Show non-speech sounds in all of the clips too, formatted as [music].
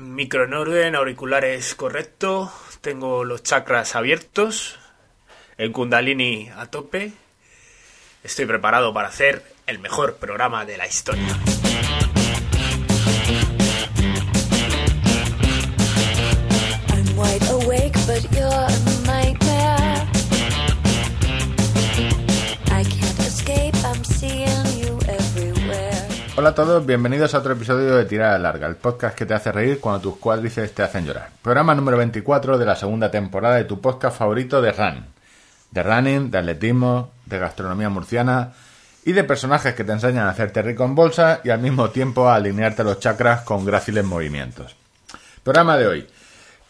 Micro en orden, auriculares correcto, tengo los chakras abiertos, el kundalini a tope. Estoy preparado para hacer el mejor programa de la historia. Hola a todos, bienvenidos a otro episodio de Tirada Larga, el podcast que te hace reír cuando tus cuádriceps te hacen llorar. Programa número 24 de la segunda temporada de tu podcast favorito de Run. De running, de atletismo, de gastronomía murciana y de personajes que te enseñan a hacerte rico en bolsa y al mismo tiempo a alinearte los chakras con gráciles movimientos. Programa de hoy.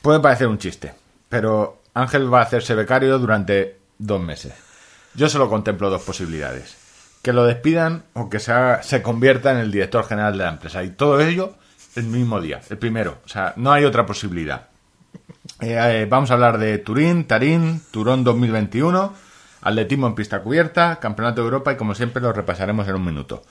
Puede parecer un chiste, pero Ángel va a hacerse becario durante dos meses. Yo solo contemplo dos posibilidades. Que lo despidan o que se, se convierta en el director general de la empresa. Y todo ello el mismo día, el primero. O sea, no hay otra posibilidad. Eh, eh, vamos a hablar de Turín, Tarín, Turón 2021, atletismo en pista cubierta, Campeonato de Europa y como siempre lo repasaremos en un minuto.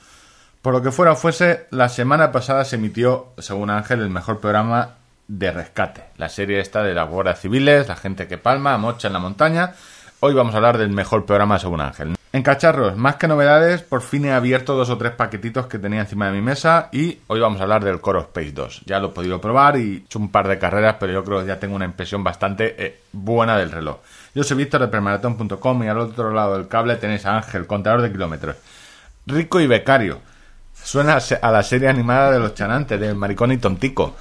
Por lo que fuera o fuese, la semana pasada se emitió, según Ángel, el mejor programa de rescate. La serie esta de las guardias civiles, la gente que palma, mocha en la montaña. Hoy vamos a hablar del mejor programa según Ángel. En cacharros, más que novedades, por fin he abierto dos o tres paquetitos que tenía encima de mi mesa y hoy vamos a hablar del Core Space 2. Ya lo he podido probar y he hecho un par de carreras, pero yo creo que ya tengo una impresión bastante eh, buena del reloj. Yo soy Víctor de Premaratón.com y al otro lado del cable tenéis a Ángel, contador de kilómetros. Rico y becario. Suena a la serie animada de los chanantes, de Maricón y Tontico.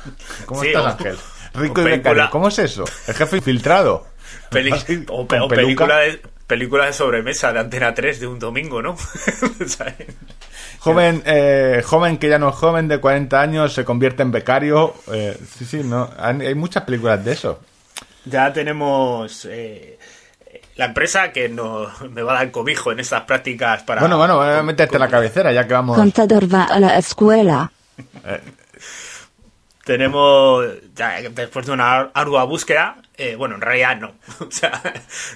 ¿Cómo Sí, estás, o- Ángel? o Rico y película- becario. ¿Cómo es eso? El jefe infiltrado. [laughs] O, pe- película, de, película de sobremesa de Antena 3 de un domingo, ¿no? [laughs] Joven, eh, joven que ya no es joven, de 40 años, se convierte en becario. eh, sí, sí, no. Hay hay muchas películas de eso. ya tenemos eh, la empresa que nos, me va a dar cobijo en estas prácticas para... Bueno, bueno, voy a meterte la cabecera, ya que vamos. Contador va a la escuela. Tenemos, ya, después de una ar- ardua búsqueda, eh, bueno, en realidad no. [laughs] O sea,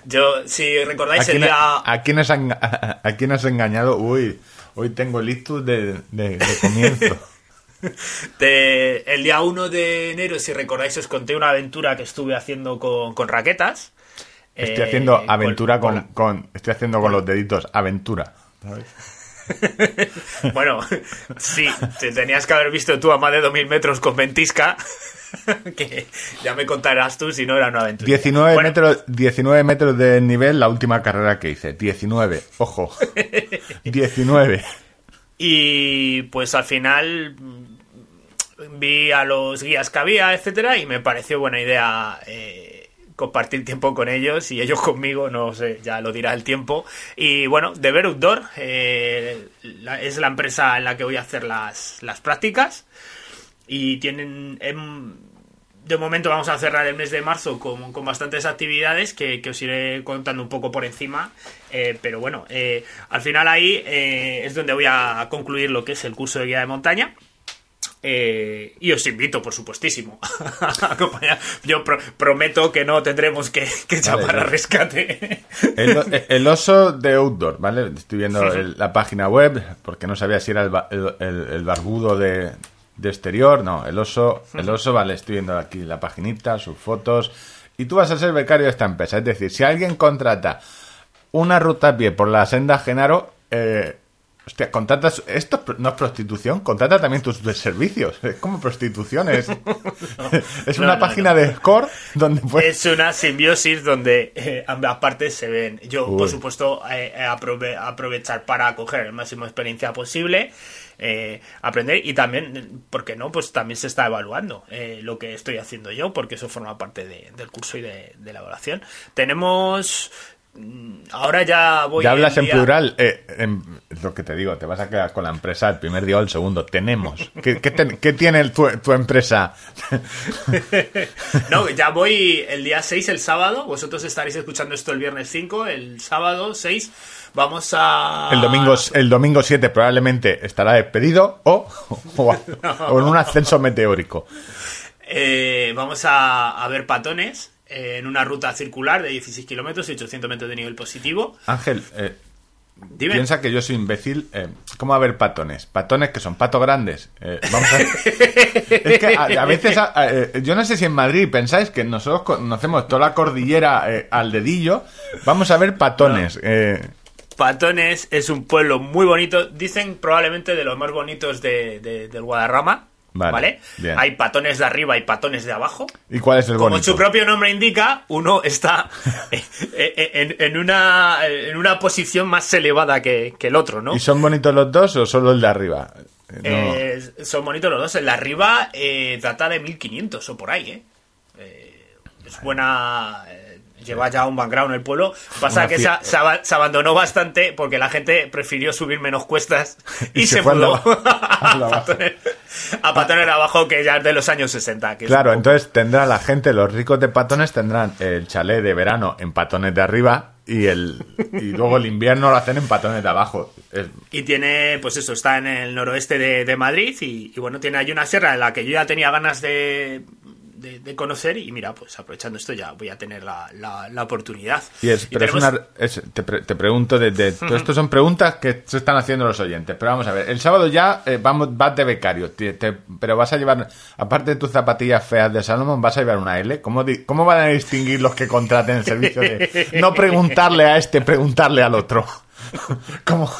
yo, si ¿A recordáis el día... a, quién has [laughs] a quién has engañado? Uy, hoy tengo el ictus de, de- de comienzo. [laughs] de- el día 1 de enero, si recordáis, os conté una aventura que estuve haciendo con, con raquetas. Estoy Eh, haciendo aventura con, con- Estoy haciendo con los deditos aventura. ¿sabes? [laughs] Bueno, sí, te tenías que haber visto tú a más de 2.000 metros con ventisca, [laughs] que ya me contarás tú si no era una aventura. 19 Bueno, metros, 19 metros de nivel la última carrera que hice. 19, ojo. [laughs] 19. Y pues al final mm, vi a los guías que había, etcétera, y me pareció buena idea eh, compartir tiempo con ellos y ellos conmigo, no sé, ya lo dirá el tiempo. Y bueno, de Ver Outdoor eh, es la empresa en la que voy a hacer las, las prácticas y tienen... em, de momento vamos a cerrar el mes de marzo con, con bastantes actividades que, os iré contando un poco por encima. Eh, pero bueno, eh, al final ahí es donde voy a concluir lo que es el curso de guía de montaña. Eh, y os invito, por supuestísimo, [laughs] a acompañar. Yo pro- prometo que no tendremos que, que llamar vale. a rescate. El, el oso de Outdoor, ¿vale? Estoy viendo el- la página web porque no sabía si era el, el- barbudo de, de exterior. No, el oso, el oso, vale, estoy viendo aquí la paginita, sus fotos. Y tú vas a ser becario de esta empresa. Es decir, si alguien contrata una ruta a pie por la senda Genaro, eh, hostia, contratas. Esto no es prostitución, contrata también tus servicios. Es como prostitución, es, [laughs] [laughs] es No, una no, página de score donde puedes. Es una simbiosis donde eh, ambas partes se ven. Yo, Uy. por supuesto, eh, eh, aprove- aprovechar para coger el máximo de experiencia posible, eh, aprender y también, ¿por qué no? Pues también se está evaluando eh, lo que estoy haciendo yo, porque eso forma parte de- del curso y de, de la evaluación. Tenemos. Mm, Ahora ya voy. Ya hablas en día- plural. eh, en- es lo que te digo, te vas a quedar con la empresa el primer día o el segundo. Tenemos. ¿Qué, qué ten- qué tiene tu, tu empresa? [laughs] No, ya voy el día 6, el sábado. Vosotros estaréis escuchando esto el viernes 5. El sábado 6 vamos a... El domingo, el domingo 7 probablemente estará despedido o, [laughs] o, o en un ascenso meteórico. Eh, vamos a, a ver patones en una ruta circular de 16 kilómetros y 800 metros de nivel positivo. Ángel, eh, Dime. piensa que yo soy imbécil. eh, ¿Cómo va a haber patones? Patones que son patos grandes. Eh, vamos a [laughs] es que a, a veces, a- eh, yo no sé si en Madrid pensáis que nosotros conocemos toda la cordillera eh, al dedillo. Vamos a ver patones. eh, Patones es un pueblo muy bonito, dicen probablemente de los más bonitos de, de- del Guadarrama. Vale, Vale, bien. Hay patones de arriba y patones de abajo. ¿Y cuál es el Como bonito? su propio nombre indica, uno está [laughs] en, en una, en una posición más elevada que, que el otro, ¿no? ¿Y son bonitos los dos o solo el de arriba? Eh, no. Eh, son bonitos los dos. El de arriba eh, data de 1500 o por ahí, ¿eh? Eh, es buena. Lleva ya un background el pueblo. Pasa Una que se, abandonó bastante porque la gente prefirió subir menos cuestas [laughs] y, Y se se, fue mudó [laughs] a. Patones, a de abajo, que ya es de los años 60. que es Claro, poco- entonces tendrá la gente, los ricos de patones tendrán el chalet de verano en patones de arriba y el y luego el invierno lo hacen en patones de abajo. Es- Y tiene, pues eso, está en el noroeste de, de Madrid y, y bueno, tiene ahí una sierra en la que yo ya tenía ganas de, de, de conocer y mira, pues aprovechando esto ya voy a tener la, la, la oportunidad. y es, pero es tenemos- una, es- te, pre- te pregunto, desde, todo [laughs] esto son preguntas que se están haciendo los oyentes, pero vamos a ver, el sábado ya eh, vamos, vas de becario, te- te- pero vas a llevar, aparte de tus zapatillas feas de Salomón, vas a llevar una L. ¿Cómo, di- ¿Cómo van a distinguir los que contraten el servicio de no preguntarle a este, preguntarle al otro? [laughs] ¿Cómo?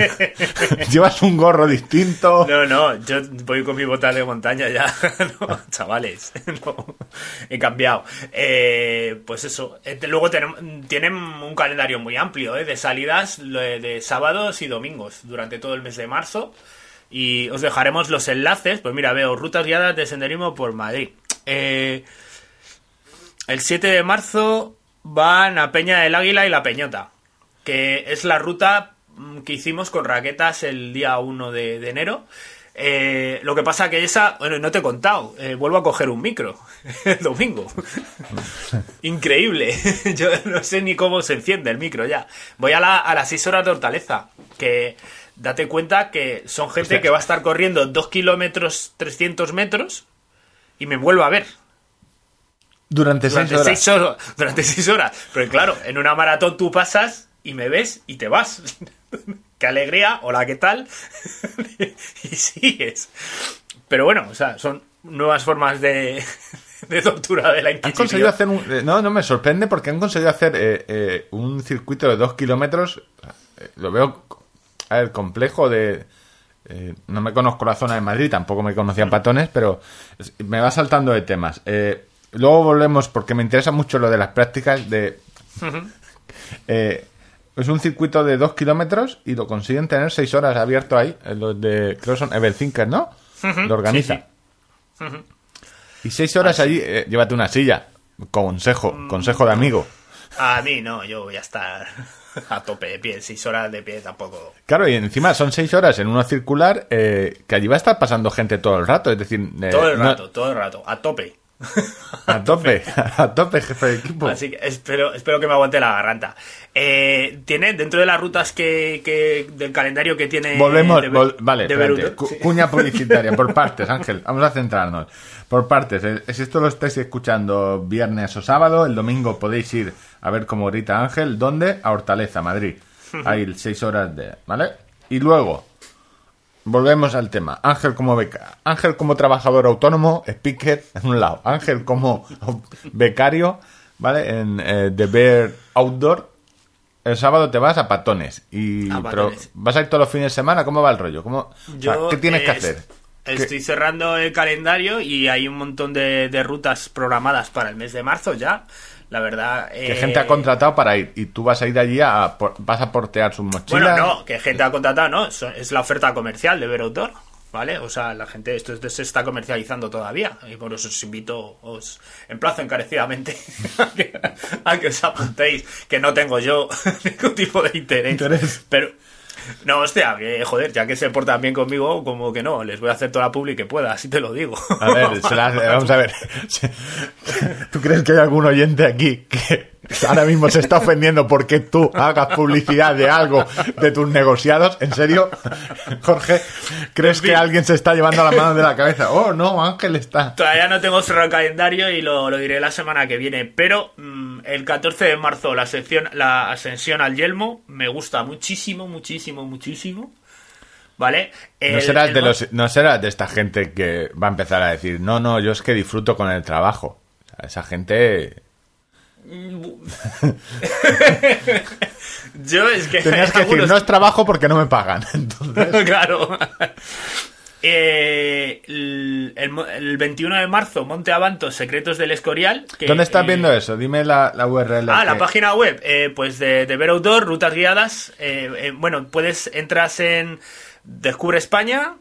[laughs] ¿Llevas un gorro distinto? No, no, yo voy con mi bota de montaña ya. [laughs] No, chavales, no, he cambiado. Eh, pues eso, eh, luego tienen un calendario muy amplio eh, de salidas de, sábados y domingos durante todo el mes de marzo. Y os dejaremos los enlaces. Pues mira, veo rutas guiadas de senderismo por Madrid. El 7 de marzo van a Peña del Águila y La Peñota, que es la ruta mm, que hicimos con raquetas el día 1 de, de enero. Eh, lo que pasa que esa, bueno, no te he contado, eh, vuelvo a coger un micro [laughs] el domingo. [laughs] Increíble, [laughs] yo no sé ni cómo se enciende el micro ya. Voy a, la- a las 6 horas de Hortaleza, que date cuenta que son gente Hostia. que va a estar corriendo 2 kilómetros 300 metros y me vuelvo a ver Durante seis durante horas. seis horas. Durante seis horas. Pero claro, en una maratón tú pasas y me ves y te vas. [laughs] Qué alegría, hola, ¿qué tal? [laughs] y sigues. Pero bueno, o sea, son nuevas formas de, [laughs] de tortura de la Han Inquisición. conseguido hacer un... eh, No, no me sorprende porque han conseguido hacer eh, eh, un circuito de dos kilómetros. eh, lo veo, a ver, complejo de... eh, no me conozco la zona de Madrid, tampoco me conocían patones, pero me va saltando de temas. Luego volvemos, porque me interesa mucho lo de las prácticas de... es un circuito de dos kilómetros y lo consiguen tener seis horas abierto ahí. eh, Los de, creo son Everthinker, ¿no? Lo organiza. sí, Y seis horas allí, eh, llévate una silla. Consejo, consejo de amigo. A mí no, yo voy a estar [laughs] a tope de pie. Seis horas de pie tampoco. Claro, y encima son seis horas en uno circular eh, que allí va a estar pasando gente todo el rato. Es decir, eh, Todo el no- rato, todo el rato, a tope. A tope, a tope, jefe de equipo. Así que espero, espero que me aguante la garganta. Eh, tiene, dentro de las rutas que, que- del calendario que tiene. Volvemos, de- vol- vale, de espérate, Beruto, cu- sí. cuña publicitaria, por [laughs] partes, Ángel, vamos a centrarnos. Por partes, eh, si esto lo estáis escuchando viernes o sábado, el domingo podéis ir a ver cómo grita Ángel, ¿dónde? A Hortaleza, Madrid. [laughs] Hay seis horas de... ¿Vale? Y luego, volvemos al tema. Ángel como beca, Ángel como trabajador autónomo, speaker, en un lado. Ángel como [laughs] becario, ¿vale? En eh, The Bear Outdoor. El sábado te vas a patones. Y, A pero. ¿Vas a ir todos los fines de semana? ¿Cómo va el rollo? ¿Cómo, o sea, Yo, ¿Qué tienes que hacer? Estoy cerrando el calendario y hay un montón de, de rutas programadas para el mes de marzo ya. La verdad. Que eh, gente ha contratado para ir y tú vas a ir allí a por- vas a portear sus mochilas. Bueno, no, que gente ha contratado, no. Es la oferta comercial de Ver Outdoor, ¿vale? O sea, la gente, esto es- se está comercializando todavía. Y por eso os invito, os emplazo encarecidamente [laughs] a que, a que os apuntéis. Que no tengo yo [laughs] ningún tipo de interés. Interés. Pero. No, hostia, que joder, ya que se portan bien conmigo, como que no, les voy a hacer toda la publi que pueda, así te lo digo. A ver, se la- vamos a ver. [laughs] ¿Tú crees que hay algún oyente aquí que, [laughs] ahora mismo se está ofendiendo porque tú hagas publicidad de algo de tus negociados. ¿En serio? [laughs] Jorge, ¿crees que alguien se está llevando la mano de la cabeza? Oh, no, Ángel está. Todavía no tengo cerrado el calendario y lo, lo diré la semana que viene. Pero mm, el 14 de marzo la sección, la ascensión al Yelmo me gusta muchísimo, muchísimo, muchísimo. ¿Vale? No serás, el de los, no serás de esta gente que va a empezar a decir, no, no, yo es que disfruto con el trabajo. O sea, esa gente... [laughs] Yo es que. Tenías que decir, no es trabajo porque no me pagan. [laughs] Entonces, [laughs] claro. Eh, el, el mo- el 21 de marzo, Monte Avanto, Secretos del Escorial. que, ¿Dónde estás eh, viendo eso? Dime la, la URL. Ah, la página web, eh, pues de, de Ver Outdoor, rutas guiadas. bueno, puedes, entras en Descubre España,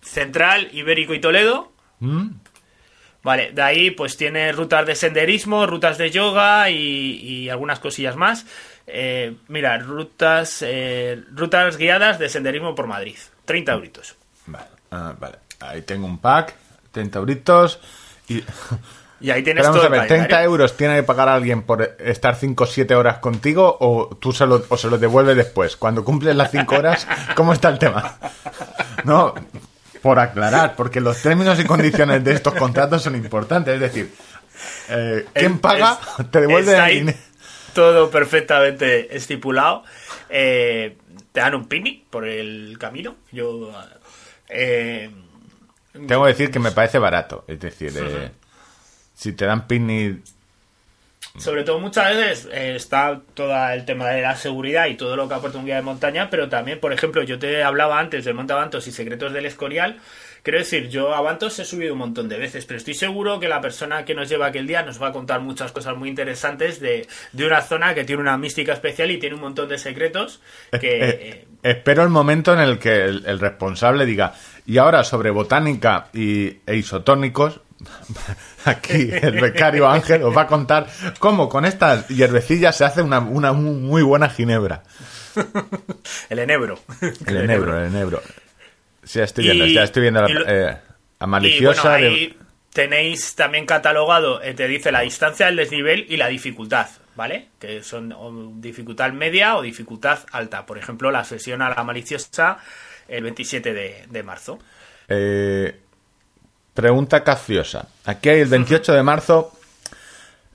Central, Ibérico y Toledo. ¿Mm? Vale, de ahí pues tiene rutas de senderismo, rutas de yoga y, y algunas cosillas más. Eh, mira, rutas, eh, rutas guiadas de senderismo por Madrid. 30 euritos. Vale, ah, vale. Ahí tengo un pack, 30 euritos. Y... Y ahí tienes Pero vamos todo a el ver, ¿30 calendario. euros tiene que pagar alguien por estar 5 o 7 horas contigo o tú se lo, o se lo devuelves después? Cuando cumples las 5 horas, ¿cómo está el tema? [laughs] No, por aclarar, porque los términos y condiciones de estos contratos son importantes. Es decir, eh, ¿quién paga? es- te devuelve el dinero. todo perfectamente estipulado. Eh, te dan un picnic por el camino. Yo. eh, Tengo que decir que me parece barato. Es decir, si te dan picnic sobre todo muchas veces eh, está todo el tema de la seguridad y todo lo que aporta un guía de montaña, pero también, por ejemplo, yo te hablaba antes del Monte Avantos y Secretos del Escorial. Quiero decir, yo a Avantos he subido un montón de veces, pero estoy seguro que la persona que nos lleva aquel día nos va a contar muchas cosas muy interesantes de, de una zona que tiene una mística especial y tiene un montón de secretos que... Eh, eh, espero el momento en el que el, el responsable diga, y ahora sobre botánica y, e isotónicos, [laughs] aquí el becario Ángel os va a contar cómo con estas hierbecillas se hace una, una muy buena ginebra. [laughs] el enebro. El enebro, el enebro. Sí, ya estoy viendo, Y- ya estoy viendo la, eh, a Y maliciosa bueno, de- ahí tenéis también catalogado, eh, te dice la distancia, el desnivel y la dificultad, ¿vale? Que son dificultad media o dificultad alta. Por ejemplo, la sesión a la maliciosa el 27 de, de marzo. Eh, pregunta capciosa. Aquí hay el 28 de marzo,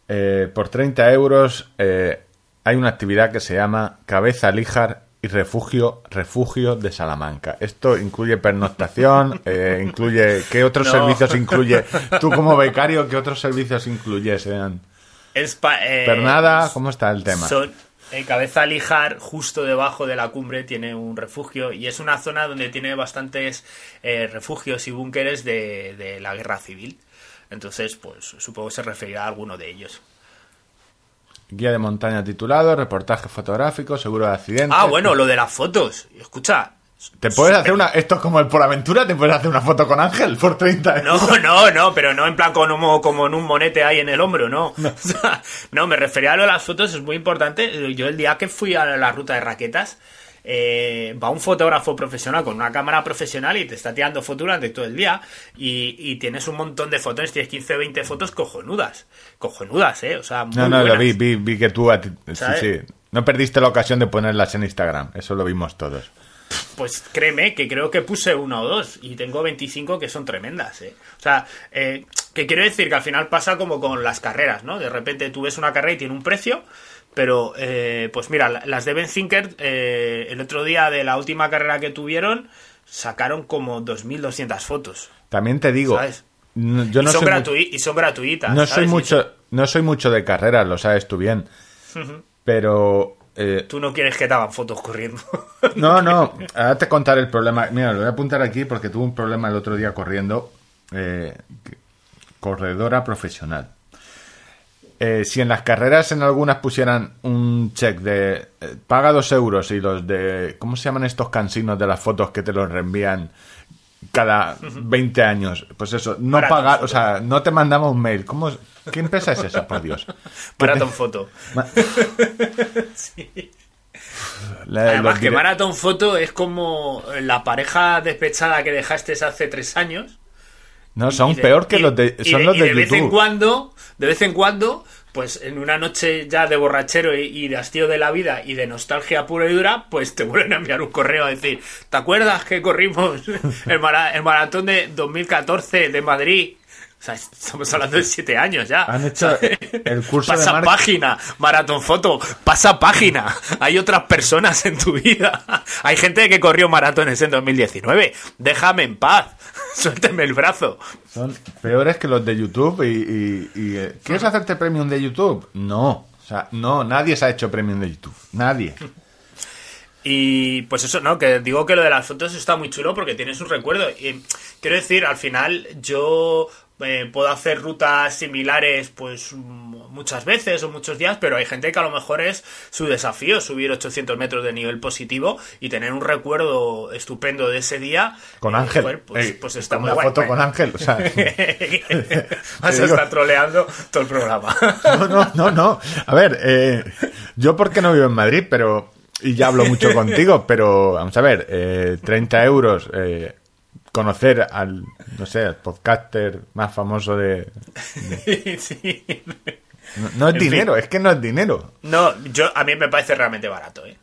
eh, por 30 euros, eh, hay una actividad que se llama Cabeza Líjar y Refugio Refugio de Salamanca. Esto incluye pernoctación, [laughs] eh, incluye... ¿Qué otros No. servicios incluye? Tú como becario, ¿qué otros servicios incluyes? Sean Es pa- eh, Pernada, ¿cómo está el tema? Son, en Cabeza Lijar, justo debajo de la cumbre, tiene un refugio y es una zona donde tiene bastantes eh, refugios y búnkeres de, de la guerra civil. Entonces, pues supongo que se referirá a alguno de ellos. Guía de montaña titulado, reportaje fotográfico, seguro de accidente. Ah, bueno, lo de las fotos. Escucha. ¿Te puedes hacer una... Esto es como el por aventura, ¿te puedes hacer una foto con Ángel por 30 euros? No, no, no, pero no en plan como, como en un monete ahí en el hombro, no. No. [laughs] O sea, no, me refería a lo de las fotos, es muy importante. Yo el día que fui a la ruta de raquetas, eh, va un fotógrafo profesional con una cámara profesional y te está tirando fotos durante todo el día y, y tienes un montón de fotos, tienes 15 o 20 fotos cojonudas. Cojonudas, ¿eh? O sea, muy No, no, lo vi, vi, vi que tú... a ti- sí, sí. No perdiste la ocasión de ponerlas en Instagram, eso lo vimos todos. Pues créeme que creo que puse una o dos y tengo 25 que son tremendas, ¿eh? O sea, eh, que quiero decir que al final pasa como con las carreras, ¿no? De repente tú ves una carrera y tiene un precio, pero eh, pues mira, la- las de Ben Zinker, eh, el otro día de la última carrera que tuvieron, sacaron como 2.200 fotos, También te digo, ¿sabes? no- yo y, no son soy, y son gratuitas. no ¿sabes? soy Y mucho, no soy mucho de carreras, lo sabes tú bien. Pero eh, Tú no quieres que te hagan fotos corriendo. [laughs] No, no, [laughs] ahora te contaré el problema. Mira, lo voy a apuntar aquí porque tuve un problema el otro día corriendo. eh, corredora profesional. Eh, si en las carreras en algunas pusieran un check de paga dos euros y los de. ¿Cómo se llaman estos cansinos de las fotos que te los reenvían cada [laughs] 20 años? Pues eso, no pagar, o sea, no te mandamos un mail. ¿Cómo, ¿Qué empresa es esa, por Dios? Marathon Foto. Ma- [laughs] Sí. La- Además que Marathon Foto es como la pareja despechada que dejaste hace tres años No, son de- peor que y- los de. y Son de- los y de, vez en cuando, de vez en cuando, pues en una noche ya de borrachero y, y de hastío de la vida y de nostalgia pura y dura, pues te vuelven a enviar un correo a decir, ¿te acuerdas que corrimos el, mara- el maratón de 2014 de Madrid? O sea, estamos hablando de siete años ya. Han hecho ¿sabes? el curso de Pasa mar- página, maratón foto, pasa página. Hay otras personas en tu vida. Hay gente que corrió maratones en 2019. Déjame en paz. [laughs] Suélteme el brazo. Son peores que los de YouTube. Y, y- y, eh, ¿Quieres hacerte premium de YouTube? No. O sea, no, nadie se ha hecho premium de YouTube. Nadie. Y pues eso, ¿no? Que digo que lo de las fotos está muy chulo porque tienes un recuerdo. Y quiero decir, al final yo eh, puedo hacer rutas similares pues muchas veces o muchos días, pero hay gente que a lo mejor es su desafío subir 800 metros de nivel positivo y tener un recuerdo estupendo de ese día. Con eh, Ángel. joder, pues, pues está muy una guay. foto con Ángel. O sea, Vas a estar troleando todo el programa. No, no, no, no. A ver, eh, yo porque no vivo en Madrid, pero... Y ya hablo mucho [laughs] contigo, pero vamos a ver, eh, 30 euros, eh, conocer al, no sé, al podcaster más famoso de... [laughs] Sí. No, no es En fin. dinero, es que no es dinero. No, yo a mí me parece realmente barato, ¿eh?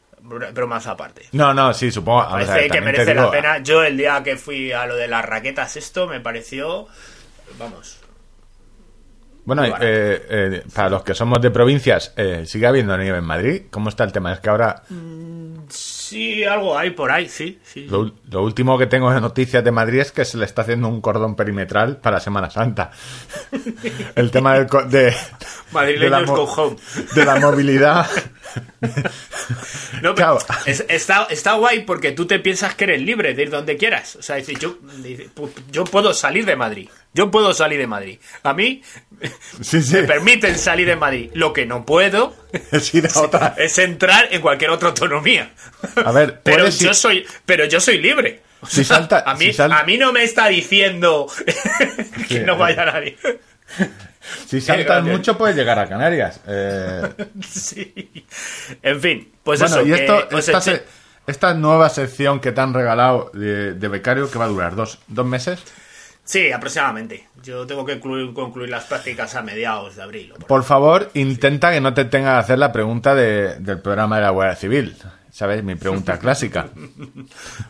Pero más aparte. No, no, sí, supongo. Parece que merece digo, la pena. Yo el día que fui a lo de las raquetas esto me pareció, vamos, Bueno, eh, eh, para los que somos de provincias, eh, ¿sigue habiendo nieve en Madrid? ¿Cómo está el tema? Es que ahora sí, algo hay por ahí, sí, sí. lo, lo último que tengo de noticias de Madrid es que se le está haciendo un cordón perimetral para Semana Santa. [laughs] el tema del, de, de la go home. de la movilidad. [laughs] No, pero es- está, está guay porque tú te piensas que eres libre de ir donde quieras. O sea, yo, yo puedo salir de Madrid. Yo puedo salir de Madrid. A mí [laughs] Sí, sí. me permiten salir de Madrid. Lo que no puedo [laughs] [laughs] Es otra. entrar en cualquier otra autonomía. A ver, pero ir- yo soy, pero yo soy libre. O Si salta- a mí, si sal- a mí no me está diciendo que no vaya nadie. Si saltas mucho, puedes llegar a Canarias. Eh, Sí. En fin, pues bueno, eso. y que esto, os esta, se- esta nueva sección que te han regalado de, de becario, que va a durar dos, dos meses. Sí, aproximadamente. Yo tengo que concluir, concluir las prácticas a mediados de abril. Por favor, intenta que no te tenga que hacer la pregunta de- del programa de la Guardia Civil. ¿Sabes? Mi pregunta [laughs] clásica.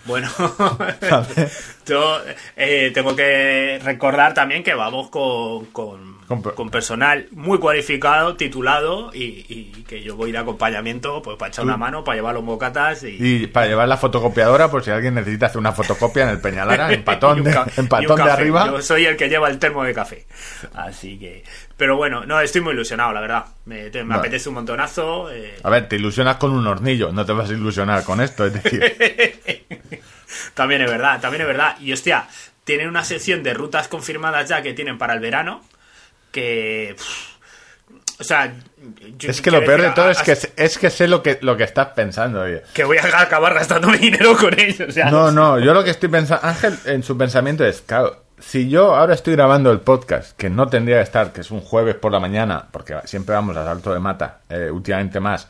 Bueno, [laughs] yo eh, tengo que recordar también que vamos con, con, Con per- con personal muy cualificado, titulado y, y que yo voy de acompañamiento pues para echar una mano, para llevar los bocatas y, Y para llevar la fotocopiadora, por si alguien necesita hacer una fotocopia en el Peñalara, en [laughs] patón, de, en patón de arriba. Yo soy el que lleva el termo de café. Así que. Pero bueno, no, estoy muy ilusionado, la verdad. Me, te- me Vale. apetece un montonazo. eh, A ver, te ilusionas con un hornillo, no te vas a ilusionar con esto. Es decir, [laughs] También es verdad, también es verdad. Y hostia, tienen una sección de rutas confirmadas ya que tienen para el verano. Que. pff, o sea. yo es que lo peor de todo a- es que, es que sé lo que, lo que estás pensando. oye. que voy a acabar gastando [laughs] mi dinero con ellos. o sea, No, no, yo lo que estoy pensando, Ángel, en su pensamiento es, claro, si yo ahora estoy grabando el podcast, que no tendría que estar, que es un jueves por la mañana, porque siempre vamos a salto de mata, eh, últimamente más,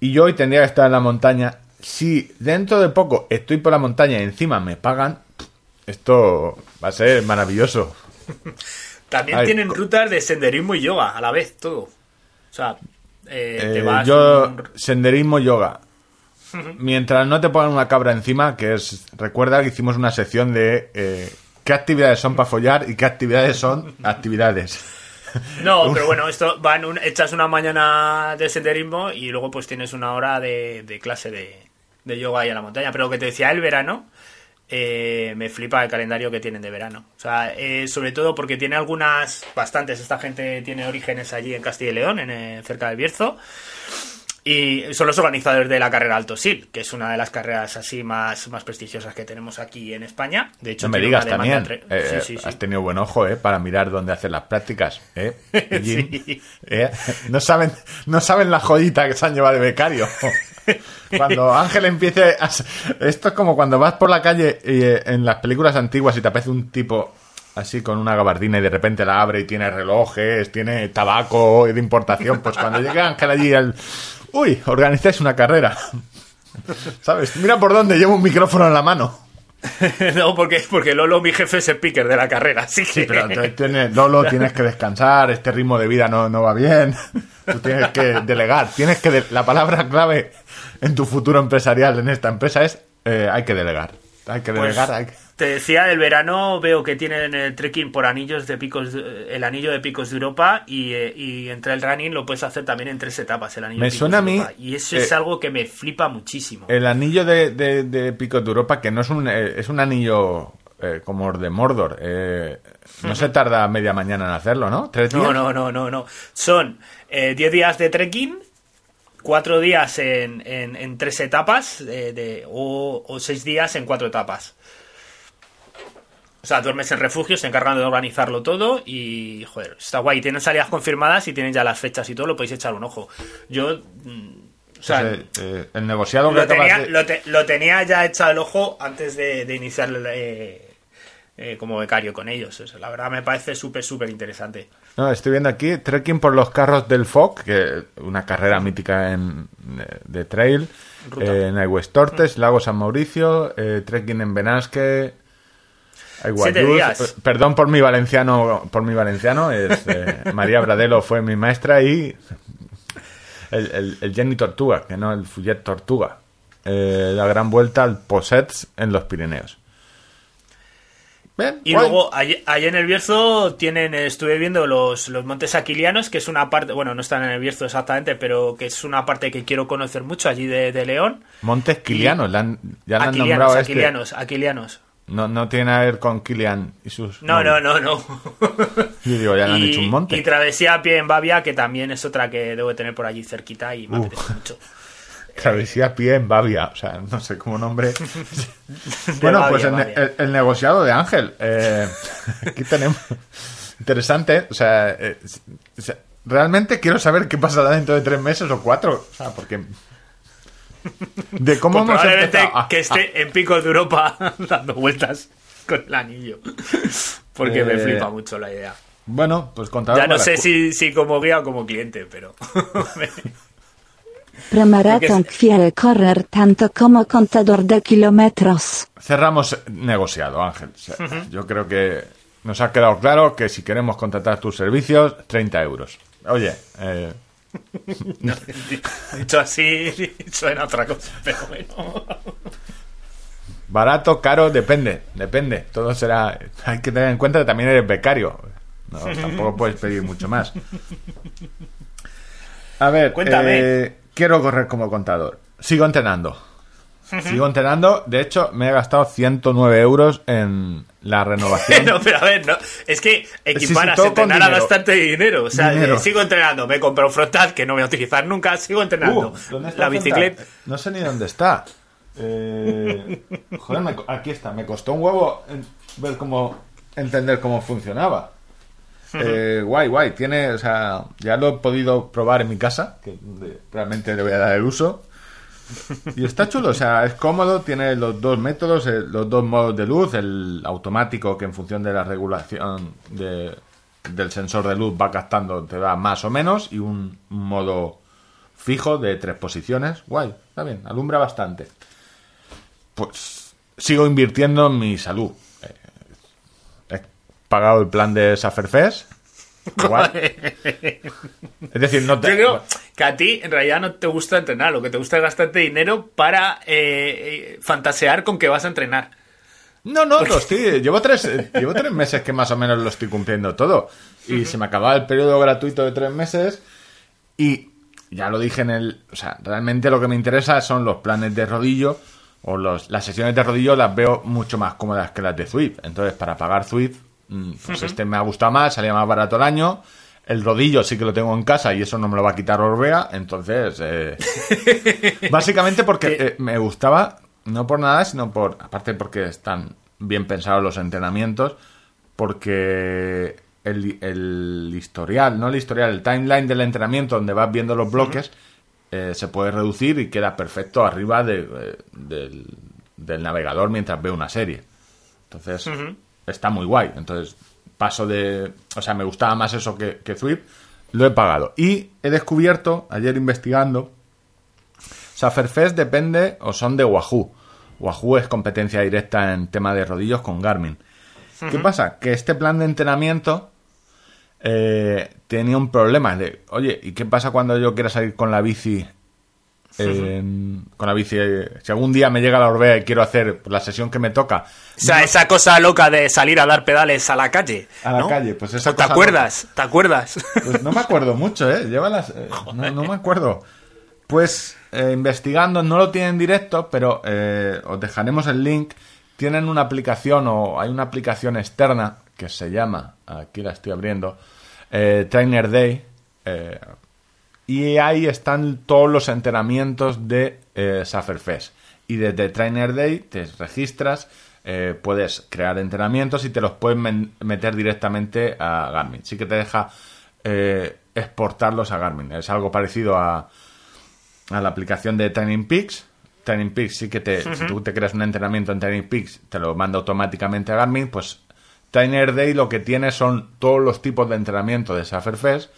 y yo hoy tendría que estar en la montaña, si dentro de poco estoy por la montaña y encima me pagan, esto va a ser maravilloso. [laughs] También Ay, tienen rutas de senderismo y yoga a la vez, todo. O sea, eh, te Eh, vas. yo, un- senderismo, yoga. Mientras no te pongan una cabra encima, que es. Recuerda que hicimos una sección de. eh, ¿Qué actividades son para follar y qué actividades son actividades? No, [laughs] pero bueno, esto van un- echas una mañana de senderismo y luego pues tienes una hora de, de clase de, de yoga ahí a la montaña. Pero lo que te decía el verano, eh, me flipa el calendario que tienen de verano. O sea, eh, sobre todo porque tiene algunas, bastantes, esta gente tiene orígenes allí en Castilla y León, en, eh, cerca del Bierzo. Y son los organizadores de la carrera Alto Sil, que es una de las carreras así más, más prestigiosas que tenemos aquí en España. De hecho, No me digas también. entre- eh, Sí, sí, sí. Has tenido buen ojo, ¿eh? Para mirar dónde hacer las prácticas, ¿eh? [laughs] ¿Eh? No saben, no saben la joyita que se han llevado de becario. [laughs] Cuando Ángel empiece a... Esto es como cuando vas por la calle y, eh, en las películas antiguas y te aparece un tipo así con una gabardina y de repente la abre y tiene relojes, tiene tabaco de importación. Pues cuando llegue Ángel allí, el... uy, organizáis una carrera. ¿Sabes? Mira por dónde llevo un micrófono en la mano. [laughs] no, porque, porque Lolo, mi jefe, es el picker de la carrera, así que... Sí, pero entonces tienes- Lolo, tienes que descansar, este ritmo de vida no, no va bien. Tú tienes que delegar, tienes que... de- la palabra clave en tu futuro empresarial en esta empresa es eh, hay que delegar. Hay que Pues, delegar, hay que... Te decía, del verano veo que tienen el trekking por anillos de picos, el anillo de picos de Europa y, eh, y entre el running lo puedes hacer también en tres etapas, el anillo Me de picos suena de a mí, Europa. Y eso es eh, algo que me flipa muchísimo. El anillo de, de, de Picos de Europa, que no es un, eh, es un anillo eh, como el de Mordor. eh, no se tarda media mañana en hacerlo, ¿no? ¿Tres días? No, no, no, no, no. Son eh, 10 días de trekking, 4 días en, en, en tres etapas eh, de, o, o 6 días en cuatro etapas. O sea, duermes en refugio, se encargan de organizarlo todo y, joder, está guay. Tienen salidas confirmadas y tienen ya las fechas y todo, lo podéis echar un ojo. Yo, mm, o sea, eh, el negociado lo, tenía, de- lo, te- lo tenía ya echado el ojo antes de, de iniciar eh, eh, como becario con ellos. O sea, la verdad me parece súper, súper interesante. No, estoy viendo aquí trekking por los carros del FOC, que una carrera mítica en, eh, de trail, eh, en Aigüestortes, Lago San Mauricio, eh, trekking en Benasque, Aiguayús. Siete días. Perdón por mi valenciano, por mi valenciano, es, eh, [laughs] María Bradelo fue mi maestra y el, el, el Jenny Tortuga, que no el Fullet Tortuga. La gran vuelta al Posets en los Pirineos. Bien, Y guay. luego, allí, allí en el Bierzo tienen, estuve viendo los, los Montes Aquilianos, que es una parte, bueno, no están en el Bierzo exactamente, pero que es una parte que quiero conocer mucho allí de, de León. Montes han- ya le han Aquilianos, nombrado a este. Aquilianos, Aquilianos. No, no tiene nada que ver con Kilian y sus. No, no, no, no. Yo digo, ya le han y, hecho un monte. y Travesía a pie en Bavia, que también es otra que debo de tener por allí cerquita y me Uh. apetece mucho. Travesía a pie en Bavia. O sea, no sé cómo nombre. [laughs] bueno, Bavia, pues el, el- el negociado de Ángel. Eh, [laughs] aquí tenemos. Interesante. O sea, eh, o sea, realmente quiero saber qué pasará dentro de tres meses o cuatro. O sea, porque. De [laughs] cómo Pues hemos empezado que esté en picos de Europa dando vueltas con el anillo. Porque me Eh, flipa mucho la idea. Bueno, pues contador. Ya no sé si como guía o como cliente, pero. Premaraton quiere correr tanto como contador de kilómetros. Cerramos negociado, Ángel. Yo creo que nos ha quedado claro que si queremos contratar tus servicios, 30 euros. Oye, eh, [laughs] Dicho así, suena otra cosa, pero bueno. barato, caro, depende, depende. Todo será. Hay que tener en cuenta que también eres becario. No, tampoco puedes pedir mucho más. [laughs] A ver, Cuéntame. eh, quiero correr como contador. Sigo entrenando. Sigo entrenando. De hecho, me he gastado 109 euros en la renovación. [laughs] No, pero a ver, no. Es que equipar sí, con entrenar a bastante dinero. O sea, Dinero. eh, sigo entrenando. Me compro un frontal que no voy a utilizar nunca. Sigo entrenando. Uh, ¿dónde está la bicicleta. No sé ni dónde está. Eh, [laughs] joder, me aquí está. Me costó un huevo ver cómo entender cómo funcionaba. [laughs] Eh, guay, guay. Tiene, o sea, ya lo he podido probar en mi casa, que realmente le voy a dar el uso. Y está chulo, o sea, es cómodo, tiene los dos métodos, eh, los dos modos de luz, el automático que en función de la regulación de- del sensor de luz va captando, te da más o menos, y un modo fijo de tres posiciones. Guay, está bien, alumbra bastante. Pues sigo invirtiendo en mi salud. Pagado el plan de Saferfest. Igual. [laughs] Es decir, no te... Yo creo que a ti en realidad no te gusta entrenar, lo que te gusta es gastarte dinero para eh, eh, fantasear con que vas a entrenar. No, no, lo estoy, llevo tres, eh, llevo tres meses que más o menos lo estoy cumpliendo todo. Y se me acababa el periodo gratuito de tres meses y ya lo dije en el... O sea, realmente lo que me interesa son los planes de rodillo o los, las sesiones de rodillo las veo mucho más cómodas que las de Zwift. Entonces, para pagar Zwift, mm, pues este me ha gustado más, salía más barato el año. El rodillo sí que lo tengo en casa y eso no me lo va a quitar Orbea. Entonces, eh, [laughs] básicamente porque eh, me gustaba, no por nada, sino por, aparte porque están bien pensados los entrenamientos, porque el, el historial, no el historial, el timeline del entrenamiento donde vas viendo los bloques eh, se puede reducir y queda perfecto arriba de, eh, del, del navegador mientras ve una serie. Entonces, está muy guay. Entonces, paso de... O sea, me gustaba más eso que, que Zwift. Lo he pagado. Y he descubierto, ayer investigando, Saferfest depende o son de Wahoo. Wahoo es competencia directa en tema de rodillos con Garmin. ¿Qué pasa? Que este plan de entrenamiento eh, tenía un problema de, oye, ¿y qué pasa cuando yo quiera salir con la bici? En- con la bici, eh, si algún día me llega la Orbea y quiero hacer la sesión que me toca, O sea, esa cosa loca de salir a dar pedales a la calle. A la ¿no? calle, pues esa ¿Te cosa acuerdas? ¿Te acuerdas? Pues no me acuerdo mucho, ¿eh? Lleva las... eh, no, no me acuerdo. Pues eh, investigando, no lo tienen directo, pero eh, os dejaremos el link. Tienen una aplicación o hay una aplicación externa que se llama, aquí la estoy abriendo, eh, Trainer Day. Y ahí están todos los entrenamientos de eh, Sufferfest. Y desde Trainer Day te registras, eh, puedes crear entrenamientos y te los puedes meter directamente a Garmin. Sí que te deja eh, exportarlos a Garmin. Es algo parecido a, a la aplicación de Training Peaks. Training Peaks sí que te, si tú te creas un entrenamiento en Training Peaks, te lo manda automáticamente a Garmin. Pues Trainer Day lo que tiene son todos los tipos de entrenamiento de Sufferfest.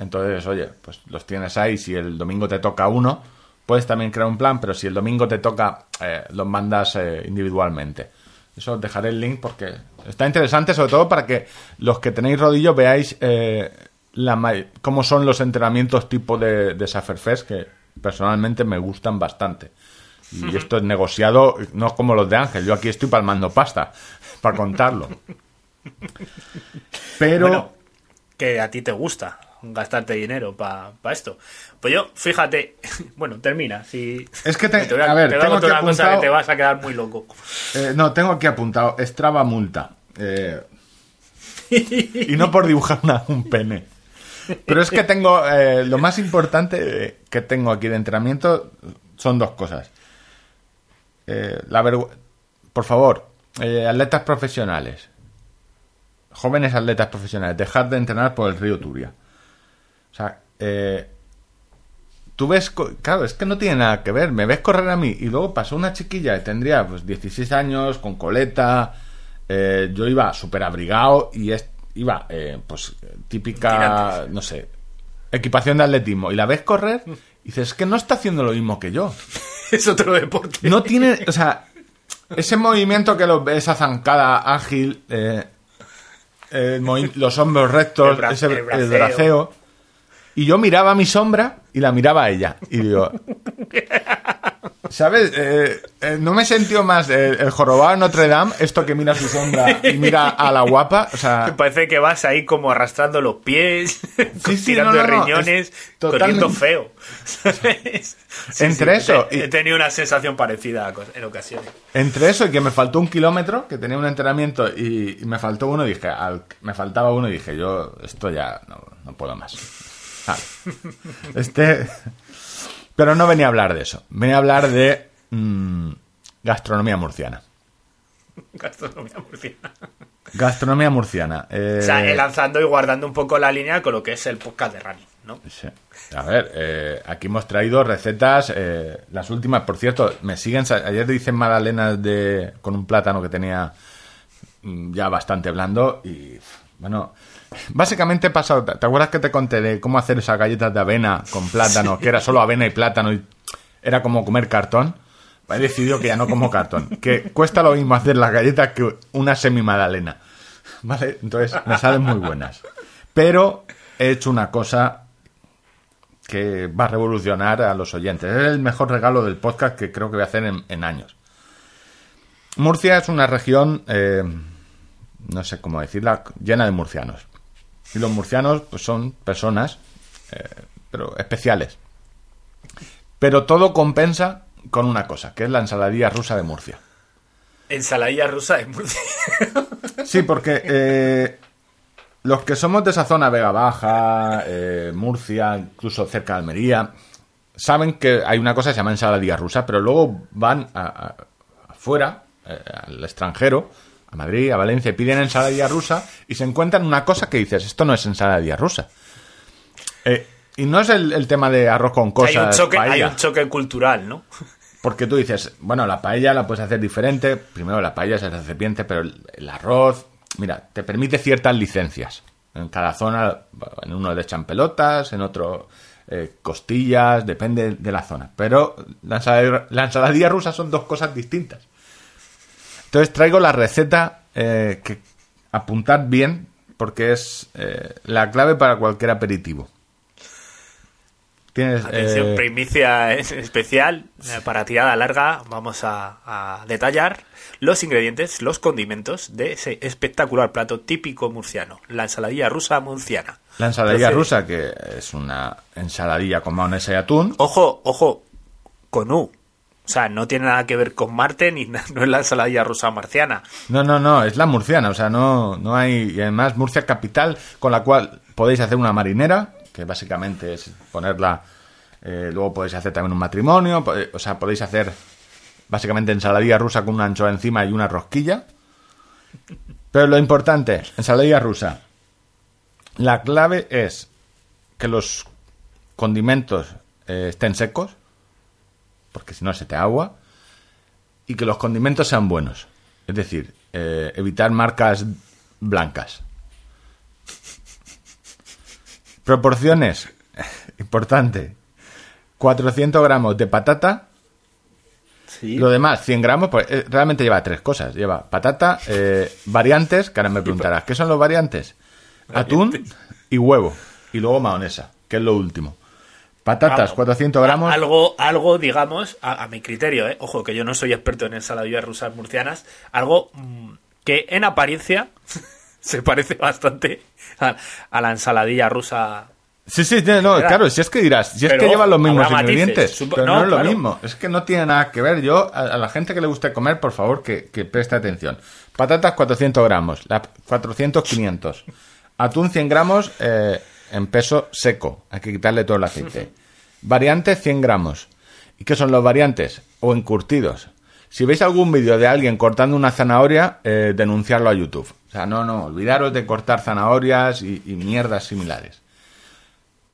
Entonces, oye, pues los tienes ahí. Si el domingo te toca uno, puedes también crear un plan, pero si el domingo te toca, eh, los mandas eh, individualmente. Eso os dejaré el link porque está interesante, sobre todo para que los que tenéis rodillo veáis eh, la cómo son los entrenamientos tipo de, de que personalmente me gustan bastante. Y esto es negociado, no como los de Ángel. Yo aquí estoy palmando pasta para contarlo. [laughs] Pero Bueno, que a ti te gusta gastarte dinero para esto. Pues yo, fíjate, [laughs] bueno, termina. Si... Es que te- [laughs] te voy a, a ver, te voy tengo cosa que te vas a quedar muy loco. Eh, no, tengo aquí apuntado Strava multa. Eh, y no por dibujar una- un pene. Pero es que tengo. eh, lo más importante que tengo aquí de entrenamiento son dos cosas. La Por favor, atletas profesionales. Jóvenes atletas profesionales, dejad de entrenar por el río Turia. O sea, eh, tú ves, claro, es que no tiene nada que ver. Me ves correr a mí y luego pasó una chiquilla que tendría pues 16 años, con coleta. eh, yo iba súper abrigado y es- iba, eh, pues, típica, Tirantes. no sé, equipación de atletismo. Y la ves correr y dices, es que no está haciendo lo mismo que yo. [laughs] es otro deporte. No tiene, o sea, ese movimiento que lo, esa zancada ágil, eh, los hombros rectos, El bra- ese, el el braceo. Y yo miraba a mi sombra y la miraba a ella. Y digo, [laughs] ¿sabes? Eh, eh, no me sentió más eh, el jorobado de Notre Dame, esto que mira a su sombra y mira a la guapa. O Me sea, [laughs] parece que vas ahí como arrastrando los pies, Sí, sí, tirando no, no, no, riñones, es corriendo feo. [laughs] ¿Sabes? Sí, Entre eso he, y- he tenido una sensación parecida en ocasiones. entre eso y que me faltó un kilómetro, que tenía un entrenamiento y, y me faltó uno, dije, al- me faltaba uno y dije, yo esto ya no puedo más. Vale. Este, pero no venía a hablar de eso, venía a hablar de mm, gastronomía murciana. Gastronomía murciana. Gastronomía murciana. eh, O sea, lanzando y guardando un poco la línea con lo que es el podcast de running, ¿no? Sí. A ver, eh, aquí hemos traído recetas, eh, las últimas, por cierto, me siguen, ayer dicen magdalenas de, con un plátano que tenía mm, ya bastante blando y, bueno, básicamente he pasado, ¿te acuerdas que te conté de cómo hacer esas galletas de avena con plátano, que era solo avena y plátano y era como comer cartón? He decidido que ya no como cartón, que cuesta lo mismo hacer las galletas que una semi magdalena. ¿Vale? Entonces me salen muy buenas. Pero he hecho una cosa que va a revolucionar a los oyentes. Es el mejor regalo del podcast que creo que voy a hacer en, en años. Murcia es una región, eh, no sé cómo decirla, llena de murcianos. Y los murcianos pues, son personas, eh, pero especiales. Pero todo compensa con una cosa, que es la ensaladilla rusa de Murcia. Ensaladilla rusa de Murcia. [laughs] Sí, porque eh, los que somos de esa zona, Vega Baja, eh, Murcia, incluso cerca de Almería, saben que hay una cosa que se llama ensaladilla rusa, pero luego van a- a- afuera, eh, al extranjero, a Madrid, a Valencia, piden ensaladilla rusa y se encuentran una cosa que dices, esto no es ensaladilla rusa. Eh, y no es el, el tema de arroz con cosas. hay, un choque, hay un choque cultural, ¿no? Porque tú dices, bueno, la paella la puedes hacer diferente. Primero la paella es el recipiente, pero el, el arroz, mira, te permite ciertas licencias. En cada zona, en uno le echan pelotas, en otro eh, costillas, depende de la zona. Pero la ensalada, la ensaladilla rusa son dos cosas distintas. Entonces traigo la receta eh, que apuntad bien porque es eh, la clave para cualquier aperitivo. Tienes, Atención, eh, primicia especial eh, para tirada larga. Vamos a, a detallar los ingredientes, los condimentos de ese espectacular plato típico murciano, la ensaladilla rusa murciana. la ensaladilla Entonces, rusa, que es una ensaladilla con mayonesa y atún. Ojo, ojo, con U. O sea, no tiene nada que ver con Marte ni [laughs] no es la ensaladilla rusa marciana. No, no, no, es la murciana, o sea, no, no hay... Y además Murcia capital, con la cual podéis hacer una marinera, que básicamente es ponerla... eh, luego podéis hacer también un matrimonio, pode- o sea, podéis hacer básicamente ensaladilla rusa con una anchoa encima y una rosquilla. Pero lo importante, ensaladilla rusa. La clave es que los condimentos eh, estén secos, porque si no se te agua, y que los condimentos sean buenos. Es decir, eh, evitar marcas blancas. Proporciones. [laughs] Importante. 400 gramos de patata. Lo demás, 100 gramos, pues eh, realmente lleva tres cosas. Lleva patata, eh, variantes, que ahora me preguntarás, ¿qué son los variantes? Atún y huevo. Y luego mayonesa, que es lo último. Patatas, Vamos, 400 gramos. a- Algo, algo digamos, a, a mi criterio, ¿eh? ojo, que yo no soy experto en ensaladillas rusas murcianas, algo mm, que en apariencia [laughs] se parece bastante a, la ensaladilla rusa. Sí, sí, no, no, claro, si es que dirás, si es Pero que llevan los mismos ingredientes, supo- pero no, no, es lo claro. mismo, es que no tiene nada que ver. Yo, a, a la gente que le guste comer, por favor, que, que preste atención. Patatas, 400 gramos, la, 400, 500. Atún, 100 gramos eh, en peso seco, hay que quitarle todo el aceite. Variantes, 100 gramos. ¿Y qué son los variantes? O encurtidos. Si veis algún vídeo de alguien cortando una zanahoria, eh, denunciarlo a YouTube. O sea, no, no, olvidaros de cortar zanahorias y, y mierdas similares.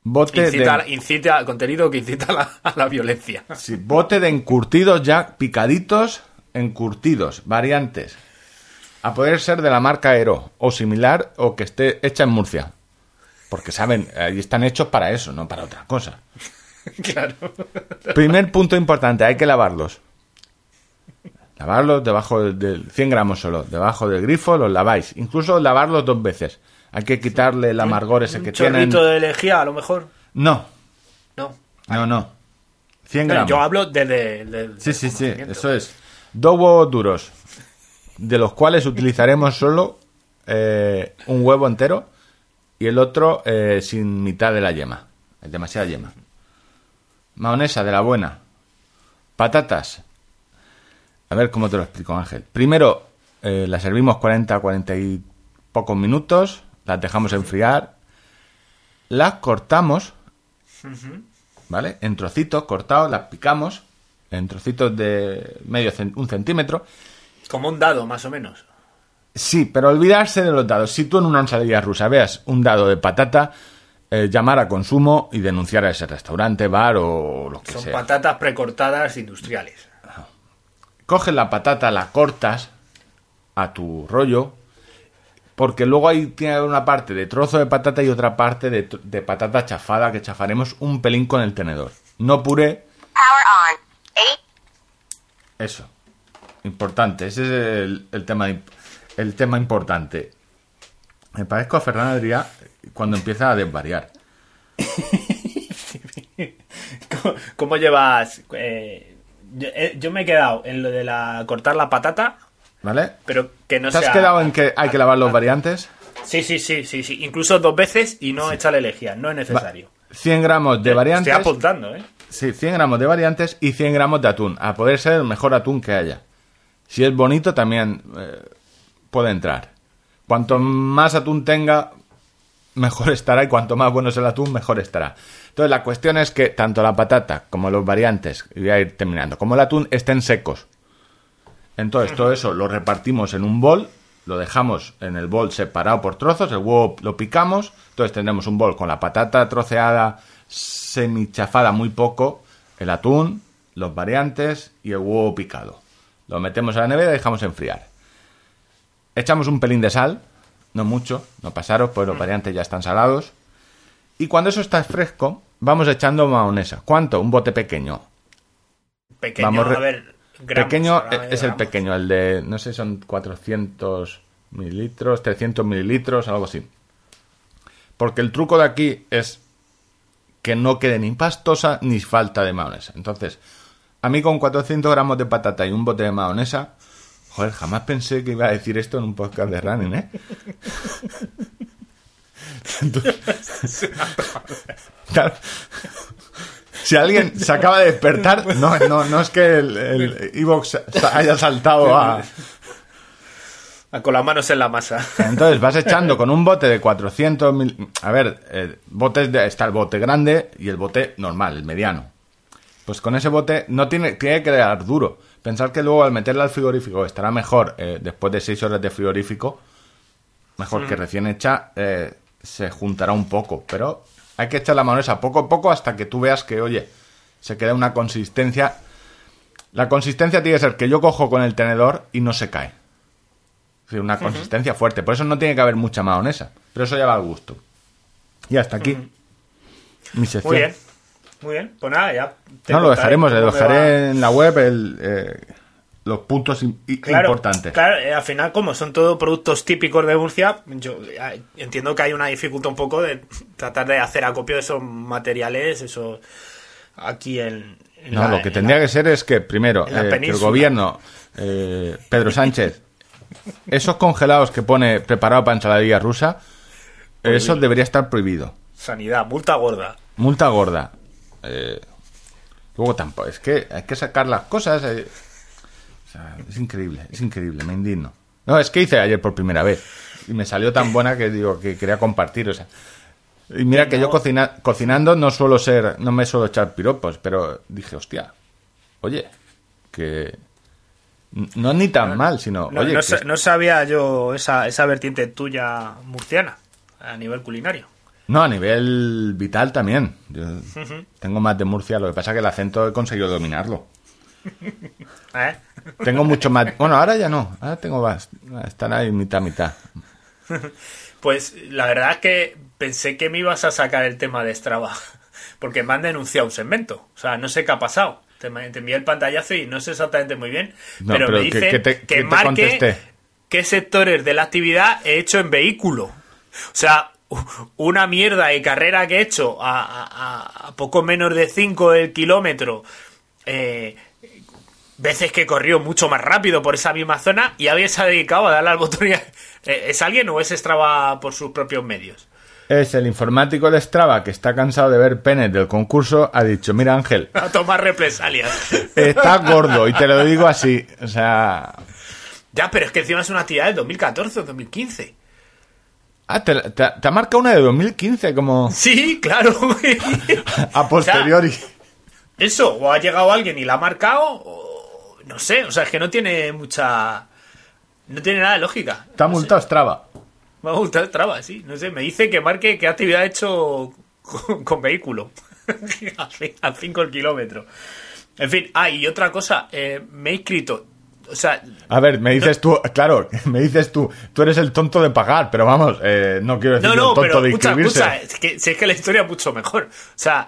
Bote Incita, de, incita contenido que incita a la, a la violencia. sí, bote de encurtidos ya picaditos, encurtidos, variantes. A poder ser de la marca Aero o similar o que esté hecha en Murcia. Porque saben, ahí están hechos para eso, no para otra cosa. [laughs] claro. Primer punto importante, hay que lavarlos. Lavarlos debajo del- del 100 gramos solo, debajo del grifo los laváis. Incluso lavarlos dos veces. Hay que quitarle el amargor ese que Un tienen. chorrito de lejía, a lo mejor. No, No. no, no. 100 No, gramos. Yo hablo de, de- de- Sí, sí, sí, eso es. Dos huevos duros, de los cuales utilizaremos solo eh, un huevo entero y el otro eh, sin mitad de la yema. Es demasiada yema. Mayonesa de la buena. Patatas. A ver cómo te lo explico, Ángel. Primero eh, las servimos 40, 40 y pocos minutos. Las dejamos enfriar. Las cortamos ¿vale? En trocitos cortados, las picamos en trocitos de medio un centímetro. Como un dado, más o menos. Sí, pero olvidarse de los dados. Si tú en una ensalada rusa veas un dado de patata, eh, llamar a consumo y denunciar a ese restaurante, bar o lo que Son sea. patatas precortadas industriales. Coges la patata, la cortas a tu rollo, porque luego ahí tiene una parte de trozo de patata y otra parte de, de patata chafada que chafaremos un pelín con el tenedor. No puré, Power on. Eight. Eso. Importante. Ese es el, el tema, imp- el tema importante. Me parezco a Fernán Adrià cuando empieza a desvariar. [laughs] ¿Cómo, cómo llevas? eh, yo, eh, yo me he quedado en lo de la cortar la patata, ¿Vale? pero que no ¿Te has sea- quedado en que hay que lavar los variantes? Sí, sí, sí, sí, sí. Incluso dos veces y no echarle lejía. No es necesario. 100 gramos de variantes. Estoy apuntando, ¿eh? Sí, 100 gramos de variantes y 100 gramos de atún. A poder ser el mejor atún que haya. Si es bonito, también eh, puede entrar. Cuanto más atún tenga, mejor [laughs] estará. Y cuanto más bueno es el atún, mejor estará. Entonces, la cuestión es que tanto la patata como los variantes, y voy a ir terminando, como el atún estén secos. Entonces, todo eso lo repartimos en un bol, lo dejamos en el bol separado por trozos, el huevo lo picamos, entonces tendremos un bol con la patata troceada, semichafada muy poco, el atún, los variantes y el huevo picado. Lo metemos a la nevera y dejamos enfriar. Echamos un pelín de sal, no mucho, no pasaros, pues los variantes ya están salados. Y cuando eso está fresco, vamos echando maonesa. ¿Cuánto? Un bote pequeño. Pequeño, Vamos a ver. gramos, pequeño de es el gramos. pequeño, el de, no sé, son 400 mililitros, 300 mililitros, algo así. Porque el truco de aquí es que no quede ni pastosa ni falta de mayonesa. Entonces, a mí con 400 gramos de patata y un bote de mayonesa, joder, jamás pensé que iba a decir esto en un podcast de running, ¿eh? [laughs] Si alguien se acaba de despertar, no, no, no es que el, Evox haya saltado a... Ah, Con las manos en la masa. Entonces vas echando con un bote de 400 mil... A ver, eh, botes de... está el bote grande y el bote normal, el mediano. Pues con ese bote no tiene, tiene que quedar duro. Pensar que luego al meterla al frigorífico estará mejor eh, después de 6 horas de frigorífico. Mejor que recién hecha, eh, se juntará un poco. Pero hay que echar la mayonesa poco a poco hasta que tú veas que, oye, se queda una consistencia. La consistencia tiene que ser que yo cojo con el tenedor y no se cae. Es decir, una consistencia fuerte. Por eso no tiene que haber mucha mayonesa. Pero eso ya va al gusto. Y hasta aquí. Mi sección. Muy bien. Muy bien. Pues nada, ya. te No, lo dejaremos. Me dejaré en la web el, eh, los puntos Claro, importantes. claro, eh, al final, como son todos productos típicos de Murcia, yo eh, entiendo que hay una dificultad un poco de tratar de hacer acopio de esos materiales, eso aquí en. en No, la- lo que en tendría la- que ser es que, primero, eh, que el gobierno, eh, Pedro Sánchez, esos congelados que pone preparado para ensaladilla rusa, eso debería estar prohibido. Sanidad, multa gorda. Multa gorda. Eh, luego tampoco, es que hay que sacar las cosas. eh. O sea, es increíble, es increíble, me indigno. No, es que hice ayer por primera vez y me salió tan buena que digo que quería compartir, o sea. Y mira que yo cocina- cocinando no suelo ser, no me suelo echar piropos, pero dije, hostia, oye, que no ni tan mal, sino, No, oye, no que no sabía yo esa, esa vertiente tuya murciana a nivel culinario. No, a nivel vital también. Yo tengo más de Murcia, lo que pasa es que el acento he conseguido dominarlo. [laughs] ¿Eh? Tengo mucho más. Bueno, ahora ya no. Ahora tengo más. Están ahí mitad, mitad. [laughs] Pues la verdad es que pensé que me ibas a sacar el tema de Strava, [laughs] porque me han denunciado un segmento. O sea, no sé qué ha pasado. Te, te envié el pantallazo y no sé exactamente muy bien, No, pero, pero me ¿qué- dice qué te- que qué te marque contesté? qué sectores de la actividad he hecho en vehículo. O sea, una mierda de carrera que he hecho a, a- poco menos de 5 el kilómetro. Eh, veces que corrió mucho más rápido por esa misma zona y alguien se ha dedicado a darle al botón y a- [laughs] Eh, ¿Es alguien o es Strava por sus propios medios? Es el informático de Strava que está cansado de ver penes del concurso. Ha dicho: Mira, Ángel, [laughs] A tomar represalias. [laughs] está gordo. Y te lo digo así. O sea. ya, pero es que encima es una actividad del 2014 o 2015. Ah, te, te- te ha marcado una de 2015 como Sí, claro. güey. [laughs] a posteriori. Eso, o ha llegado alguien y la ha marcado, o no sé, o sea, es que no tiene mucha... No tiene nada de lógica. Está No multado Strava. Me ha gustado Strava, sí. No sé, me dice que marque qué actividad ha hecho con, con vehículo. [laughs] a 5 el kilómetro. En fin, ah, y otra cosa, eh, me he inscrito. O sea, A ver, me dices tú, claro, [laughs] me dices tú, tú eres el tonto de pagar, pero vamos, eh, no quiero decir no, el no, tonto pero de escucha, inscribirse. escucha, es que, si es que la historia es mucho mejor. O sea,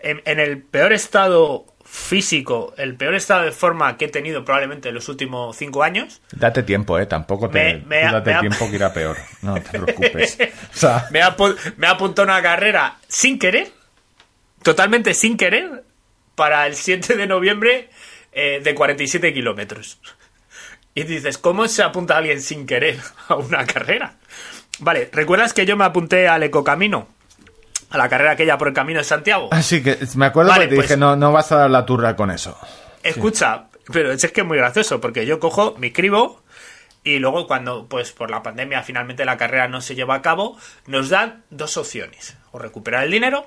en, en el peor estado físico, el peor estado de forma que he tenido probablemente en los últimos cinco años, Date tiempo, eh, tampoco te Me- me ha- date me ha- tiempo que irá peor. No te [laughs] preocupes. O sea, me ha, me ha apuntado una carrera sin querer, totalmente sin querer, para el 7 de noviembre eh, de 47 kilómetros. Y dices, ¿cómo se apunta alguien sin querer a una carrera? Vale, ¿recuerdas que yo me apunté al Ecocamino? A la carrera aquella por el Camino de Santiago. así que me acuerdo Vale, que te pues- dije, no, no vas a dar la turra con eso. Escucha, pero es que es muy gracioso, porque yo cojo, me inscribo, y luego cuando, pues por la pandemia, finalmente la carrera no se lleva a cabo, nos dan dos opciones. O recuperar el dinero,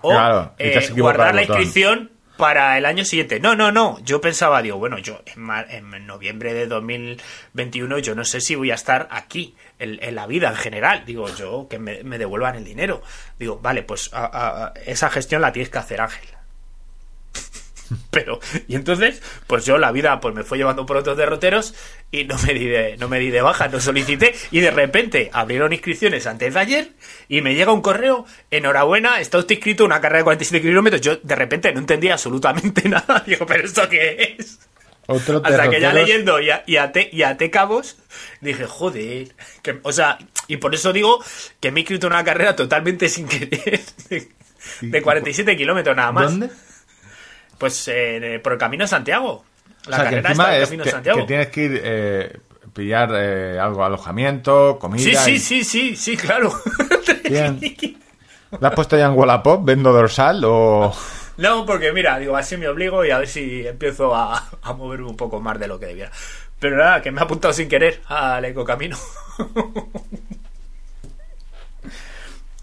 o Claro, eh, guardar la inscripción para el año siguiente. No, no, no. Yo pensaba, digo, bueno, yo en, en noviembre de 2021 yo no sé si voy a estar aquí, en, la vida en general. Digo, yo que me, devuelvan el dinero. Digo, vale, pues a- esa gestión la tienes que hacer Ángel. [laughs] Pero, y entonces, pues yo la vida pues me fue llevando por otros derroteros y no me di de, no me di de baja, no solicité y de repente abrieron inscripciones antes de ayer y me llega un correo, enhorabuena, está usted inscrito una carrera de 47 kilómetros. Yo de repente no entendía absolutamente [laughs] nada. Digo, ¿pero esto qué es? Otro Hasta que ya leyendo y, a- y, y cabos, dije, joder. Que, o sea, y por eso digo que me he inscrito en una carrera totalmente sin querer. [laughs] De, de 47 kilómetros nada más. ¿Dónde? Pues eh, por el Camino de Santiago. La o sea, que carrera está en el es Camino que, de Santiago. que tienes que ir eh, pillar eh, algo, alojamiento, comida. Sí, sí, y- sí, sí, sí, claro. [laughs] Bien. [laughs] ¿La has puesto ya en Wallapop? ¿Vendo dorsal o...? No, porque mira, digo, así me obligo y a ver si empiezo a, a moverme un poco más de lo que debiera. Pero nada, que me ha apuntado sin querer al ecocamino.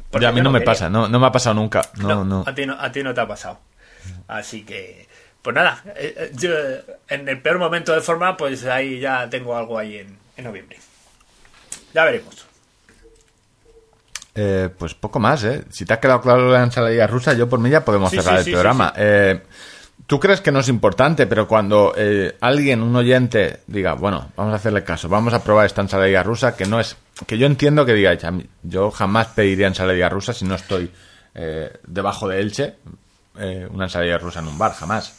Porque Ya, a mí no me quería. pasa, no, no me ha pasado nunca. No, no. A, ti no a ti no te ha pasado. Así que, pues nada, eh, eh, yo en el peor momento de forma, pues ahí ya tengo algo ahí en, en noviembre. Ya veremos. Eh, pues poco más, ¿eh? Si te ha quedado claro la ensaladilla rusa, yo por mí ya podemos Sí, cerrar sí, el sí, programa. Eh, Tú crees que no es importante, pero cuando eh, alguien, un oyente, diga, bueno, vamos a hacerle caso, vamos a probar esta ensaladilla rusa, que no es. Que yo entiendo que diga, "Ya, yo jamás pediría ensaladilla rusa si no estoy eh, debajo de Elche, eh, una ensaladilla rusa en un bar, jamás.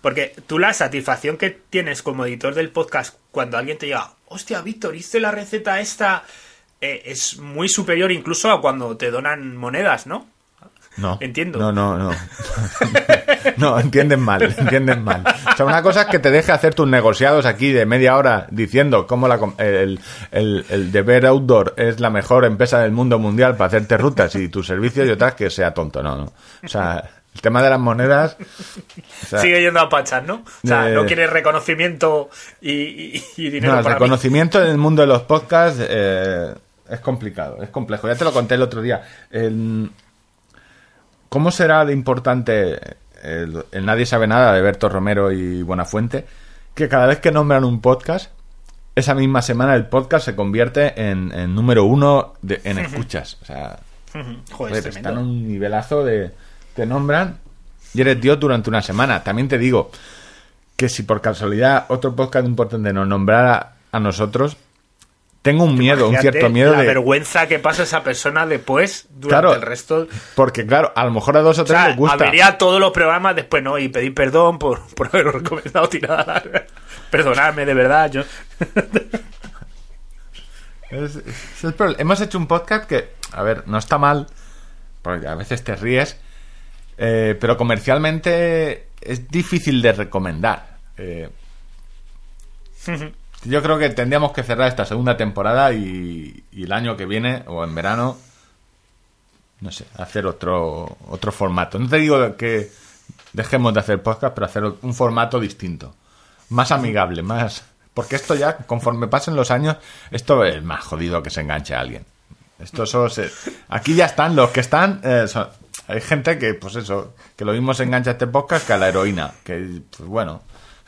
Porque tú la satisfacción que tienes como editor del podcast cuando alguien te diga, hostia, Víctor, hice la receta esta, eh, es muy superior incluso a cuando te donan monedas, ¿no? No. Entiendo. No, no, no. [laughs] no, entienden mal, entienden mal. O sea, una cosa es que te deje hacer tus negociados aquí de media hora diciendo cómo la, el, el, el Deber Outdoor es la mejor empresa del mundo mundial para hacerte rutas y tus servicios y otras que sea tonto, no, no. O sea, el tema de las monedas... o sea, Sigue yendo a pachas, ¿no? O sea, Eh, no quieres reconocimiento y, y- y dinero no, el para mí. reconocimiento en el mundo de los podcasts eh, es complicado, es complejo. Ya te lo conté el otro día. El- ¿Cómo será de importante el, el Nadie sabe nada de Berto Romero y Buenafuente? Que cada vez que nombran un podcast, esa misma semana el podcast se convierte en, en número uno de- en escuchas. O sea, Joder, Joder, es están a un nivelazo de. Te nombran y eres Dios durante una semana. También te digo que si por casualidad otro podcast importante nos nombrara a nosotros, tengo un miedo, un cierto miedo la de. vergüenza que pasa esa persona después durante Claro. el resto. Porque, claro, a lo mejor a dos o O tres sea, les gusta. habría todos los programas después, ¿no? Y pedir perdón por, [laughs] por haberos recomendado tirada. Perdonadme, de verdad. Yo... [laughs] Es- es el problema. Hemos hecho un podcast que, a ver, no está mal, porque a veces te ríes, eh, pero comercialmente es difícil de recomendar. Eh, [laughs] yo creo que tendríamos que cerrar esta segunda temporada y, el año que viene, o en verano, no sé, hacer otro, otro formato. No te digo que dejemos de hacer podcast, pero hacer un formato distinto. Más amigable, más... Porque esto ya, conforme pasen los años, esto es más jodido que se enganche a alguien. Esto solo se... Aquí ya están, los que están... eh, son- Hay gente que, pues eso, que lo mismo se engancha a este podcast que a la heroína. Que, pues bueno...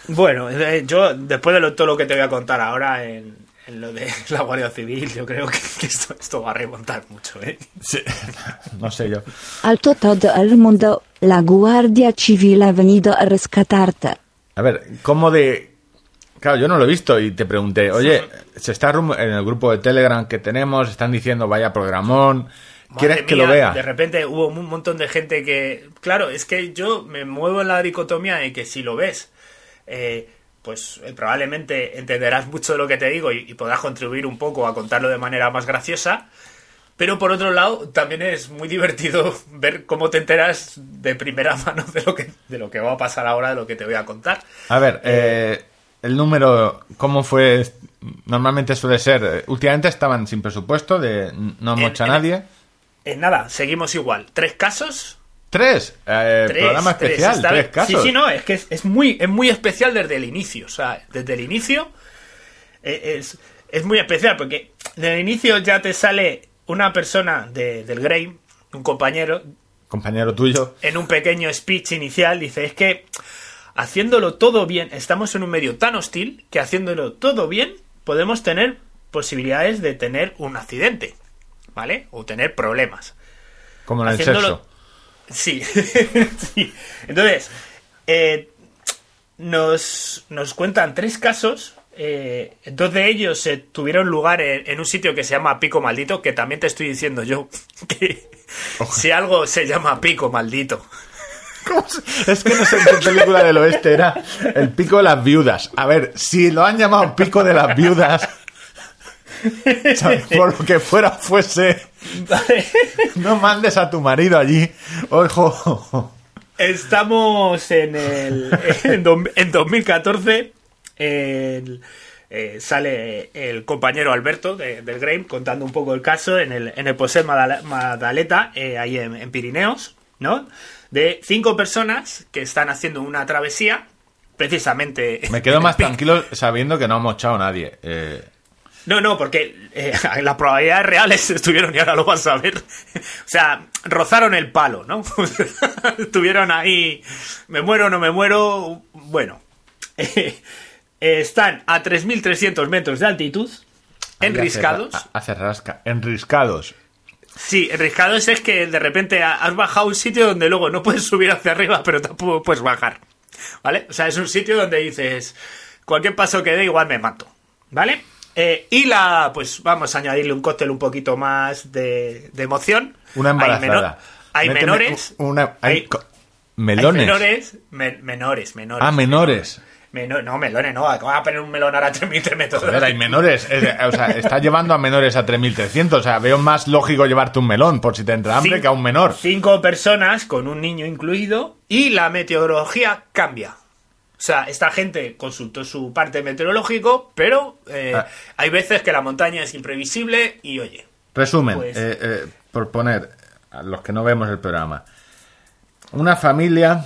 Bueno, eh, yo después de lo- todo lo que te voy a contar ahora en, en lo de [laughs] la Guardia Civil, yo creo que, que [laughs] esto, esto va a remontar mucho, ¿eh? Sí, [laughs] no sé yo. Alto todo el mundo, la Guardia Civil ha venido a rescatarte. A ver, ¿cómo de...? Claro, yo no lo he visto y te pregunté, oye, se está rum- en el grupo de Telegram que tenemos, están diciendo vaya programón, ¿quieres que mía, lo vea? De repente hubo un montón de gente que. Claro, es que yo me muevo en la dicotomía de que si lo ves, eh, pues eh, probablemente entenderás mucho de lo que te digo y, y podrás contribuir un poco a contarlo de manera más graciosa. Pero por otro lado, también es muy divertido [laughs] ver cómo te enteras de primera [laughs] mano de lo que, de lo que va a pasar ahora, de lo que te voy a contar. A ver, eh, el número, ¿cómo fue? Normalmente suele ser, últimamente estaban sin presupuesto, de no En- mocha a en- nadie. Eh, nada, seguimos igual. Tres casos, Tres, eh, Tres, programa especial, tres casos. Sí, sí, no, es que es, es muy, es muy especial desde el inicio. O sea, desde el inicio eh, es, es muy especial porque desde el inicio ya te sale una persona de- del Grey, un compañero, Compañero tuyo. en un pequeño speech inicial, dice, es que haciéndolo todo bien, estamos en un medio tan hostil que haciéndolo todo bien podemos tener posibilidades de tener un accidente, ¿vale? O tener problemas. Como en el Haciéndolo- sexo. Sí. [laughs] sí. Entonces, eh, nos, nos cuentan tres casos. eh, dos de ellos eh, tuvieron lugar en, en un sitio que se llama Pico Maldito, que también te estoy diciendo yo [laughs] que si algo se llama Pico Maldito. ¿Cómo se- Es que no sé en qué película del oeste era el pico de las viudas. A ver, si lo han llamado pico de las viudas, o sea, [laughs] por lo que fuera fuese, Vale. no mandes a tu marido allí. Ojo. Estamos en el en, do- en 2014. el- eh, sale el compañero Alberto de- del Graham contando un poco el caso en el, en el Madale- Madaleta, eh, ahí en, en Pirineos, ¿no? De cinco personas que están haciendo una travesía, precisamente. Me quedo más tranquilo sabiendo que no hemos echado a nadie. Eh, No, no, porque eh, [laughs] las probabilidades reales estuvieron y ahora lo vas a ver. [laughs] O sea, rozaron el palo, ¿no? [laughs] Estuvieron ahí, me muero o no me muero. Bueno, eh, están a 3.300 metros de altitud, enriscados. Hace, hace rasca. Enriscados. Sí, enriscados es que de repente ha- has bajado a un sitio donde luego no puedes subir hacia arriba, pero tampoco puedes bajar. ¿Vale? O sea, es un sitio donde dices, cualquier paso que dé igual me mato. ¿Vale? Eh, y la, pues vamos a añadirle un cóctel un poquito más de, de emoción. Una Hay embarazada. menor- Hay, menores. Una, hay hay- co- hay melones. menores. me- menores, menores. Ah, menores. Meno- no, melones, no. ¿Cómo va a poner un melón ahora a 3.000 metros? Joder, hay menores. Es- o sea, está llevando a menores a 3300. O sea, veo más lógico llevarte un melón por si te entra hambre que a un menor. Cinco personas con un niño incluido y la meteorología cambia. O sea, esta gente consultó su parte meteorológico, pero eh, Ah. hay veces que la montaña es imprevisible y oye. Resumen, Pues- eh, eh, por poner a los que no vemos el programa. Una familia,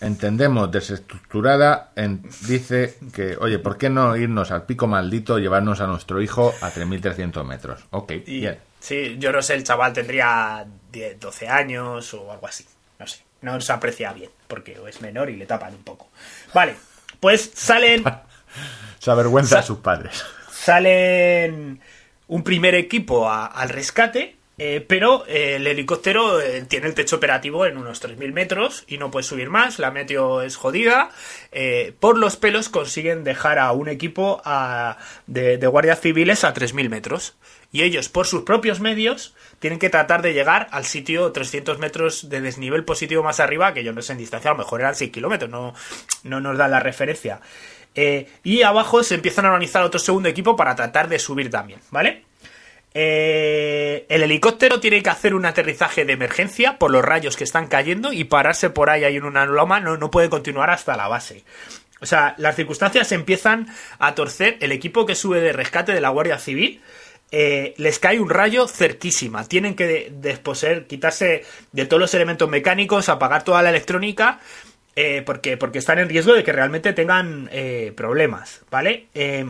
entendemos, desestructurada, en- dice que, oye, ¿por qué no irnos al pico maldito, llevarnos a nuestro hijo a 3.300 metros? Ok, Y, bien. Sí, yo no sé, el chaval tendría 10, 12 años o algo así. No sé, no se aprecia bien, porque es menor y le tapan un poco. Vale, pues salen [laughs] Se avergüenza a sus padres. salen un primer equipo a- al rescate, eh, pero eh, el helicóptero eh, tiene el techo operativo en unos 3.000 metros y no puede subir más, la meteo es jodida. por los pelos consiguen dejar a un equipo a- de, de guardias civiles a 3.000 metros. Y ellos, por sus propios medios, tienen que tratar de llegar al sitio 300 metros de desnivel positivo más arriba, que yo no sé en distancia, a lo mejor eran 6 kilómetros, no, no nos dan la referencia. Eh, y abajo se empiezan a organizar otro segundo equipo para tratar de subir también, ¿vale? Eh, el helicóptero tiene que hacer un aterrizaje de emergencia por los rayos que están cayendo y pararse por ahí, ahí en una loma, no, no puede continuar hasta la base. O sea, las circunstancias empiezan a torcer. El equipo que sube de rescate de la Guardia Civil eh, les cae un rayo cerquísima. Tienen que de- desposeer, quitarse de todos los elementos mecánicos, apagar toda la electrónica, eh, porque, porque están en riesgo de que realmente tengan eh, problemas, ¿vale? Eh,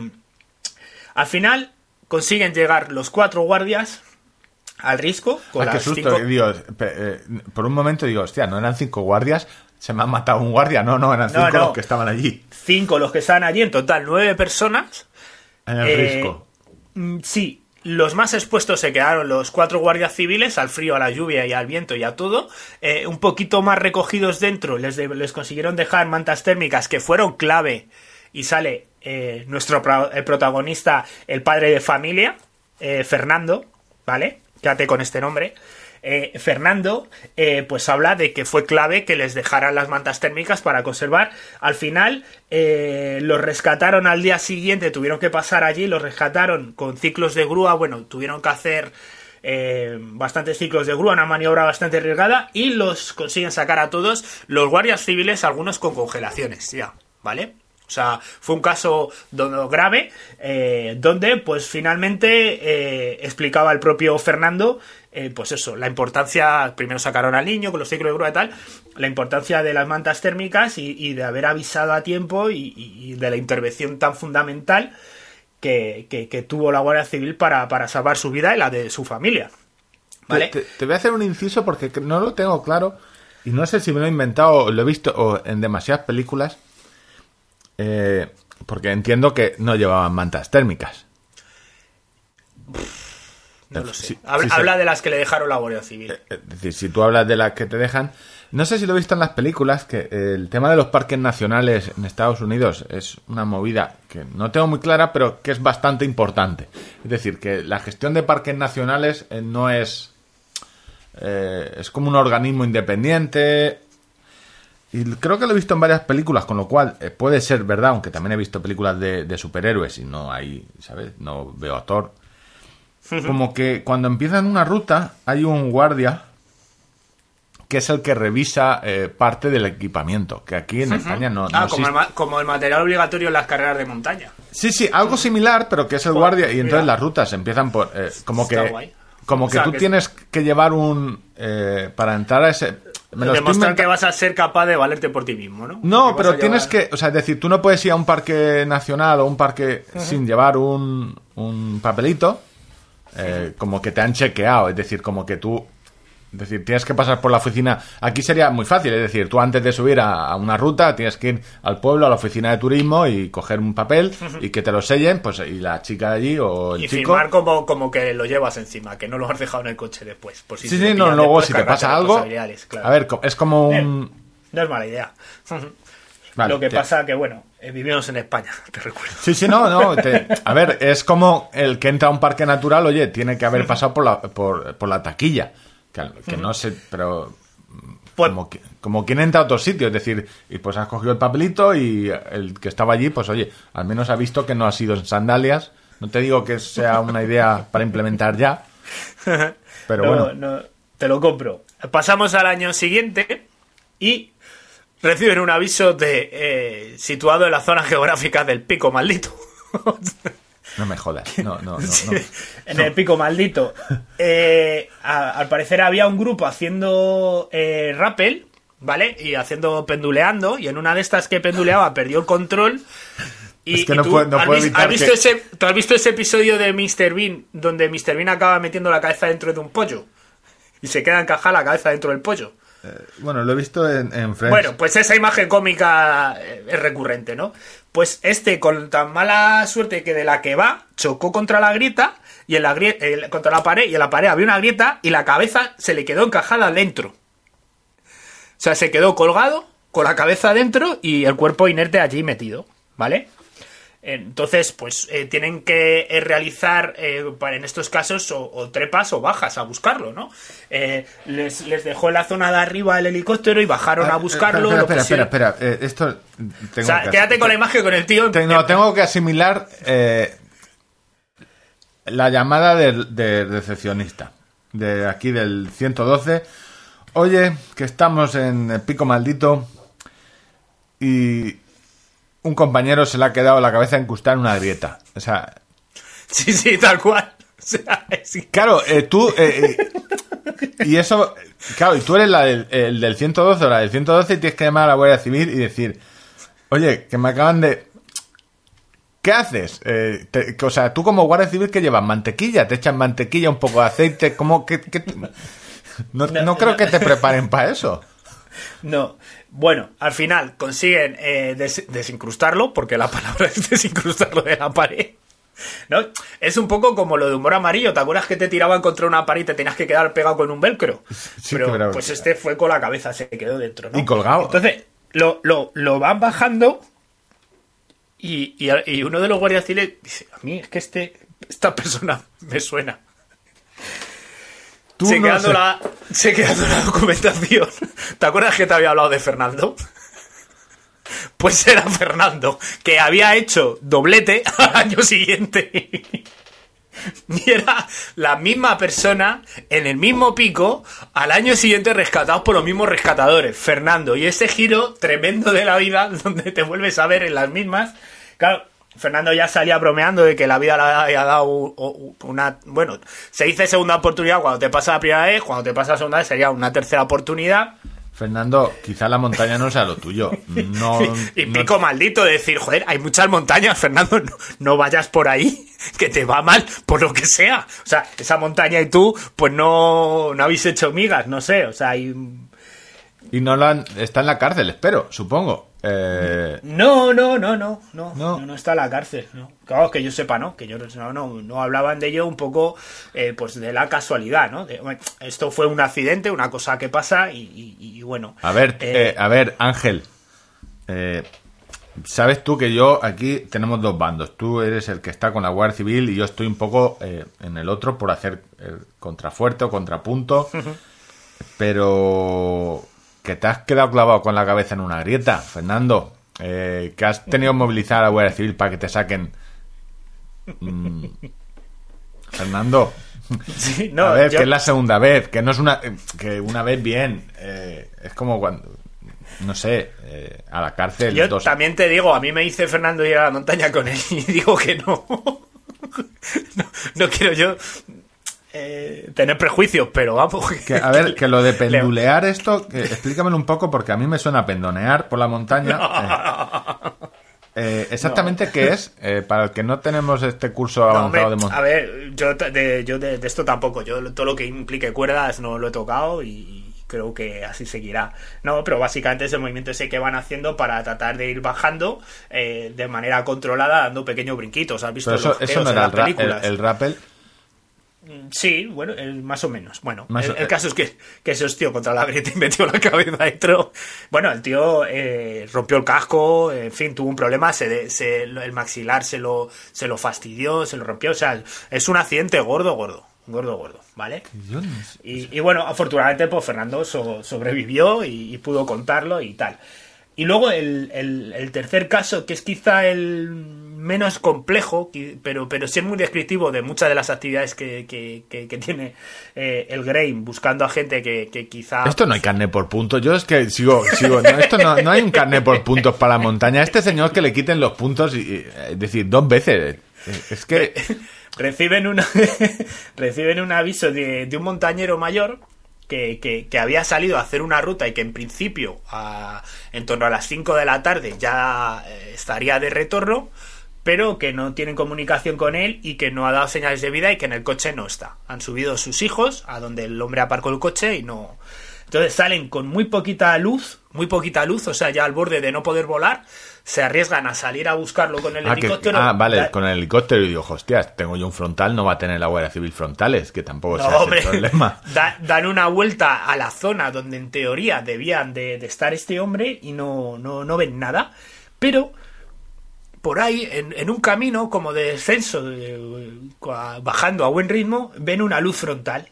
al final consiguen llegar los cuatro guardias al risco. Con Ay, qué susto. cinco- digo, pe- por un momento digo, hostia, no eran cinco guardias, se me han matado un guardia. No, no, eran cinco no. los que estaban allí. cinco los que están allí, en total nueve personas. En el risco. Mm, Sí, los más expuestos se quedaron los cuatro guardias civiles al frío, a la lluvia y al viento y a todo. Eh, un poquito más recogidos dentro, les, les consiguieron dejar mantas térmicas que fueron clave. Y sale eh, nuestro el protagonista, el padre de familia, eh, Fernando, ¿vale? Quédate con este nombre. Eh, Fernando, eh, pues habla de que fue clave que les dejaran las mantas térmicas para conservar. Al final, eh, los rescataron al día siguiente, tuvieron que pasar allí, los rescataron con ciclos de grúa. Bueno, tuvieron que hacer bastantes ciclos de grúa, una maniobra bastante arriesgada, y los consiguen sacar a todos. Los guardias civiles, algunos con congelaciones, ya, ¿vale? O sea, fue un caso grave donde, pues finalmente explicaba el propio Fernando, eh, pues eso, la importancia, primero sacaron al niño con los ciclos de grúa y tal, la importancia de las mantas térmicas y, y de haber avisado a tiempo y, de la intervención tan fundamental que, que- que tuvo la Guardia Civil para, para salvar su vida y la de su familia. ¿Vale? Te, te voy a hacer un inciso porque no lo tengo claro y no sé si me lo he inventado o lo he visto o en demasiadas películas. eh, porque entiendo que no llevaban mantas térmicas. No lo sé. Sí, Habla, sí, sí. habla de las que le dejaron la Guardia Civil. Es decir, si tú hablas de las que te dejan, No sé si lo he visto en las películas, que eh, el tema de los parques nacionales en Estados Unidos es una movida que no tengo muy clara, pero que es bastante importante. Es decir, que la gestión de parques nacionales eh, no es... eh, es como un organismo independiente. Y creo que lo he visto en varias películas, con lo cual eh, puede ser verdad, aunque también he visto películas de, de superhéroes y no hay, ¿sabes? No veo a Thor. Como que cuando empiezan una ruta hay un guardia que es el que revisa eh, parte del equipamiento, que aquí en España no, no Ah, como el, como el material obligatorio en las carreras de montaña. Sí, sí, algo similar, pero que es el Joder, guardia y entonces mira. las rutas empiezan por... eh, como Está que guay. como O que sea, tú que- tienes que llevar un... eh, para entrar a ese... me Demostrar que vas a ser capaz de valerte por ti mismo, ¿no? No, pero tienes llevar- que, o sea, es decir, tú no puedes ir a un parque nacional o un parque sin llevar un, un papelito, eh, como que te han chequeado, es decir, como que tú, es decir, tienes que pasar por la oficina. Aquí sería muy fácil, es decir, tú antes de subir a, a una ruta tienes que ir al pueblo, a la oficina de turismo y coger un papel y que te lo sellen, pues y la chica de allí o el Y chico. firmar como, como que lo llevas encima, que no lo has dejado en el coche después. Por si Sí, sí, no, luego si te pasa algo, claro. a ver, es como un, No es mala idea. [laughs] Vale, lo que pasa que, bueno, eh, vivimos en España, [laughs] te recuerdo. Sí, sí, no, no. te- a ver, es como el que entra a un parque natural, oye, tiene que haber pasado por la, por, por la taquilla. Que, que no sé, pero. Pues- como, que- como quien entra a otro sitio, es decir, y pues has cogido el papelito y el que estaba allí, pues oye, al menos ha visto que no ha sido en sandalias. No te digo que sea una idea para implementar ya, pero No, bueno. no, te lo compro. Pasamos al año siguiente y reciben un aviso de eh, situado en la zona geográfica del pico maldito. [laughs] No me jodas. No, no, no. Sí, no. en el pico maldito. [laughs] Eh, a- al parecer había un grupo haciendo eh, rappel, ¿vale? Y haciendo penduleando, y en una de estas que penduleaba perdió el control. Y, Es que y no tú puedo- no has, puedo evitar has visto que- ese, ¿tú has visto ese episodio de Mr. Bean donde Mr. Bean acaba metiendo la cabeza dentro de un pollo? Y se queda encajada la cabeza dentro del pollo. Bueno, lo he visto en, en. Bueno, pues esa imagen cómica eh, es recurrente, ¿no? Pues este, con tan mala suerte que de la que va, chocó contra la grieta y en la grie- eh, contra la pared, y en la pared había una grieta y la cabeza se le quedó encajada dentro. O sea, se quedó colgado con la cabeza dentro y el cuerpo inerte allí metido, ¿vale? Entonces, pues eh, tienen que eh, realizar, eh, en estos casos, o, o trepas o bajas a buscarlo, ¿no? Les, les dejó en la zona de arriba el helicóptero y bajaron a Ah, buscarlo. Espera, espera, espera, esto tengo O sea, que quédate con la imagen con el tío. Te- no, tengo que asimilar la llamada del de recepcionista de aquí del 112. Oye, que estamos en el pico maldito y un compañero se le ha quedado la cabeza incrustada en una grieta. O sea, Sí, sí, tal cual. [laughs] O sea, claro, eh, tú... eh, eh, y eso... Claro, y tú eres la del, el del 112 o la del 112 y tienes que llamar a la Guardia Civil y decir, oye, que me acaban de... ¿Qué haces? Eh, te- o sea, tú como Guardia Civil que llevas mantequilla, te echan mantequilla, un poco de aceite, ¿cómo que...? que- No, no creo que te preparen para eso. No. Bueno, al final consiguen eh, des- desincrustarlo, porque la palabra [laughs] es desincrustarlo de la pared. ¿No? Es un poco como lo de humor amarillo. ¿Te acuerdas que te tiraban contra una pared y te tenías que quedar pegado con un velcro? [laughs] Sí, pero, pues este fue con la cabeza, se quedó dentro, ¿no? Y colgado. Entonces, lo, lo, lo van bajando y, y, y uno de los guardias civiles dice, a mí es que este, esta persona [laughs] me suena. Tú se, no la, se quedando la documentación. ¿Te acuerdas que te había hablado de Fernando? Pues era Fernando, que había hecho doblete al año siguiente. Y era la misma persona en el mismo pico al año siguiente rescatados por los mismos rescatadores, Fernando. Y ese giro tremendo de la vida [laughs] donde te vuelves a ver en las mismas. Claro, Fernando ya salía bromeando de que la vida le había dado una... Bueno, se dice segunda oportunidad cuando te pasa la primera vez, cuando te pasa la segunda vez sería una tercera oportunidad. Fernando, quizá la montaña no sea lo tuyo. No, [laughs] y no- pico maldito de decir, joder, hay muchas montañas, Fernando, no, no vayas por ahí, [laughs] que te va mal, por lo que sea. O sea, esa montaña y tú, pues no, no habéis hecho migas, no sé, o sea, hay... Y no lo han- está en la cárcel, espero, supongo. Eh, No, no, no, no, no, No. no, está en la cárcel, no. Claro, que yo sepa, ¿no? Que yo no, no, no hablaban de ello un poco, eh, pues de la casualidad, ¿no? De, bueno, esto fue un accidente, una cosa que pasa y, y- y bueno. a ver, eh, a ver, Ángel. Sabes tú que yo aquí tenemos dos bandos. Tú eres el que está con la Guardia Civil y yo estoy un poco en el otro por hacer el contrafuerte o contrapunto. Pero que te has quedado clavado con la cabeza en una grieta, Fernando. Eh, que has tenido que movilizar a la Guardia Civil para que te saquen. Mm. [laughs] Fernando. sí, no, a ver, yo- que es la segunda vez, que no es una. Que una vez bien. eh, es como cuando. No sé, eh, a la cárcel. Yo dos- también te digo, a mí me dice Fernando ir a la montaña con él y [laughs] digo que no. [laughs] no, no quiero yo eh, tener prejuicios, pero vamos. [laughs] Que, a ver, que lo de le- pendulear esto, que, explícamelo un poco porque a mí me suena pendonear por la montaña. Eh, eh, exactamente qué es, Eh, para el que no tenemos este curso No, avanzado de montaña. a ver, yo, de, yo de, de esto tampoco. Yo todo lo que implique cuerdas no lo he tocado y creo que así seguirá. No, pero básicamente es el movimiento ese que van haciendo para tratar de ir bajando eh, de manera controlada, dando pequeños brinquitos. ¿Has visto Pero eso, los eso no en las películas? el, el rappel. Sí, bueno, más o menos. Bueno, Más el, o- el caso es que, que se hostió contra la grieta y [laughs] metió la cabeza dentro. Bueno, el tío eh, rompió el casco, en fin, tuvo un problema, se, se- el maxilar se lo, se lo fastidió, se lo rompió. O sea, es un accidente gordo, gordo, gordo, gordo, ¿vale? Y, y bueno, afortunadamente, pues Fernando so- sobrevivió y, y pudo contarlo y tal. Y luego el, el- el tercer caso, que es quizá el menos complejo, pero, pero sí es muy descriptivo de muchas de las actividades que, que- que- que tiene eh, el Grain, buscando a gente que, quizá... Esto no hay carne por puntos. Yo es que sigo, sigo. No, esto no, no hay un carne por puntos para la montaña. A este señor que le quiten los puntos, y, y, es decir, dos veces. Eh, Es que. [laughs] reciben una [laughs] reciben un aviso de, de un montañero mayor que, que- que había salido a hacer una ruta y que en principio a- en torno a las 5 de la tarde ya eh, estaría de retorno pero que no tienen comunicación con él y que no ha dado señales de vida y que en el coche no está. Han subido sus hijos a donde el hombre aparcó el coche y no. Entonces salen con muy poquita luz, muy poquita luz, o sea, ya al borde de no poder volar, se arriesgan a salir a buscarlo con el Ah, que- helicóptero. ah, vale, con el helicóptero y digo, hostias, tengo yo un frontal, no va a tener la Guardia Civil frontales, que tampoco No, sea el problema. [laughs] da- dan una vuelta a la zona donde en teoría debían de, de estar este hombre y no, no, no ven nada. Pero por ahí, en, en un camino como de descenso, de- bajando a buen ritmo, ven una luz frontal.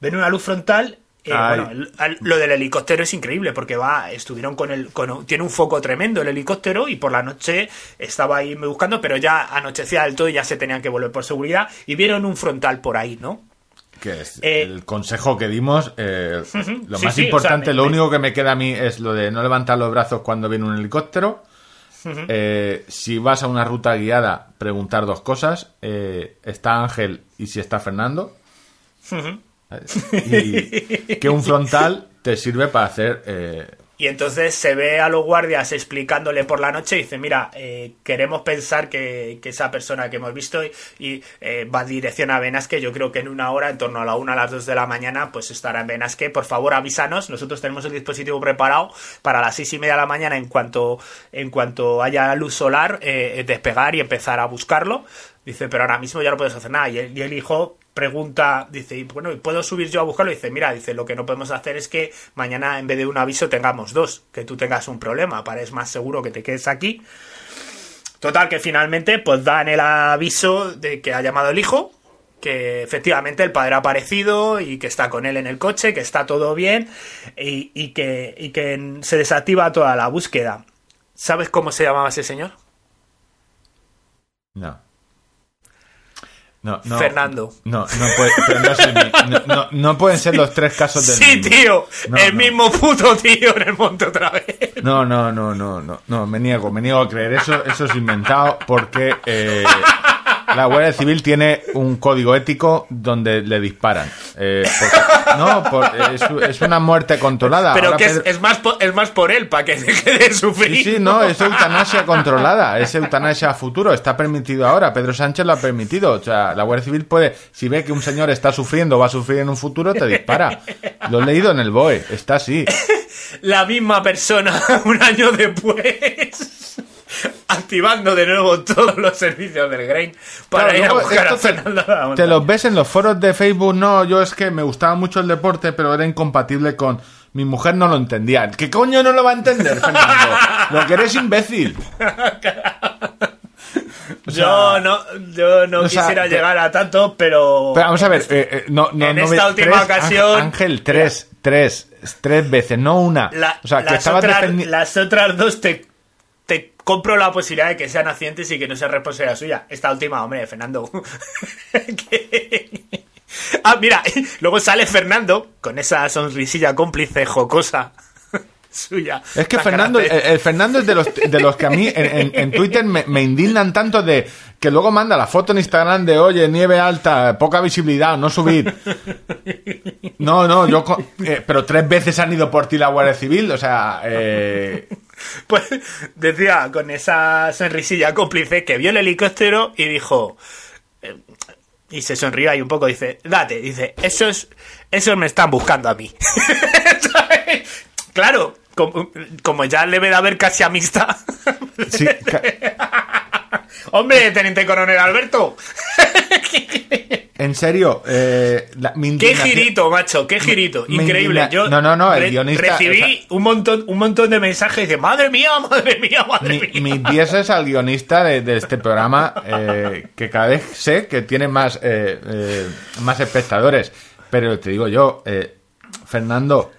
Ven una luz frontal. eh, bueno, el- al- lo del helicóptero es increíble porque va, estuvieron con el, con, tiene un foco tremendo el helicóptero y por la noche estaba ahí buscando, pero ya anochecía del todo y ya se tenían que volver por seguridad y vieron un frontal por ahí, ¿no? Que es Eh, el consejo que dimos. eh, [laughs] lo Sí, más sí, o importante, sea, me- lo único que me queda a mí es lo de no levantar los brazos cuando viene un helicóptero. Eh, si vas a una ruta guiada, preguntar dos cosas. eh, ¿Está Ángel y si está Fernando? y que un frontal te sirve para hacer... Y entonces se ve a los guardias explicándole por la noche y dice, mira, eh, queremos pensar que, esa persona que hemos visto y, y, eh, va dirección a Benasque, yo creo que en una hora, en torno a la una a las dos de la mañana, pues estará en Benasque. Por favor, avísanos, nosotros tenemos el dispositivo preparado para las seis y media de la mañana en cuanto, en cuanto haya luz solar, eh, despegar y empezar a buscarlo. Dice, pero ahora mismo ya no puedes hacer nada. Y el, hijo pregunta, dice, y bueno, ¿y ¿puedo subir yo a buscarlo? Y dice, mira, dice, lo que no podemos hacer es que mañana en vez de un aviso tengamos dos, que tú tengas un problema, para es más seguro que te quedes aquí. Total, que finalmente pues dan el aviso de que ha llamado el hijo, que efectivamente el padre ha aparecido y que está con él en el coche, que está todo bien y, y que, y que se desactiva toda la búsqueda. ¿Sabes cómo se llamaba ese señor? no. No, no, Fernando. No, no, puede- pero no, es el mi- no, no- pueden ser los tres casos del Sí, mismo. tío, el mismo puto tío en el monte otra vez. No, no, no, no, no, no, me niego, me niego a creer eso, eso es inventado porque eh, la Guardia Civil tiene un código ético donde le disparan. Eh, porque- no, por- es, es una muerte controlada. Pero Ahora que es, Pedro- es más por, es más por él, para que deje de sufrir. Sí, sí, no, es eutanasia controlada, es eutanasia a futuro, está permitido ahora, Pedro Sánchez lo ha permitido, o sea, la Guardia Civil puede, si ve que un señor está sufriendo o va a sufrir en un futuro, te dispara. Lo he leído en el BOE, está así. la misma persona [laughs] un año después. [laughs] Activando de nuevo todos los servicios del Grain para Claro, ir a buscar a te- Fernando Te los ves en los foros de Facebook, no, yo es que me gustaba mucho el deporte, pero era incompatible con... Mi mujer no lo entendía. ¿Qué coño no lo va a entender, [laughs] Fernando? Lo que eres imbécil. [laughs] O sea, yo no, yo no o sea, quisiera te- llegar a tanto, pero. Pero vamos a ver, eh, eh, no, no, en no esta última tres, ocasión- Ángel, tres, tres, tres veces, no una. La- o sea, que las, estabas otras, las otras dos te, te compro la posibilidad de que sean accidentes y que no sea responsabilidad suya. Esta última, hombre, Fernando. [laughs] Ah, mira, [laughs] luego sale Fernando con esa sonrisilla cómplice jocosa suya. Es que Fernando, el, grande. el Fernando es de los, de los que a mí en, en- en Twitter me, me indignan tanto de que luego manda la foto en Instagram de oye, nieve alta, poca visibilidad, no subir. No, no, yo. eh, pero tres veces han ido por ti la Guardia Civil, o sea. Eh, Pues decía con esa sonrisilla cómplice que vio el helicóptero y dijo. eh, Y se sonrió ahí un poco, dice, date, dice, esos, esos me están buscando a mí. [laughs] Claro, como, como ya le ve de haber casi amistad. [laughs] sí, ca- [laughs] Hombre, teniente coronel Alberto. en serio, eh, la- mi Qué girito, macho, qué girito. Increíble. Yo No, no, no, el re- guionista, Recibí o sea- un, montón, un montón de mensajes de madre mía, madre mía, madre Mi, mía. mis dieces al guionista de, de este programa, eh, que cada vez sé que tiene más, eh, eh, más espectadores. Pero te digo yo, eh, Fernando,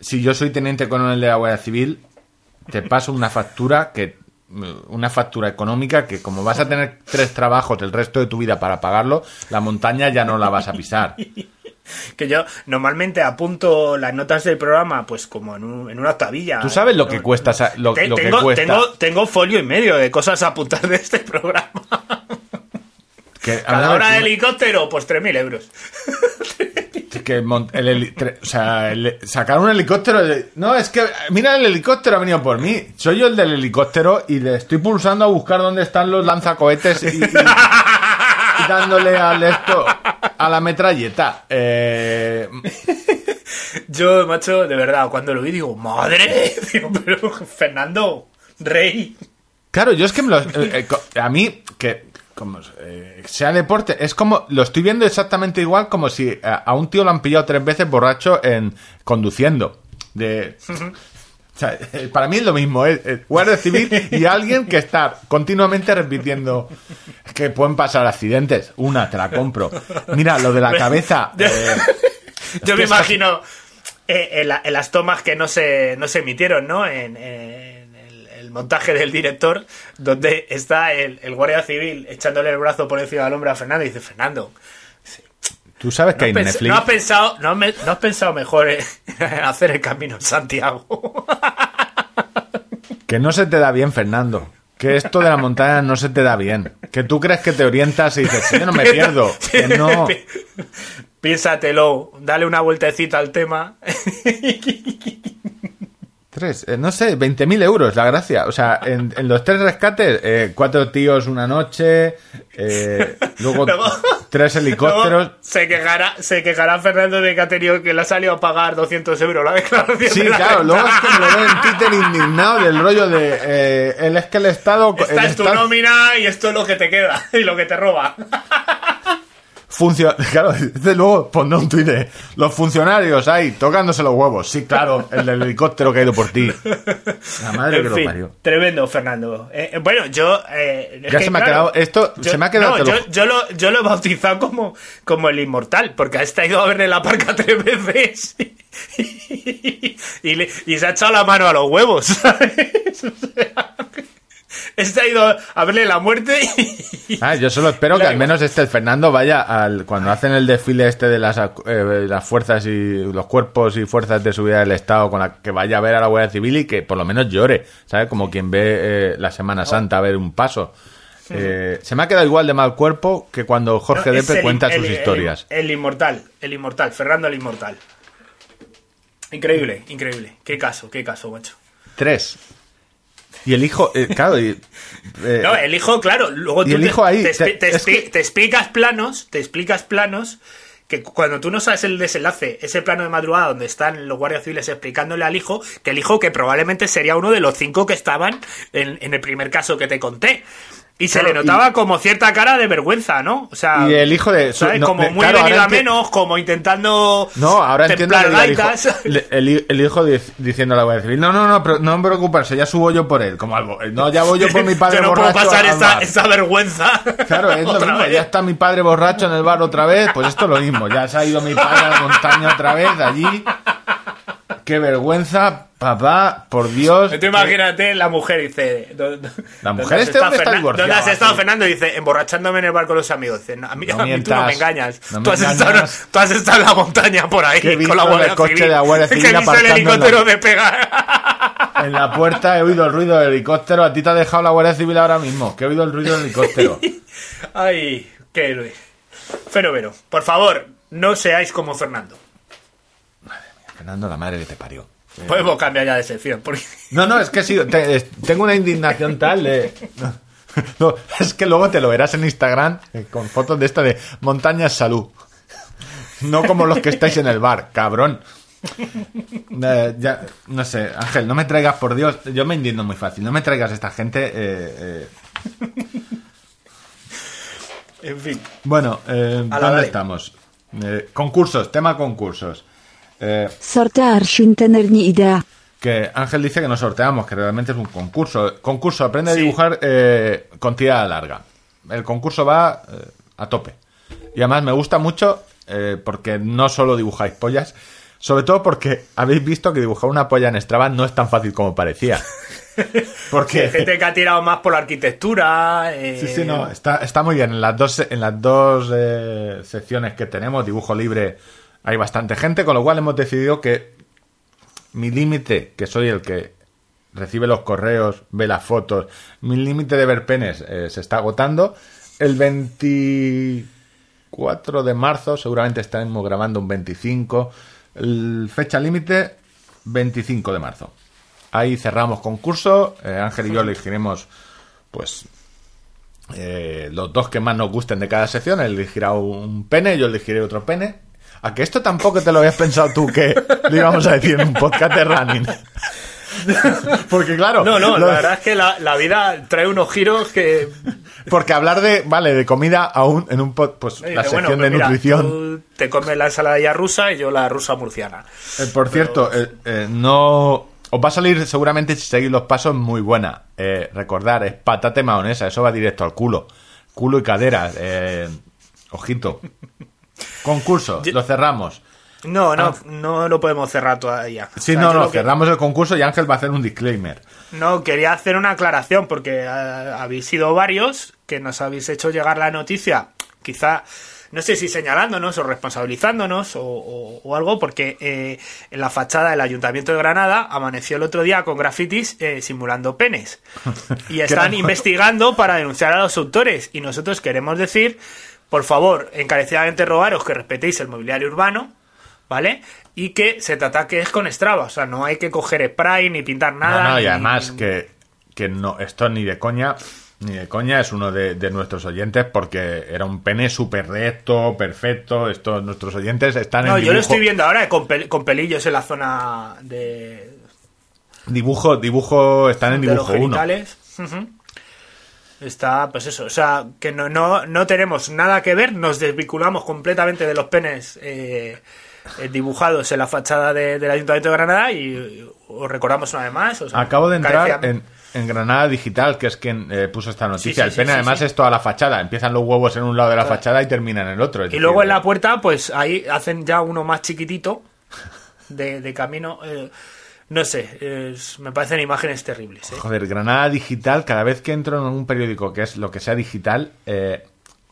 si yo soy teniente coronel de la Guardia Civil, te paso una factura que una factura económica que como vas a tener tres trabajos el resto de tu vida para pagarlo, la montaña ya no la vas a pisar. [laughs] Que yo normalmente apunto las notas del programa, pues como en, un- en una octavilla. ¿Tú sabes lo que cuesta lo, te- lo que tengo, cuesta? tengo, tengo folio y medio de cosas a apuntar de este programa. que, Cada hora de helicóptero, pues 3.000 euros. Que el tre- o sea, el- sacar un helicóptero. no, es que mira, el helicóptero ha venido por mí. Soy yo el del helicóptero y le estoy pulsando a buscar dónde están los lanzacohetes y, y- y dándole al esto a la metralleta. Eh, Yo, macho, de verdad, cuando lo vi digo, madre, digo, pero Fernando, rey. claro, yo es que me lo- eh, eh, a mí que como eh, sea deporte es como lo estoy viendo exactamente igual como si a, a un tío lo han pillado tres veces borracho en conduciendo. De O sea, eh, [laughs] para mí es lo mismo, es es Guardia Civil y alguien que está continuamente repitiendo que pueden pasar accidentes. Una, te la compro. Mira, lo de la [laughs] cabeza. [laughs] eh, Yo que me imagino eh, en, la- en las tomas que no se, no se emitieron, ¿no? En, montaje del director, donde está el, el guardia civil echándole el brazo por encima del hombro a Fernando y dice, Fernando, Tú sabes que hay ¿no, has pens- Netflix. no has pensado, no, me- no has pensado mejor en hacer el camino en Santiago? [laughs] Que no se te da bien, Fernando. Que esto de la montaña no se te da bien. Que tú crees que te orientas y dices, yo no me pierdo. Que [laughs] no. Piénsatelo, dale una vueltecita al tema. [laughs] Tres, eh, no sé, 20.000 euros, la gracia. O sea, en, en los tres rescates, eh, cuatro tíos una noche, eh, [laughs] luego, tres [laughs] helicópteros. Se quejará, se quejará Fernando de que ha tenido que le ha salido a pagar 200 euros la declaración Sí, de la claro, renta. luego es que me lo veo en Twitter indignado del rollo de. Eh, él es que el Estado. Esta el es tu Estado nómina y esto es lo que te queda [laughs] y lo que te roba. Funciona. [laughs] Claro, dice luego pondrá un tuit de. Los funcionarios ahí tocándose los huevos. Sí, claro, el del helicóptero que ha ido por ti. La madre que lo parió. tremendo, Fernando. Eh, eh, bueno, yo... eh, es Ya que, se me ha quedado- esto se me ha quedado, no, yo, yo lo, yo lo he bautizado como, como el inmortal, porque ha estado ido a verle la parca tres veces [laughs] y, y le- y se ha echado la mano a los huevos, [laughs] ¿sabes? O sea, este ha ido a verle la muerte y... Ah, yo solo espero [laughs] que al menos este el Fernando vaya al cuando hacen el desfile este de las, eh, las fuerzas y los cuerpos y fuerzas de seguridad del Estado con la que vaya a ver a la Guardia Civil y que por lo menos llore, ¿sabes? Como quien ve eh, la Semana Santa a ver un paso. Eh, se me ha quedado igual de mal cuerpo que cuando Jorge No, Depe cuenta el- sus el- historias. El, inmortal, el inmortal, Fernando el inmortal. Increíble, increíble. Qué caso, qué caso, macho. Tres. Y el hijo, eh, claro, y, eh, No, el hijo, claro, luego tú el te- hijo ahí, te, te- te es expli- que- te explicas planos, te explicas planos que cuando tú no sabes el desenlace, ese plano de madrugada donde están los guardias civiles explicándole al hijo, que el hijo que probablemente sería uno de los cinco que estaban en, en el primer caso que te conté. Y se Claro, le notaba como cierta cara de vergüenza, ¿no? O sea, Y el hijo de- ¿sabes? no, como muy claro, venido a menos, como intentando No, ahora entiendo el hijo, [laughs] el, el hijo dic- diciendo a la Guardia Civil, no, no, no, pero no me preocuparse, ya subo yo por él, como algo, no, ya voy yo por mi [laughs] padre Yo no puedo borracho pasar al esta, bar". esta vergüenza. [laughs] Claro, es lo mismo, vez. ya está mi padre borracho en el bar otra vez, pues esto es lo mismo, ya se ha ido mi padre a la montaña otra vez, allí, qué vergüenza, papá, por Dios. Tú imagínate, la mujer dice... ¿dó- dó- La ¿dónde mujer este hombre está ¿Dónde has estado. Fernando? Dice, emborrachándome en el bar con los amigos. Dice, no, a mí, No a mí tú no me engañas. no me tú, has engañas. Estado, tú has estado en la montaña por ahí Que con la el Guardia coche Civil. de la Guardia Civil [laughs] que he visto el helicóptero de pegar. [laughs] En la puerta he oído el ruido del helicóptero, a ti te ha dejado la Guardia Civil ahora mismo, que he oído el ruido del helicóptero. [laughs] Ay, qué héroe. Fenómeno. Por favor, no seáis como Fernando. Fernando, la madre que te parió. Podemos cambiar ya de sección. Porque... No, no, es que sí, te- tengo una indignación tal de... No, [laughs] no, es que luego te lo verás en Instagram eh, con fotos de esta de montañas salud. No como los que estáis en el bar, cabrón. Eh, ya, no sé, Ángel, no me traigas, por Dios, yo me indigno muy fácil, no me traigas esta gente... eh, eh. En fin. Bueno, ¿dónde estamos? Concursos, tema concursos. Eh, Sortear Shintenerni idea. que Ángel dice que no sorteamos, que realmente es un concurso. Concurso, aprende a dibujar eh, con tirada larga. El concurso va eh, a tope. Y además me gusta mucho eh, porque no solo dibujáis pollas, sobre todo porque habéis visto que dibujar una polla en Strava no es tan fácil como parecía. Que [laughs] Porque hay gente que ha tirado más por la arquitectura. eh, Sí, sí, no, está, está muy bien. En las dos, en las dos eh, secciones que tenemos, dibujo libre, hay bastante gente, con lo cual hemos decidido que mi límite, que soy el que recibe los correos, ve las fotos, mi límite de ver penes eh, se está agotando. El 24 de marzo, seguramente estaremos grabando un 25. El fecha límite, 25 de marzo. Ahí cerramos concurso. eh, Ángel y yo elegiremos, pues, eh, los dos que más nos gusten de cada sección. Él elegirá un pene, yo elegiré otro pene. A que esto tampoco te lo habías pensado tú que le íbamos a decir en un podcast de running. [laughs] Porque claro, No, no, lo- la verdad es que la, la vida trae unos giros que... porque hablar de, vale, de comida aún en un pod, pues Dice, la sección bueno, pues de mira, nutrición. tú te comes la ensaladilla rusa y yo la rusa murciana. Eh, por cierto, eh, eh, no. Os va a salir seguramente si seguís los pasos muy buena. Recordar, es patate maonesa, eso va directo al culo. Culo y cadera. ojito. Concurso, Yo- lo cerramos. No, no, Ah. no lo podemos cerrar todavía. Sí, O sea, no, no, que- cerramos el concurso y Ángel va a hacer un disclaimer. No, quería hacer una aclaración porque eh, habéis sido varios que nos habéis hecho llegar la noticia, quizá, no sé si señalándonos o responsabilizándonos o, o- o algo, porque eh, en la fachada del Ayuntamiento de Granada amaneció el otro día con grafitis eh, simulando penes. [laughs] Y están investigando para denunciar a los autores. Y nosotros queremos decir, por favor, encarecidamente rogaros que respetéis el mobiliario urbano. ¿Vale? Y que se te ataque es con Strava. O sea, no hay que coger spray ni pintar nada. no, no, y ni- además que, que no, esto ni de coña, ni de coña es uno de, de nuestros oyentes porque era un pene súper recto, perfecto. Estos nuestros oyentes están No, en yo lo estoy viendo ahora con, pel- con pelillos en la zona de, Dibujo, dibujo, están en dibujo 1. genitales. Ujú. Está, pues eso, o sea, que no, no, no tenemos nada que ver, nos desvinculamos completamente de los penes eh, eh, dibujados en la fachada de- del Ayuntamiento de Granada y os recordamos una vez más. o sea, Acabo de entrar carecía- en, en Granada Digital, que es quien eh, puso esta noticia. Sí, sí, el pene sí, además es toda la fachada. Empiezan los huevos en un lado de la Claro. fachada y terminan en el otro. Y decir, luego en eh, la puerta, pues ahí hacen ya uno más chiquitito de, de camino. eh, no sé, me parecen imágenes terribles. ¿eh? Joder, Granada Digital, cada vez que entro en un periódico que es lo que sea digital, eh,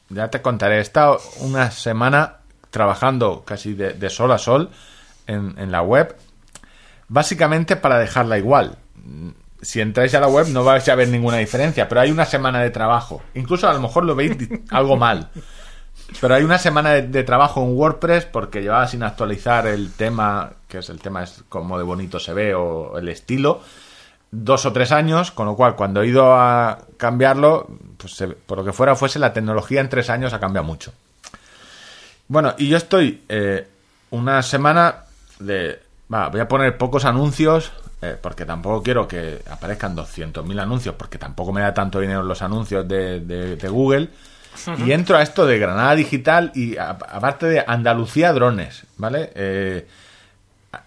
ya te contaré. He estado una semana trabajando casi de, de sol a sol en, en la web, básicamente para dejarla igual. Si entráis a la web no vais a ver ninguna diferencia, pero hay una semana de trabajo. Incluso a lo mejor lo veis algo mal. Pero hay una semana de, trabajo en WordPress porque llevaba sin actualizar el tema, que es el tema es como de bonito se ve o el estilo, dos o tres años, con lo cual cuando he ido a cambiarlo, pues se- por lo que fuera fuese, la tecnología en tres años ha cambiado mucho. Bueno, y yo estoy eh, una semana de... Voy a poner pocos anuncios, eh, porque tampoco quiero que aparezcan 200.000 anuncios, porque tampoco me da tanto dinero los anuncios de Google. Y entro a esto de Granada Digital y a- aparte de Andalucía Drones, ¿vale? Eh,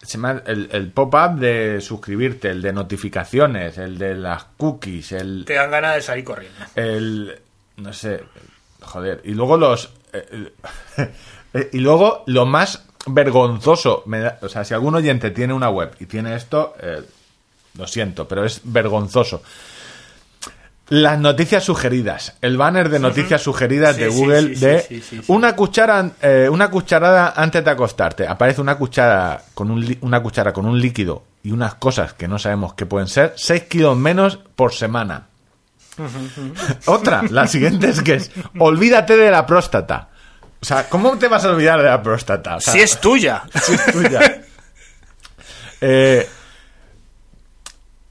se me ha- el, el pop-up de suscribirte, el de notificaciones, el de las cookies, el, Te dan ganas de salir corriendo. el no sé joder y luego los eh, eh, [laughs] y luego lo más vergonzoso me da- o sea si algún oyente tiene una web y tiene esto eh, lo siento pero es vergonzoso las noticias sugeridas el banner de noticias sugeridas de Google de una cuchara eh, una cucharada antes de acostarte aparece una cuchara con un una cuchara con un líquido y unas cosas que no sabemos qué pueden ser 6 kilos menos por semana [laughs] otra, la siguiente es que es olvídate de la próstata. O sea, ¿cómo te vas a olvidar de la próstata? O sea, si es tuya. [laughs] si es tuya. [laughs] Eh,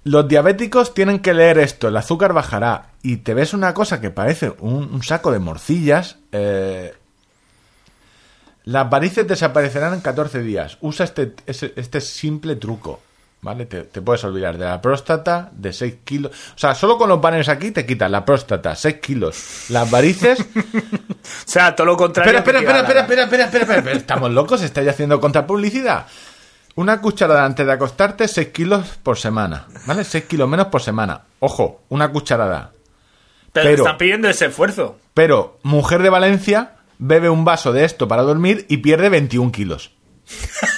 los diabéticos tienen que leer esto, el azúcar bajará y te ves una cosa que parece un, un saco de morcillas. eh, las varices desaparecerán en 14 días. Usa este, este simple truco. ¿Vale? Te, te puedes olvidar de la próstata, de 6 kilos. O sea, solo con los banners aquí te quitas la próstata, 6 kilos. Las varices. [laughs] O sea, todo lo contrario. Espera, espera, espera, espera, espera. Estamos locos, estáis haciendo contrapublicidad. Una cucharada antes de acostarte, 6 kilos por semana. ¿Vale? 6 kilos menos por semana. Ojo, una cucharada. Pero, pero- están pidiendo ese esfuerzo. Pero mujer de Valencia bebe un vaso de esto para dormir y pierde 21 kilos. [laughs]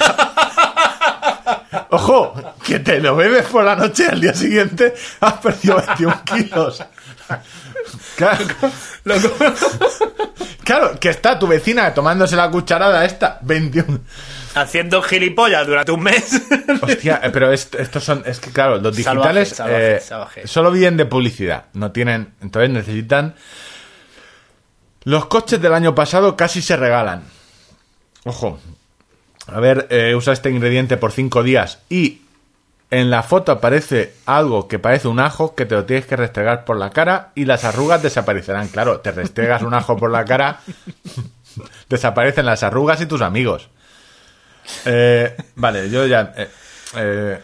Ojo, que te lo bebes por la noche y al día siguiente has perdido 21 kilos. Claro, claro, que está tu vecina tomándose la cucharada esta, 21. Haciendo gilipollas durante un mes. Hostia, eh, pero est- estos son, es que claro, los digitales salvaje, eh, salvaje. solo viven de publicidad, no tienen, entonces necesitan... Los coches del año pasado casi se regalan. Ojo, a ver, eh, usa este ingrediente por cinco días y en la foto aparece algo que parece un ajo que te lo tienes que restregar por la cara y las arrugas desaparecerán. Claro, te restregas un ajo por la cara, [laughs] desaparecen las arrugas y tus amigos. Eh, vale, yo ya. Eh, eh,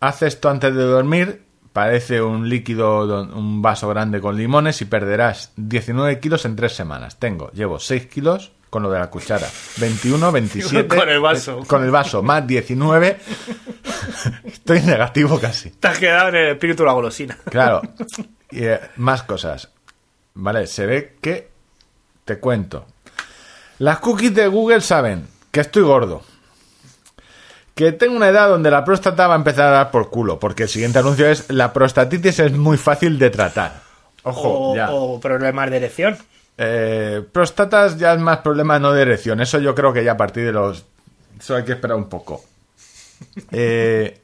haz esto antes de dormir. Parece un líquido, un vaso grande con limones y perderás 19 kilos en 3 semanas. Tengo, llevo 6 kilos con lo de la cuchara. 21, 27. [laughs] Con el vaso. eh, Con el vaso, más 19. [laughs] Estoy negativo casi. Te has quedado en el espíritu de la golosina. Claro. [laughs] Y, eh, más cosas. Vale, se ve que. Te cuento. Las cookies de Google saben que estoy gordo. Que tengo una edad donde la próstata va a empezar a dar por culo. Porque el siguiente anuncio es: la prostatitis es muy fácil de tratar. Ojo, O, ya. o problemas de erección. Eh, próstatas ya es más problema no de erección. Eso yo creo que ya a partir de los. Eso hay que esperar un poco. Eh,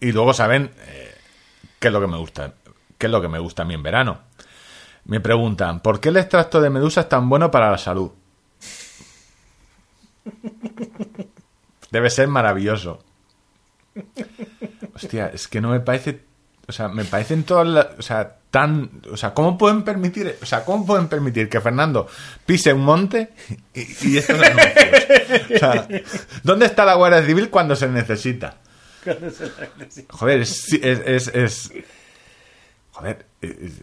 y luego saben eh, qué es lo que me gusta. ¿Qué es lo que me gusta a mí en verano? Me preguntan, ¿por qué el extracto de medusa es tan bueno para la salud? Debe ser maravilloso. Hostia, es que no me parece. O sea, me parecen todas las. O sea, tan. O sea, ¿cómo pueden permitir. O sea, ¿cómo pueden permitir que Fernando pise un monte y, y estos anuncios? O sea, ¿dónde está la Guardia Civil cuando se necesita? Joder, es. es, es, es- joder, es- es-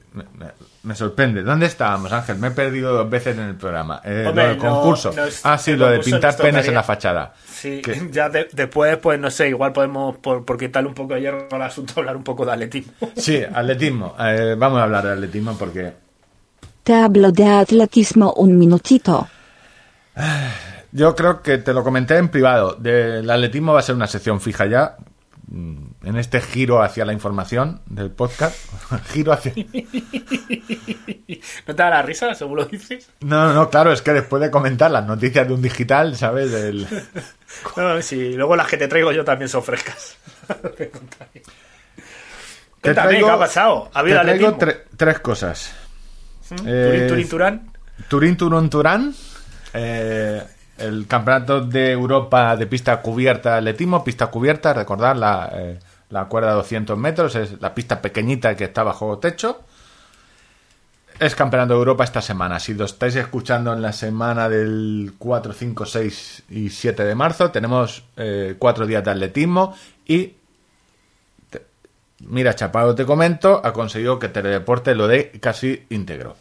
me, sorprende. ¿Dónde estábamos, Ángel? Me he perdido dos veces en el programa. Eh, Hombre, lo del no- concurso. no es- ah, sí, el lo de pintar penes tocaría. en la fachada. Sí, Que- [laughs] ya de- después, pues no sé, igual podemos, por, por quitarle un poco de hierro al asunto, hablar un poco de atletismo. [laughs] Sí, atletismo. Eh, vamos a hablar de atletismo porque Te hablo de atletismo un minutito. yo creo que te lo comenté en privado. Del atletismo va a ser una sección fija ya. Mm, En este giro hacia la información del podcast. [laughs] giro hacia. [laughs] ¿No te da la risa, según lo dices? No, no, claro, es que después de comentar las noticias de un digital, ¿sabes? Del... [laughs] No, sí, luego las que te traigo yo también son frescas. Te Cuéntame, traigo- ¿qué ha pasado? ¿Ha habido te traigo tre- tres cosas. Turín, Eh, Turín, Turán. Turín, Turón, Turán. eh, el campeonato de Europa de pista cubierta atletismo, pista cubierta, recordar la, eh, la cuerda de 200 metros, es la pista pequeñita que está bajo techo. es Campeonato de Europa esta semana. Si lo estáis escuchando en la semana del 4, 5, 6 y 7 de marzo, tenemos eh, cuatro días de atletismo y mira, Chapado, te comento, ha conseguido que Teledeporte lo dé casi íntegro.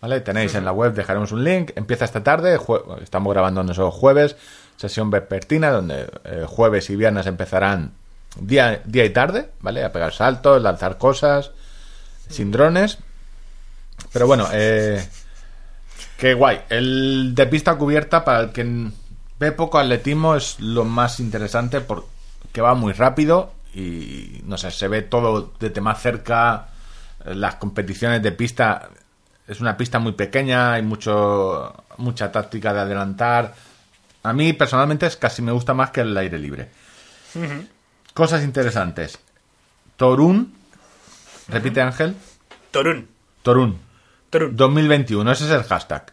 ¿Vale? Tenéis en la web, dejaremos un link. Empieza esta tarde, estamos grabando nosotros jueves, sesión vespertina, donde eh, jueves y viernes empezarán día, día y tarde, ¿vale? A pegar saltos, lanzar cosas, sin drones. Pero bueno, eh, qué guay. El de pista cubierta, para el que ve poco atletismo, es lo más interesante porque va muy rápido y no sé, se ve todo desde más cerca. Las competiciones de pista es una pista muy pequeña, hay mucho mucha táctica de adelantar. A mí personalmente es casi me gusta más que el aire libre. Cosas interesantes. Torún, repite Ángel, Torún. Torún. Torún. 2021, ese es el hashtag.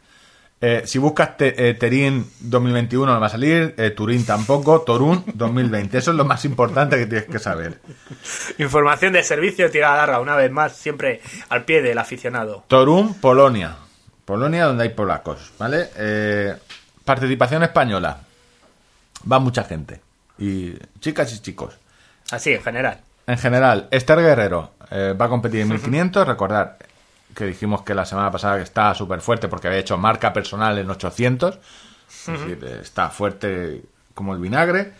Eh, si buscas te- eh, Terín 2021 no va a salir, eh, Turín tampoco, Torún 2020. Eso es lo más importante que tienes que saber. Información de servicio tirada larga, una vez más, siempre al pie del aficionado. Torún, Polonia. Polonia donde hay polacos, ¿vale? Eh, participación española. Va mucha gente. Y chicas y chicos. Así, en general. En general, Esther Guerrero va a competir en 1500. Recordar que dijimos que la semana pasada que estaba súper fuerte porque había hecho marca personal en 800. Es decir, está fuerte como el vinagre.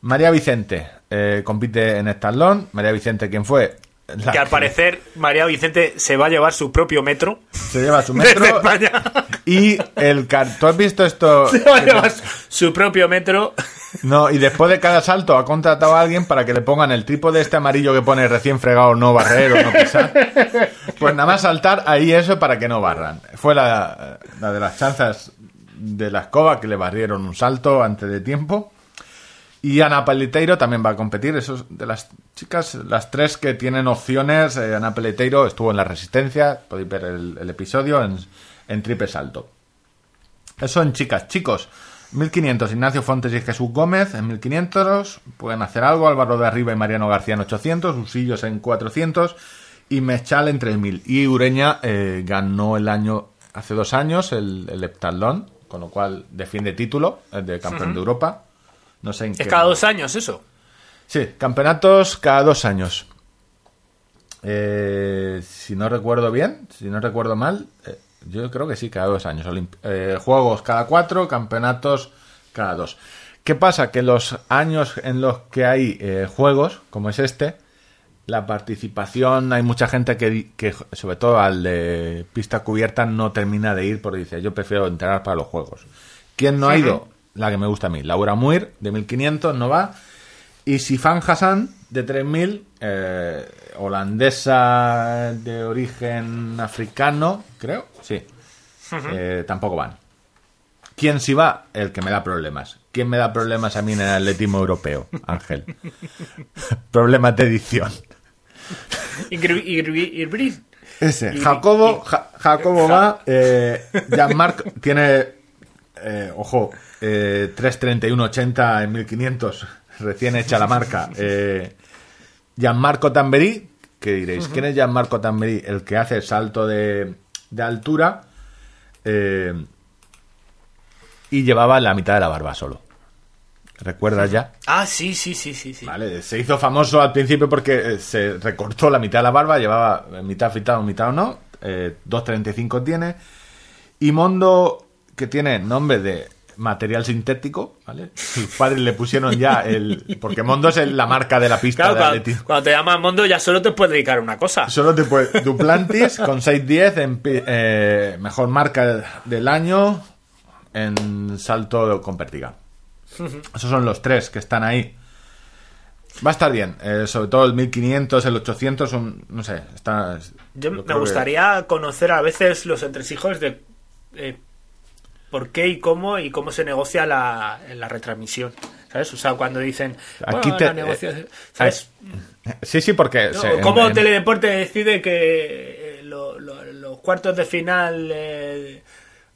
María Vicente eh, compite en Estalón. María Vicente, ¿quién fue? La que al parecer María Vicente se va a llevar su propio metro. se lleva su [laughs] metro. España. y el car- ¿Tú has visto esto? [laughs] Se va a llevar su propio metro. No, y después de cada salto ha contratado a alguien para que le pongan el trípode este amarillo que pone recién fregado, no barrer o no pisar. Pues nada más saltar ahí eso para que no barran. Fue la, la de las chanzas de la escoba que le barrieron un salto antes de tiempo. Y Ana Peleteiro también va a competir. Esos de las chicas, las tres que tienen opciones. eh, Ana Peleteiro estuvo en la Resistencia. Podéis ver el, el episodio en, en triple salto. Eso en chicas. Chicos, 1500 Ignacio Fontes y Jesús Gómez en 1500. Pueden hacer algo. Álvaro de Arriba y Mariano García en 800. Usillos en 400. Y Mechal en 3000. Y Ureña eh, ganó el año, hace dos años, el, el heptatlón. Con lo cual defiende título eh, de campeón de Europa. No sé en Es qué. cada dos años eso. Sí, campeonatos cada dos años. Eh, si no recuerdo bien, si no recuerdo mal, eh, yo creo que sí, cada dos años. Olimp- eh, juegos cada cuatro, campeonatos cada dos. ¿Qué pasa? Que los años en los que hay eh, juegos, como es este, la participación, hay mucha gente que, que, sobre todo al de pista cubierta, no termina de ir porque dice, yo prefiero entrenar para los juegos. ¿Quién no ha ido? La que me gusta a mí, Laura Muir, de 1500, no va. Y Sifan Hassan, de 3000, eh, holandesa de origen africano, creo, sí. Eh, tampoco van. ¿Quién sí va? El que me da problemas. ¿Quién me da problemas a mí en el atletismo europeo? Ángel. [laughs] problemas de edición. Ese, Jacobo, Ja- Jacobo va, eh, Gianmarco tiene, eh, ojo, eh, 3.31.80 en 1500, recién hecha la marca. Eh, Gianmarco Tamberí, que diréis, ¿quién es Gianmarco Tamberí? El que hace salto de, de altura eh, y llevaba la mitad de la barba solo. ¿Recuerdas ya? Ah, sí, sí, sí, sí, sí. Vale, se hizo famoso al principio porque eh, se recortó la mitad de la barba, llevaba eh, mitad afeitado, mitad o no, eh, 2.35 tiene. Y Mondo, que tiene nombre de material sintético, ¿vale? Sus padres le pusieron ya el... Porque Mondo es la marca de la pista Claro, de cuando, atletismo. cuando te llaman Mondo ya solo te puedes dedicar a una cosa. Solo te puede... Duplantis con 6.10 en pi- eh, mejor marca del año en salto con pértiga. Esos son los tres que están ahí. Va a estar bien. eh, sobre todo el 1500, el 800, son, no sé, está... Yo me que- gustaría conocer a veces los entresijos de eh, por qué y cómo y cómo se negocia la, la retransmisión. ¿Sabes? O sea, cuando dicen, Aquí bueno, te- la negociación- ¿sabes? Sí, sí, porque... No, se- en- ¿Cómo en- Teledeporte decide que eh, lo- lo- los cuartos de final eh,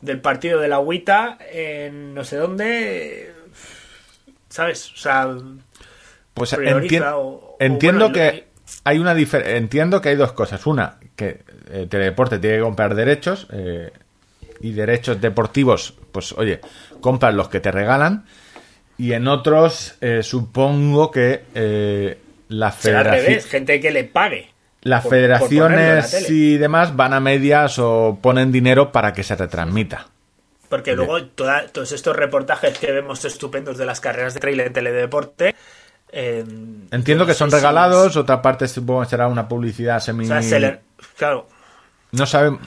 del partido de la agüita en no sé dónde, eh, ¿sabes? O sea, Pues entien- o- o entiendo bueno, que lo- hay una entiendo que hay dos cosas. Una, que eh, Teledeporte tiene que comprar derechos eh, y derechos deportivos, pues oye, compras los que te regalan y en otros eh, supongo que eh, la Será al federación... revés, gente que le pague. Las por- por ponerlo en la federaciones y demás van a medias o ponen dinero para que se retransmita. Porque luego toda- todos estos reportajes que vemos estupendos de las carreras de trail en teledeporte. eh, Entiendo que son si- regalados, otra parte supongo que será una publicidad semi... O sea, se le- claro. No saben...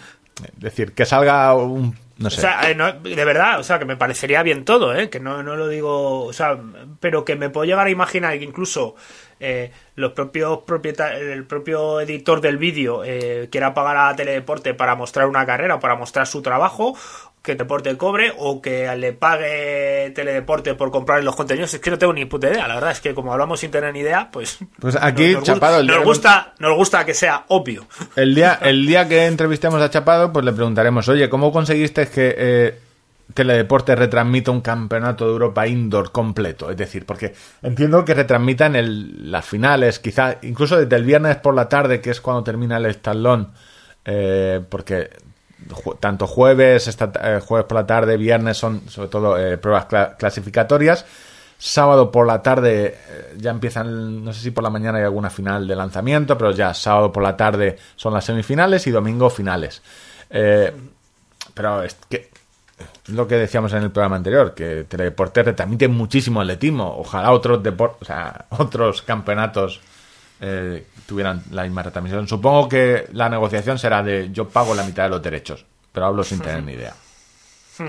Es decir, que salga un... No sé. O sea, eh, no, de verdad, o sea, que me parecería bien todo, ¿eh? Que no, no lo digo, o sea, pero que me puedo llegar a imaginar que incluso eh, los propios propietarios, el propio editor del vídeo eh, quiera pagar a Teledeporte para mostrar una carrera o para mostrar su trabajo, que Deporte cobre o que le pague Teledeporte por comprar los contenidos. Es que no tengo ni puta idea, la verdad es que como hablamos sin tener ni idea, pues... Pues aquí, nos, Chapado, el día nos que- gusta, nos gusta que sea obvio. El día, el día que entrevistemos a Chapado, pues le preguntaremos, oye, ¿cómo conseguiste que eh, Teledeporte retransmita un campeonato de Europa indoor completo? Es decir, porque entiendo que retransmitan el, las finales, quizá incluso desde el viernes por la tarde, que es cuando termina el estalón, eh, porque tanto jueves, esta, ta- eh, jueves por la tarde, viernes son sobre todo eh, pruebas cla- clasificatorias. Sábado por la tarde eh, ya empiezan, no sé si por la mañana hay alguna final de lanzamiento, pero ya sábado por la tarde son las semifinales y domingo finales. Pero es que lo que decíamos en el programa anterior, que Teledeporte retransmite muchísimo atletismo. Ojalá otros depor- o sea, [laughs] otros campeonatos tuvieran la misma retransmisión. Supongo que la negociación será de yo pago la mitad de los derechos, pero hablo sin tener ni idea. [laughs]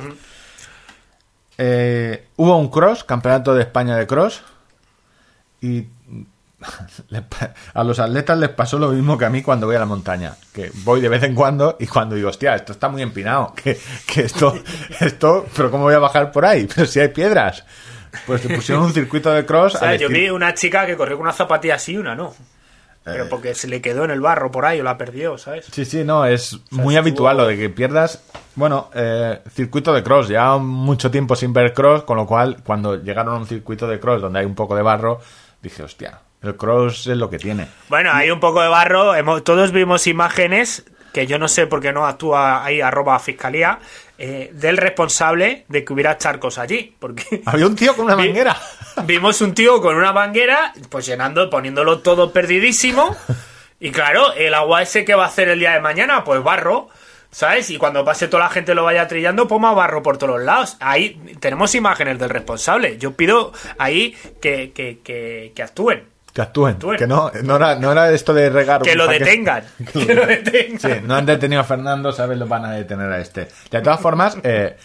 Eh, hubo un cross, campeonato de España de cross, y [laughs] a los atletas les pasó lo mismo que a mí cuando voy a la montaña, que voy de vez en cuando y cuando digo, hostia, esto está muy empinado, [laughs] que, que esto, esto, pero ¿cómo voy a bajar por ahí? Pero si hay piedras. Pues te pusieron un circuito de cross. O sea, yo vi una chica que corrió con una zapatilla así y una no. Pero Eh. porque se le quedó en el barro por ahí o la perdió, ¿sabes? Sí, sí, no, es muy estuvo- habitual lo de que pierdas. Bueno, eh, circuito de cross, ya mucho tiempo sin ver cross, con lo cual cuando llegaron a un circuito de cross donde hay un poco de barro, dije, hostia, el cross es lo que tiene. Bueno, hay un poco de barro. hemos- todos vimos imágenes que yo no sé por qué no actúa ahí arroba fiscalía eh, del responsable de que hubiera charcos allí. Porque [laughs] Había un tío con una manguera. [laughs] Vimos un tío con una manguera, pues llenando, poniéndolo todo perdidísimo. Y claro, el agua ese que va a hacer el día de mañana, pues barro, ¿sabes? Y cuando pase toda la gente lo vaya trillando, pues más barro por todos los lados. Ahí tenemos imágenes del responsable. Yo pido ahí que, que, que, que actúen, Que actúen, Actúen. que no, no era, no era esto de regar. que lo detengan, [laughs] que lo detengan. Sí, no han detenido a Fernando, ¿sabes? Lo van a detener a este. De todas formas, eh,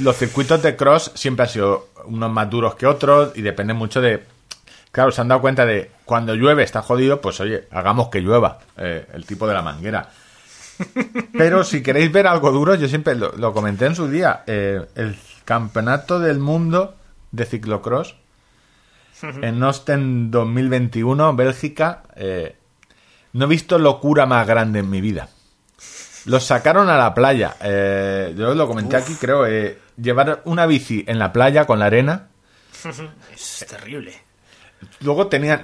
los circuitos de cross siempre han sido unos más duros que otros y depende mucho de... Claro, se han dado cuenta de cuando llueve está jodido, pues oye, hagamos que llueva eh, el tipo de la manguera. Pero si queréis ver algo duro, yo siempre lo, lo comenté en su día, eh, el campeonato del mundo de ciclocross [laughs] en Osten 2021, Bélgica, eh, no he visto locura más grande en mi vida. Los sacaron a la playa. eh, yo lo comenté aquí, creo. eh, llevar una bici en la playa con la arena. [laughs] Es terrible. Luego tenían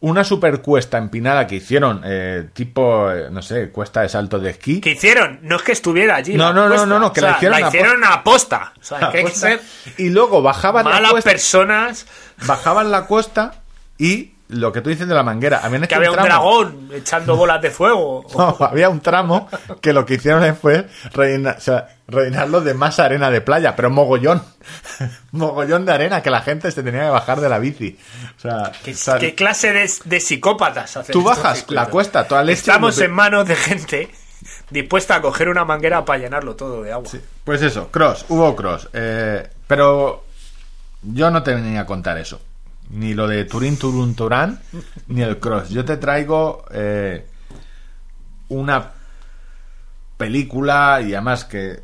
una super cuesta empinada que hicieron, eh, tipo, eh, no sé, cuesta de salto de esquí. ¿Qué hicieron? No es que estuviera allí. No, la no, no, no, no, que O sea, la hicieron a hicieron a posta. O sea, [laughs] que hay que ser Y luego bajaban la malas cuesta, personas. bajaban la cuesta y lo que tú dices de la manguera. Habían Que hecho había un tramo. dragón echando bolas de fuego. [laughs] No, había un tramo que lo que hicieron fue rellenar, o sea, rellenarlo de más arena de playa, pero mogollón. [laughs] mogollón de arena que la gente se tenía que bajar de la bici. O sea, ¿Qué, o sea, qué clase de, de psicópatas hacen tú bajas la cuesta toda leche. Estamos lo- en manos de gente dispuesta a coger una manguera para llenarlo todo de agua. Sí, Pues eso, cross, hubo cross. eh, pero yo no te venía a contar eso. Ni lo de Turín, Turún, Turán, ni el cross. Yo te traigo eh, una película y además que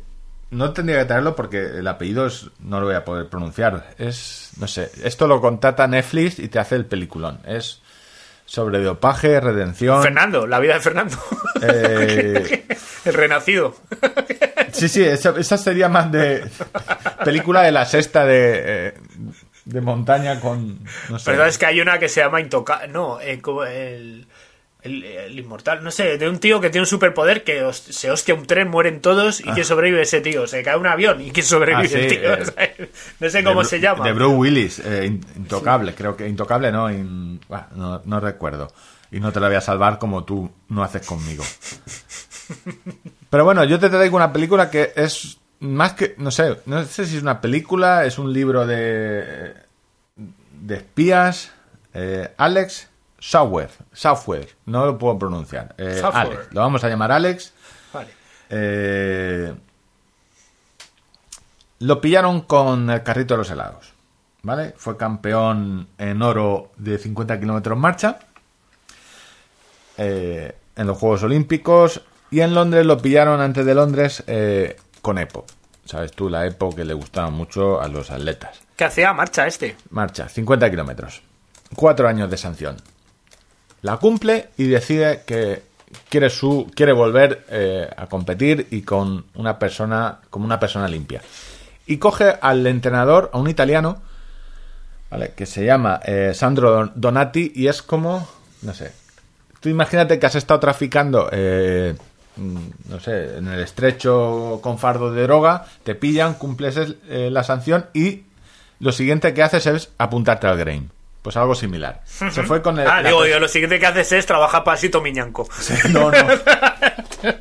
no tendría que traerlo porque el apellido es- no lo voy a poder pronunciar. Es, no sé, esto lo contrata Netflix y te hace el peliculón. Es sobre dopaje, redención. Fernando, la vida de Fernando. Eh, [laughs] El renacido. Sí, sí, esa, esa sería más de película de la sexta de, eh, de montaña con... No sé. Pero es que hay una que se llama Intocable. No, eh, como el, El, el inmortal, no sé, de un tío que tiene un superpoder que os- se hostia un tren, mueren todos y quién sobrevive ese tío. Se cae un avión y quién sobrevive Ah, sí, el tío. eh, [laughs] no sé cómo de se llama. De Bruce Willis, eh, in- intocable, creo que intocable no, in- bah, no, no recuerdo. Y no te la voy a salvar como tú no haces conmigo. [laughs] Pero bueno, yo te traigo una película que es más que, no sé, no sé si es una película, es un libro de, de espías. eh, Alex Software, Software, no lo puedo pronunciar. Eh. Alex, lo vamos a llamar Alex. Vale. Eh, lo pillaron con el carrito de los helados. ¿Vale? Fue campeón en oro de 50 kilómetros marcha. eh, en los Juegos Olímpicos. Y en Londres lo pillaron antes de Londres eh, con EPO. ¿Sabes tú? La EPO que le gustaba mucho a los atletas. ¿Qué hacía marcha este? Marcha, 50 kilómetros. Cuatro años de sanción. La cumple y decide que quiere, su, quiere volver eh, a competir y con una persona, como una persona limpia. Y coge al entrenador, a un italiano, ¿vale? que se llama eh, Sandro Don- Donati y es como, no sé, tú imagínate que has estado traficando, eh, no sé, en el estrecho con fardo de droga, te pillan, cumples eh, la sanción y lo siguiente que haces es apuntarte al Grain. Pues algo similar. Se fue con el... Ah, digo yo, lo siguiente que haces es trabajar para Sito Miñanco. No, no. [laughs]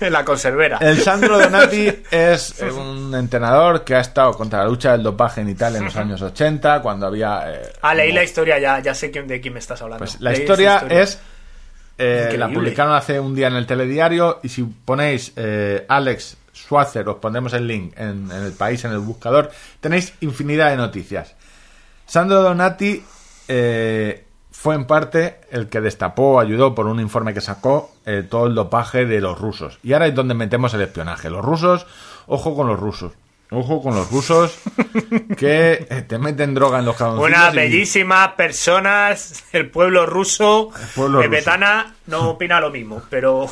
en la conservera. El Sandro Donati [laughs] es un entrenador que ha estado contra la lucha del dopaje en Italia en los años 80, cuando había... eh, Ah, leí como- la historia, ya, ya sé quién- de quién me estás hablando. Pues la historia. es. Eh, Increíble. la publicaron hace un día en el telediario. Y si ponéis eh, Alex Schwarzer, os pondremos el link en, en el país, en el buscador. Tenéis infinidad de noticias. Sandro Donati eh, fue en parte el que destapó, ayudó por un informe que sacó eh, todo el dopaje de los rusos. Y ahora es donde metemos el espionaje. Los rusos, ojo con los rusos. Ojo con los rusos que eh, te meten droga en los calzoncillos Unas y- bellísimas personas, el pueblo ruso. pueblo Eh, ruso. Betana no opina lo mismo, pero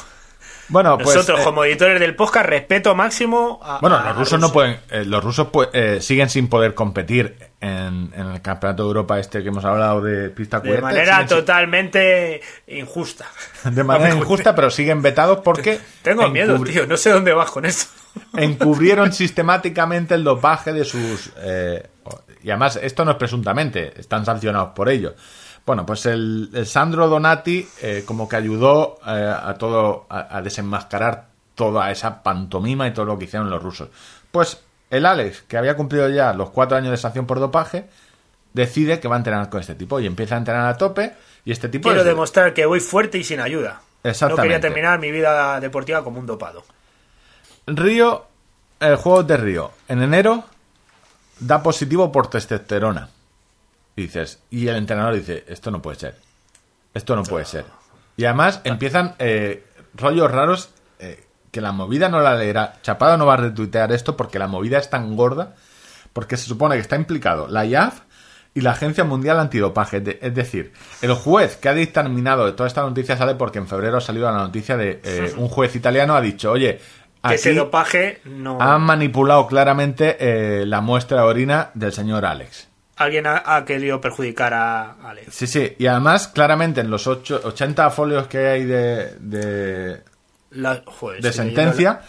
Bueno, pues, nosotros, eh, como editores del podcast, respeto máximo a. Bueno, a los rusos no pueden, eh, los rusos pues, eh, siguen sin poder competir en, en el campeonato de Europa este que hemos hablado de pista De cubierta. manera Siguen sin- totalmente injusta. de manera [laughs] injusta, pero siguen vetados porque Tengo miedo, tío. No sé dónde vas con esto. Encubrieron sistemáticamente el dopaje de sus eh, y además esto no es presuntamente, están sancionados por ello. Bueno, pues el, el Sandro Donati eh, como que ayudó eh, a todo a, a desenmascarar toda esa pantomima y todo lo que hicieron los rusos. Pues el Alex, que había cumplido ya los cuatro años de sanción por dopaje, decide que va a entrenar con este tipo y empieza a entrenar a tope y este tipo Quiero es- demostrar que voy fuerte y sin ayuda. No Exactamente. quería terminar mi vida deportiva como un dopado. Río, el juego de Río, en enero da positivo por testosterona. Y dices, y el entrenador dice, esto no puede ser. Esto no puede ser. Y además empiezan eh, rollos raros eh, que la movida no la leerá. Chapado no va a retuitear esto porque la movida es tan gorda. Porque se supone que está implicado la IAF y la Agencia Mundial Antidopaje. De- es decir, el juez que ha dictaminado de toda esta noticia sale porque en febrero ha salido la noticia de eh, [laughs] un juez italiano ha dicho, oye, Que ese aquí dopaje no. han manipulado claramente eh, la muestra de orina del señor Alex. Alguien ha, ha querido perjudicar a Alex. Sí, sí, y además claramente en los ocho- 80 folios que hay de, de, La- joder, de sentencia,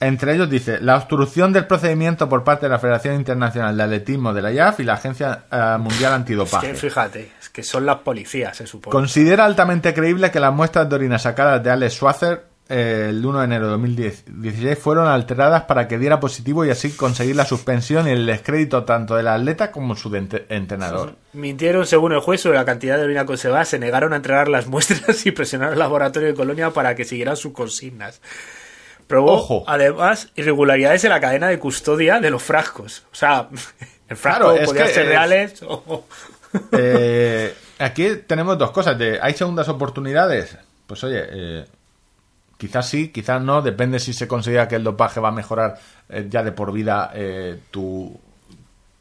entre ellos dice la obstrucción del procedimiento por parte de la Federación Internacional de Atletismo de la IAF y la Agencia eh, Mundial Es Antidopaje. que fíjate, es que son las policías, se supone. Considera altamente creíble que las muestras de orina sacadas de Alex Schwarzer eh, el 1 de enero de 2016 fueron alteradas para que diera positivo y así conseguir la suspensión y el descrédito tanto del atleta como su entrenador. Mintieron según el juez sobre la cantidad de orina conservada, se negaron a entregar las [laughs] muestras y presionaron al laboratorio de Colonia para que siguieran sus consignas. Probó, Ojo. además, irregularidades en la cadena de custodia de los frascos. O sea, [laughs] el frasco Claro, podía ser es- reales [laughs] o... Eh, aquí tenemos dos cosas. De, ¿Hay segundas oportunidades? Pues oye, eh, quizás sí, quizás no. Depende si se considera que el dopaje va a mejorar eh, ya de por vida eh, tu...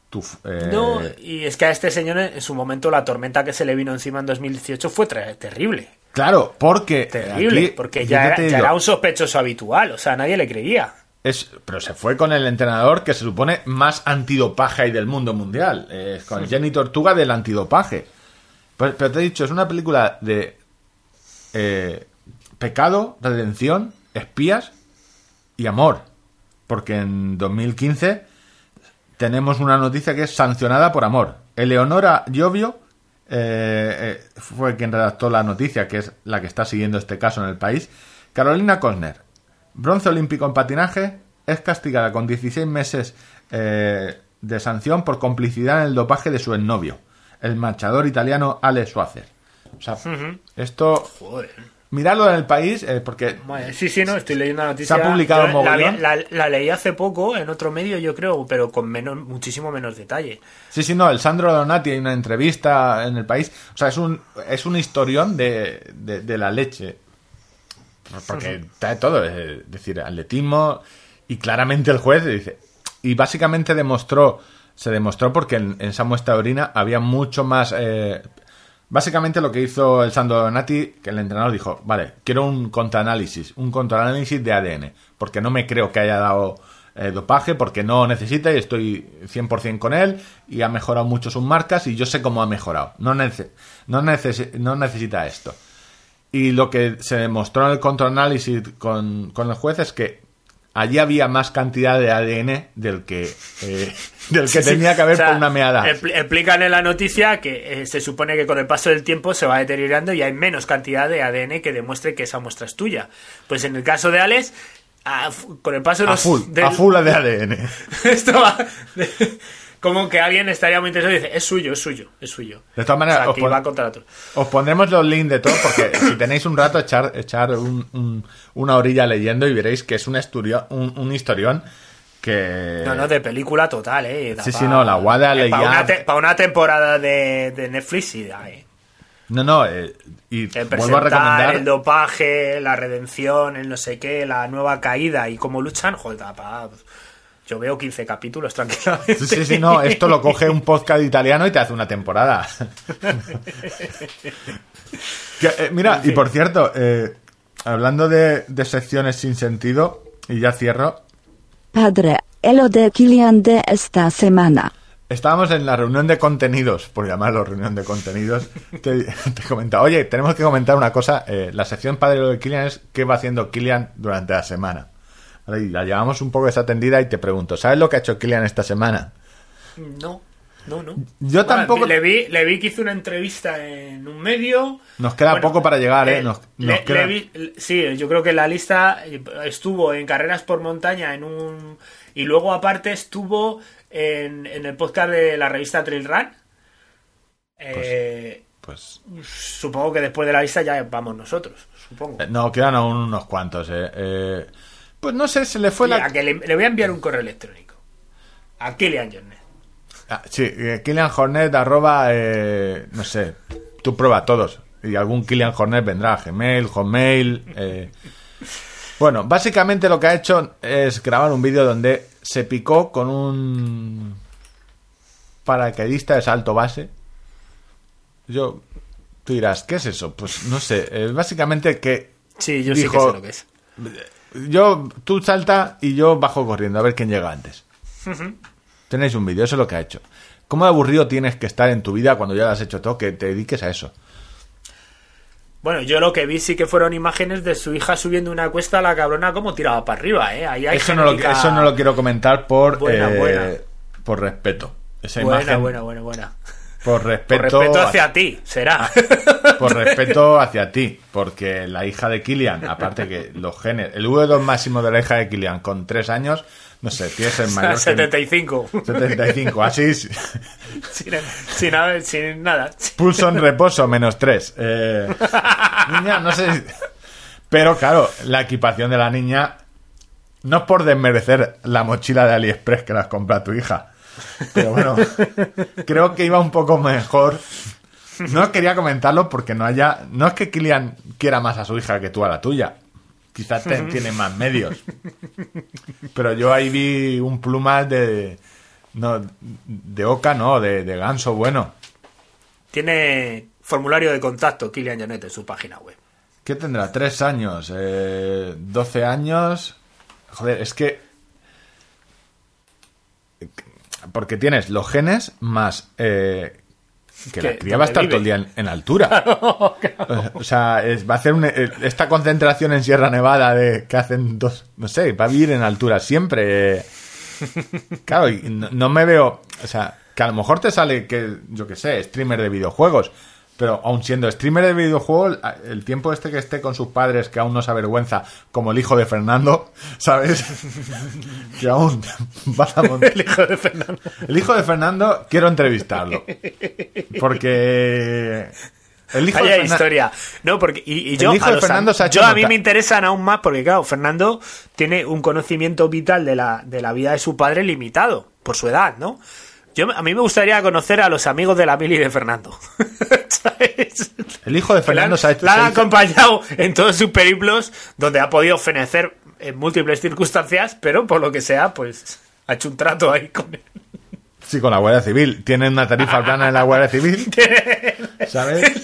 tu eh, No, y es que a este señor en su momento la tormenta que se le vino encima en 2018 fue terrible. Claro, porque... Terrible, aquí, porque ya, era, ya digo, era un sospechoso habitual, o sea, nadie le creía. Es, pero se fue con el entrenador que se supone más antidopaje hay del mundo mundial. eh, con Jenny Tortuga del antidopaje. Pues- pero te he dicho, es una película de eh, pecado, redención, espías y amor. Porque en 2015 tenemos una noticia que es sancionada por amor. Eleonora Giovio eh, eh, fue quien redactó la noticia, que es la que está siguiendo este caso en el país. Carolina Cosner, bronce olímpico en patinaje, es castigada con 16 meses eh, de sanción por complicidad en el dopaje de su exnovio, el marchador italiano Ale Schwarzer. O sea, esto, Joder. Miradlo en el país, eh, porque Vale, sí, sí, no, estoy leyendo la noticia. Se ha publicado Yo la, la- la leí hace poco en otro medio, yo creo, pero con menos, muchísimo menos detalle. Sí, sí, no, el Sandro Donati hay una entrevista en el país. O sea, es un, es un historión de, de, de la leche. Porque trae todo, es decir, atletismo. Y claramente el juez dice. Y básicamente demostró, se demostró porque en, en esa muestra de orina había mucho más. eh, básicamente lo que hizo el Sandro Donati, que el entrenador dijo: Vale, quiero un contraanálisis, un contraanálisis de ADN. Porque no me creo que haya dado eh, dopaje porque no necesita y estoy 100% con él y ha mejorado mucho sus marcas y yo sé cómo ha mejorado. No, no, no necesita esto. Y lo que se demostró en el contraanálisis con, con el juez es que allí había más cantidad de ADN del que, eh, del que Sí, tenía que haber O sea, por una meada. expl- Explican en la noticia que eh, se supone que con el paso del tiempo se va deteriorando y hay menos cantidad de ADN que demuestre que esa muestra es tuya. Pues en el caso de Alex, a con el paso de A los. full, del- a full de ADN. [laughs] Esto va. de- como que alguien estaría muy interesado y dice: Es suyo, es suyo, es suyo. De todas maneras, o sea, os va contra pondremos los links de todo porque si tenéis un rato echar, echar un- un- una orilla leyendo y veréis que es un, estudio, un, un historión que... No, no, de película total, ¿eh? Da Sí, pa- sí, no, la Guada eh, leía- una, te- pa' una temporada de, de Netflix sí da, ¿eh? No, no, eh, y El vuelvo a recomendar... el dopaje, la redención, el no sé qué, la nueva caída y cómo luchan, joder, da pa- yo veo 15 capítulos tranquilamente. Sí, sí, sí, no, esto lo coge un podcast italiano y te hace una temporada. [laughs] Que, eh, mira, y por cierto, eh, hablando de, de secciones sin sentido, y ya cierro, Padre, el lo de Kilian de esta semana. estábamos en la reunión de contenidos, por llamarlo reunión de contenidos, [laughs] te, te comentaba, oye, tenemos que comentar una cosa, eh, la sección padre de Kilian es qué va haciendo Kilian durante la semana. La llevamos un poco desatendida y te pregunto, ¿sabes lo que ha hecho Kilian esta semana? No, no, no. Yo tampoco- Le vi, le vi que hizo una entrevista en un medio. Nos queda poco para llegar, ¿eh? eh, Nos- le- nos queda- le vi- sí, yo creo que la lista estuvo en carreras por montaña en un. Y luego, aparte, estuvo en, en el podcast de la revista Trail Run. Eh, Pues supongo que después de la lista ya vamos nosotros, supongo. eh, no, quedan aún unos cuantos, eh. Eh, Pues no sé, se le fue la... que le, le voy a enviar un correo electrónico. A Killian Jornet. Ah, sí, eh, Killian Hornet, arroba, eh, no sé, tú prueba todos. Y algún Killian Hornet vendrá, Gmail, Hotmail. eh. Bueno, básicamente lo que ha hecho es grabar un vídeo donde se picó con un paracaidista de salto base. Yo, tú dirás, ¿qué es eso? Pues no sé, básicamente que... Sí, yo sí que sé lo que es. Yo, tú salta y yo bajo corriendo a ver quién llega antes. Tenéis un vídeo, eso es lo que ha hecho. ¿Cómo aburrido tienes que estar en tu vida cuando ya lo has hecho todo? Que te dediques a eso. Bueno, yo lo que vi sí que fueron imágenes de su hija subiendo una cuesta a la cabrona como tiraba para arriba, ¿eh? Ahí hay Eso no, lo, eso no lo quiero comentar por, Buena, eh, buena. por respeto. Esa Buena, imagen, buena, buena, buena. Por Por respeto, hacia ti, será. por respeto hacia ti, porque la hija de Kilian, aparte que los genes, el V2 máximo de la hija de Kilian con tres años, no sé, tiene que ser mayor que 75. 75, así, sin, sin, sin nada. pulso en reposo, menos tres. Eh, niña, no sé, si- pero claro, la equipación de la niña no es por desmerecer la mochila de AliExpress que las compra tu hija, pero bueno, creo que iba un poco mejor. No quería comentarlo porque no haya. No es que Kilian quiera más a su hija que tú a la tuya. Quizás te- tiene más medios. Pero yo ahí vi un plumas de. No, de oca, no, de, de ganso bueno. Tiene formulario de contacto Kilian Jornet en su página web. ¿Qué tendrá? ¿Tres años? Eh, ¿12 años? Joder, es que. Porque tienes los genes más eh, que la cría va a estar todo el día en, en altura. [laughs] O sea, es- va a hacer un- eh, esta concentración en Sierra Nevada de que hacen dos, no sé, va a vivir en altura siempre. Claro, y no, no me veo, o sea, que a lo mejor te sale que, yo qué sé, streamer de videojuegos, pero aun siendo streamer de videojuegos, a- el tiempo este que esté con sus padres, que aún no se avergüenza, como el hijo de Fernando, [laughs] ¿sabes? [laughs] que aún [laughs] vas a montar. El hijo de Fernando. El hijo de Fernando, quiero entrevistarlo. Porque. El hijo de Vaya Fernan- historia. No, porque. Y, y yo, El hijo a, de Fernando se ha hecho yo a mí me interesan aún más porque, claro, Fernando tiene un conocimiento vital de la, de la vida de su padre limitado, por su edad, ¿no? Yo, a mí me gustaría conocer a los amigos de la mili de Fernando. [laughs] ¿Sabes? El hijo de la Fernando se ha hecho. la han acompañado en todos sus periplos, donde ha podido fenecer en múltiples circunstancias, pero por lo que sea, pues ha hecho un trato ahí con él. Sí, con la Guardia Civil. Tienen una tarifa plana en la Guardia Civil. [laughs] ¿Sabes? [laughs]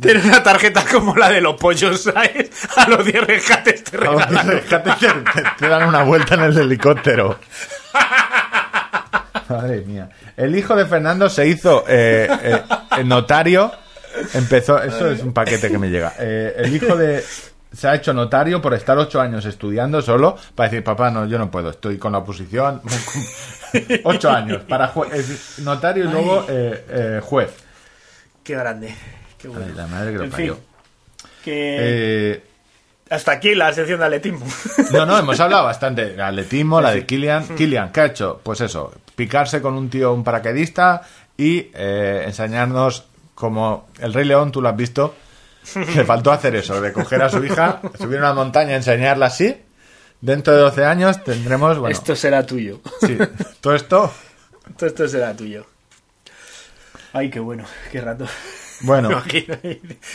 Tiene, una tarjeta como la de los pollos, ¿sabes? A los 10 rescates te A los regalan. rescates te, te- te dan una vuelta en el helicóptero. Madre mía. El hijo de Fernando se hizo eh, eh, notario. Empezó. Eso es un paquete que me llega. Eh, el hijo de. Se ha hecho notario por estar ocho años estudiando solo para decir, papá, no, yo no puedo, estoy con la oposición. [laughs] ocho años para notario y luego juez. Qué grande. Qué bueno. Ay, la madre que lo en parió. fin, que hasta aquí la sección de atletismo. No, no, hemos hablado bastante. Atletismo, la de Kilian. Kilian, ¿qué ha hecho? Pues eso, picarse con un tío, un paracaidista y eh, enseñarnos como el Rey León, tú lo has visto. [laughs] Le faltó hacer eso, de coger a su hija, subir a una montaña, enseñarla así. Dentro de 12 años tendremos, bueno, Esto será tuyo. sí, todo esto, [laughs] Todo esto será tuyo. Ay, qué bueno, qué rato. bueno, [laughs] imagino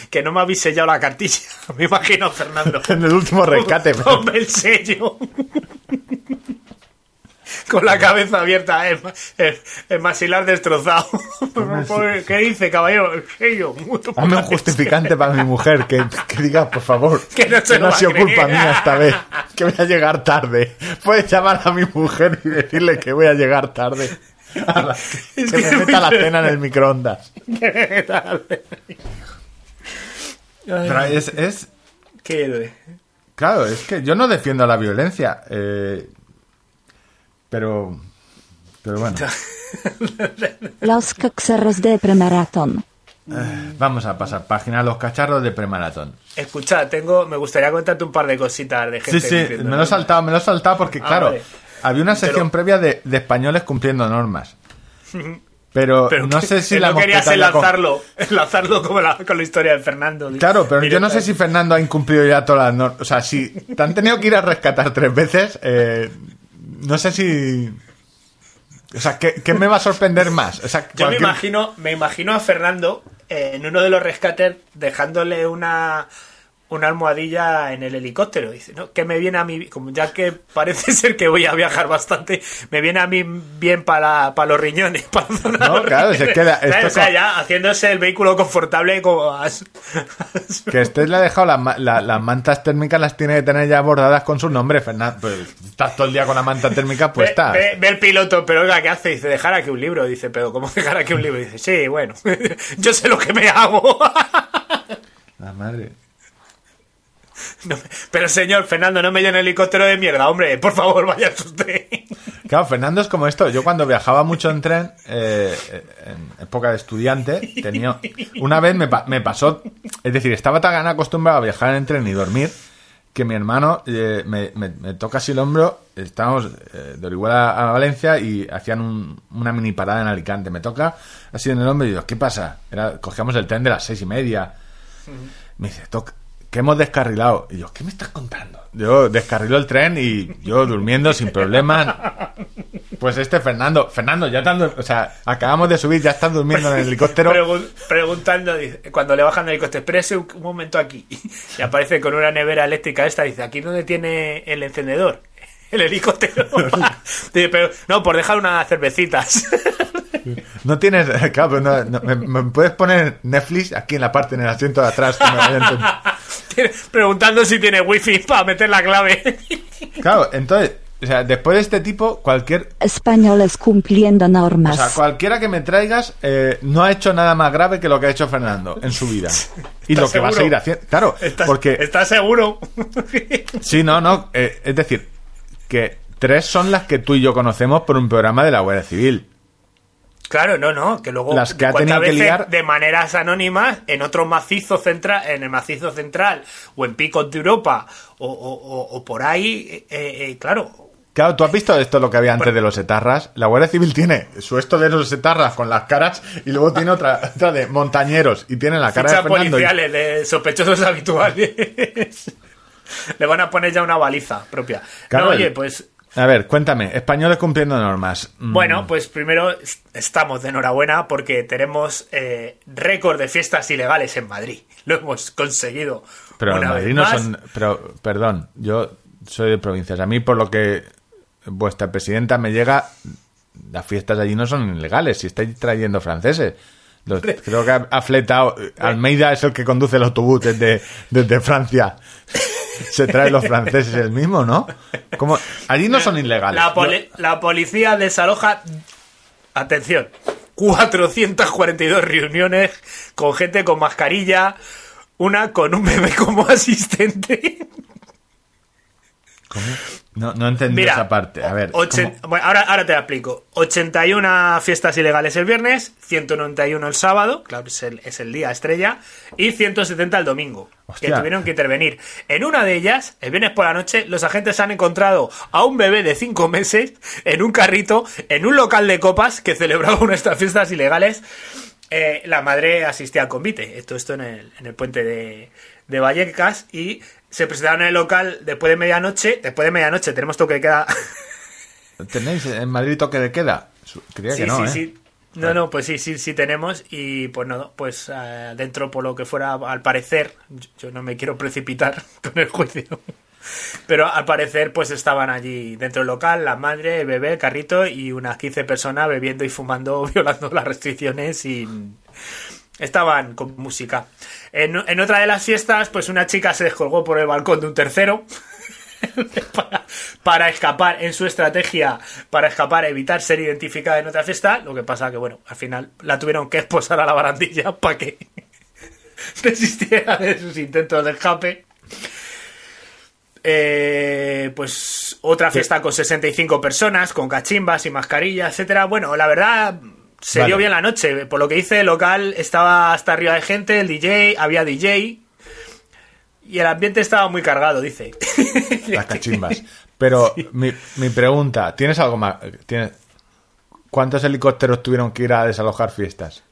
que no me habéis sellado la cartilla. Me imagino Fernando. en el último rescate. Ponme el sello. [laughs] Con la cabeza abierta, el, el, el maxilar destrozado. [laughs] ¿Qué dice, caballero? El sello. [laughs] Hazme un justificante para mi mujer que, que diga, por favor, Que no se lo ha sido creer. culpa mía esta vez, que voy a llegar tarde. Puedes llamar a mi mujer y decirle que voy a llegar tarde. A la- que Es me que meta la cena en el microondas. Pero es, es, Qué héroe. claro, es que yo no defiendo la violencia, eh, pero, pero bueno, [laughs] Los coxeros de premaratón. vamos a pasar página a los cacharros de premaratón. Escucha, tengo, me gustaría contarte un par de cositas de gente. Sí, sí, diciendo, me lo he ¿no? saltado, me lo he saltado porque, Ah, claro, vale. había una sección Pero- previa de, de españoles cumpliendo normas. [laughs] Pero, Pero no sé si que la no querías ya [laughs] con- enlazarlo, enlazarlo como la, con la historia de Fernando. Claro, pero yo no sé si Fernando ha incumplido ya todas las normas. O sea, si te han tenido que ir a rescatar tres veces, eh, no sé si... O sea, ¿qué, qué me va a sorprender más? O sea, Yo me imagino, me imagino a Fernando eh, en uno de los rescates dejándole una, una almohadilla en el helicóptero. Dice, ¿no? Que me viene a mí, como ya que parece [laughs] ser que voy a viajar bastante, me viene a mí bien para, para los riñones. [laughs] Para la No, claro, si es que la- ¿Sabes? esto O sea, ya haciéndose el vehículo confortable como a su- Que este le ha dejado las, ma- la- las mantas térmicas, las tiene que tener ya bordadas con su nombre, Fernando. Pues estás todo el día con la manta térmica [laughs] Ve, puesta. ve- ve el piloto, pero oiga, ¿qué hace? Dice, dejar aquí un libro. Dice, pero ¿cómo dejar aquí un libro? Dice, sí, bueno, yo sé lo que me hago. La madre. No, pero señor Fernando, no me llene el helicóptero de mierda, hombre, por favor, vaya usted. Claro, Fernando es como esto. Yo cuando viajaba mucho en tren, eh, en época de estudiante, tenía una vez me, pa- me pasó, es decir, estaba tan acostumbrado a viajar en tren y dormir que mi hermano eh, me, me- me toca así el hombro. Estábamos eh, de Orihuela a Valencia y hacían un- una mini parada en Alicante. Me toca así en el hombro y digo, ¿qué pasa? Era, cogíamos el tren de las seis y media. Me dice, toca, que hemos descarrilado. Y yo, ¿qué me estás contando? Yo descarriló el tren y yo durmiendo sin problemas. Pues este Fernando, Fernando, ya están, o sea, acabamos de subir, ya estás durmiendo en el helicóptero. Pregun- preguntando, cuando le bajan el helicóptero, espérese un, momento aquí. Y aparece con una nevera eléctrica esta, dice, ¿aquí dónde tiene el encendedor? El helicóptero. [laughs] Dice, pero, no, por dejar unas cervecitas. No tienes, claro, no- no, me, me puedes poner Netflix aquí en la parte, en el asiento de atrás. que me. Preguntando si tiene wifi [laughs] para meter la clave. Claro, entonces, O sea, después de este tipo, cualquier. Españoles cumpliendo O normas. sea, cualquiera que me traigas eh, no ha hecho nada más grave que lo que ha hecho Fernando en su vida. [laughs] Y lo que va a seguir haciendo. Claro, ¿Estás, porque. ¿Estás seguro? Sí, no, no. eh, es decir, que tres son las que tú y yo conocemos por un programa de la Guardia Civil. Claro, no, no, que luego Las que ha tenido que veces liar- de maneras anónimas en otro macizo central, en el macizo central o en picos de Europa o, o- o- o por ahí, eh, eh, claro, Claro, tú has visto esto lo que había antes de los etarras. La Guardia Civil tiene su esto de los etarras con las caras y luego tiene otra, [laughs] otra de montañeros y tiene la cara de Fernando. y- policiales de sospechosos habituales. [laughs] Le van a poner ya una baliza propia. Claro, no, oye, pues A ver, cuéntame, españoles cumpliendo normas. Mm, Bueno, pues primero es- estamos de enhorabuena porque tenemos eh, récord de fiestas ilegales en Madrid. [laughs] Lo hemos conseguido. Pero en una Madrid vez no más. son. Pero, perdón, yo soy de provincias. A mí, por lo que vuestra presidenta me llega, las fiestas allí no son ilegales. Si estáis trayendo franceses. Los- creo que ha, ha fletado. Almeida es el que conduce el autobús desde, desde Francia. [laughs] Se trae los franceses el mismo, ¿no? Como, allí no son ilegales. La, poli- la policía desaloja. Atención. 442 reuniones con gente con mascarilla. Una con un bebé como asistente. ¿Cómo? No, no entendí Mira, esa parte. A ver. bueno, ahora, ahora te la explico. 81 fiestas ilegales el viernes, 191 el sábado, claro, es el, es el día estrella, y 170 el domingo, Hostia. que tuvieron que intervenir. En una de ellas, el viernes por la noche, los agentes han encontrado a un bebé de 5 meses en un carrito, en un local de copas que celebraba una de estas fiestas ilegales. Eh, la madre asistía al convite, esto, esto en, el, en el puente de, de Vallecas, y se presentaron en el local después de medianoche. Después de medianoche tenemos toque de queda. [laughs] ¿Tenéis en Madrid toque de queda? Creía sí, que no, sí, ¿eh? sí. No, no, pues sí, sí, sí tenemos. Y pues no, pues eh, dentro, por lo que fuera, al parecer, yo- yo no me quiero precipitar [laughs] con el juicio. Pero al parecer, pues estaban allí dentro del local, la madre, el bebé, el carrito y unas 15 personas bebiendo y fumando, [laughs] violando las restricciones y estaban con música. En, en otra de las fiestas, pues una chica se descolgó por el balcón de un tercero [laughs] para, para escapar en su estrategia, para escapar, evitar ser identificada en otra fiesta. Lo que pasa que, bueno, al final la tuvieron que esposar a la barandilla [laughs] para que [laughs] resistiera de sus intentos de escape. Eh, pues otra fiesta con 65 personas, con cachimbas y mascarillas, etcétera. Bueno, la verdad se Vale. dio bien la noche. Por lo que hice, el local estaba hasta arriba de gente, el DJ, había DJ y el ambiente estaba muy cargado, dice. [laughs] Las cachimbas. Pero [laughs] mi, mi pregunta, ¿tienes algo más? ¿Tienes... ¿Cuántos helicópteros tuvieron que ir a desalojar fiestas?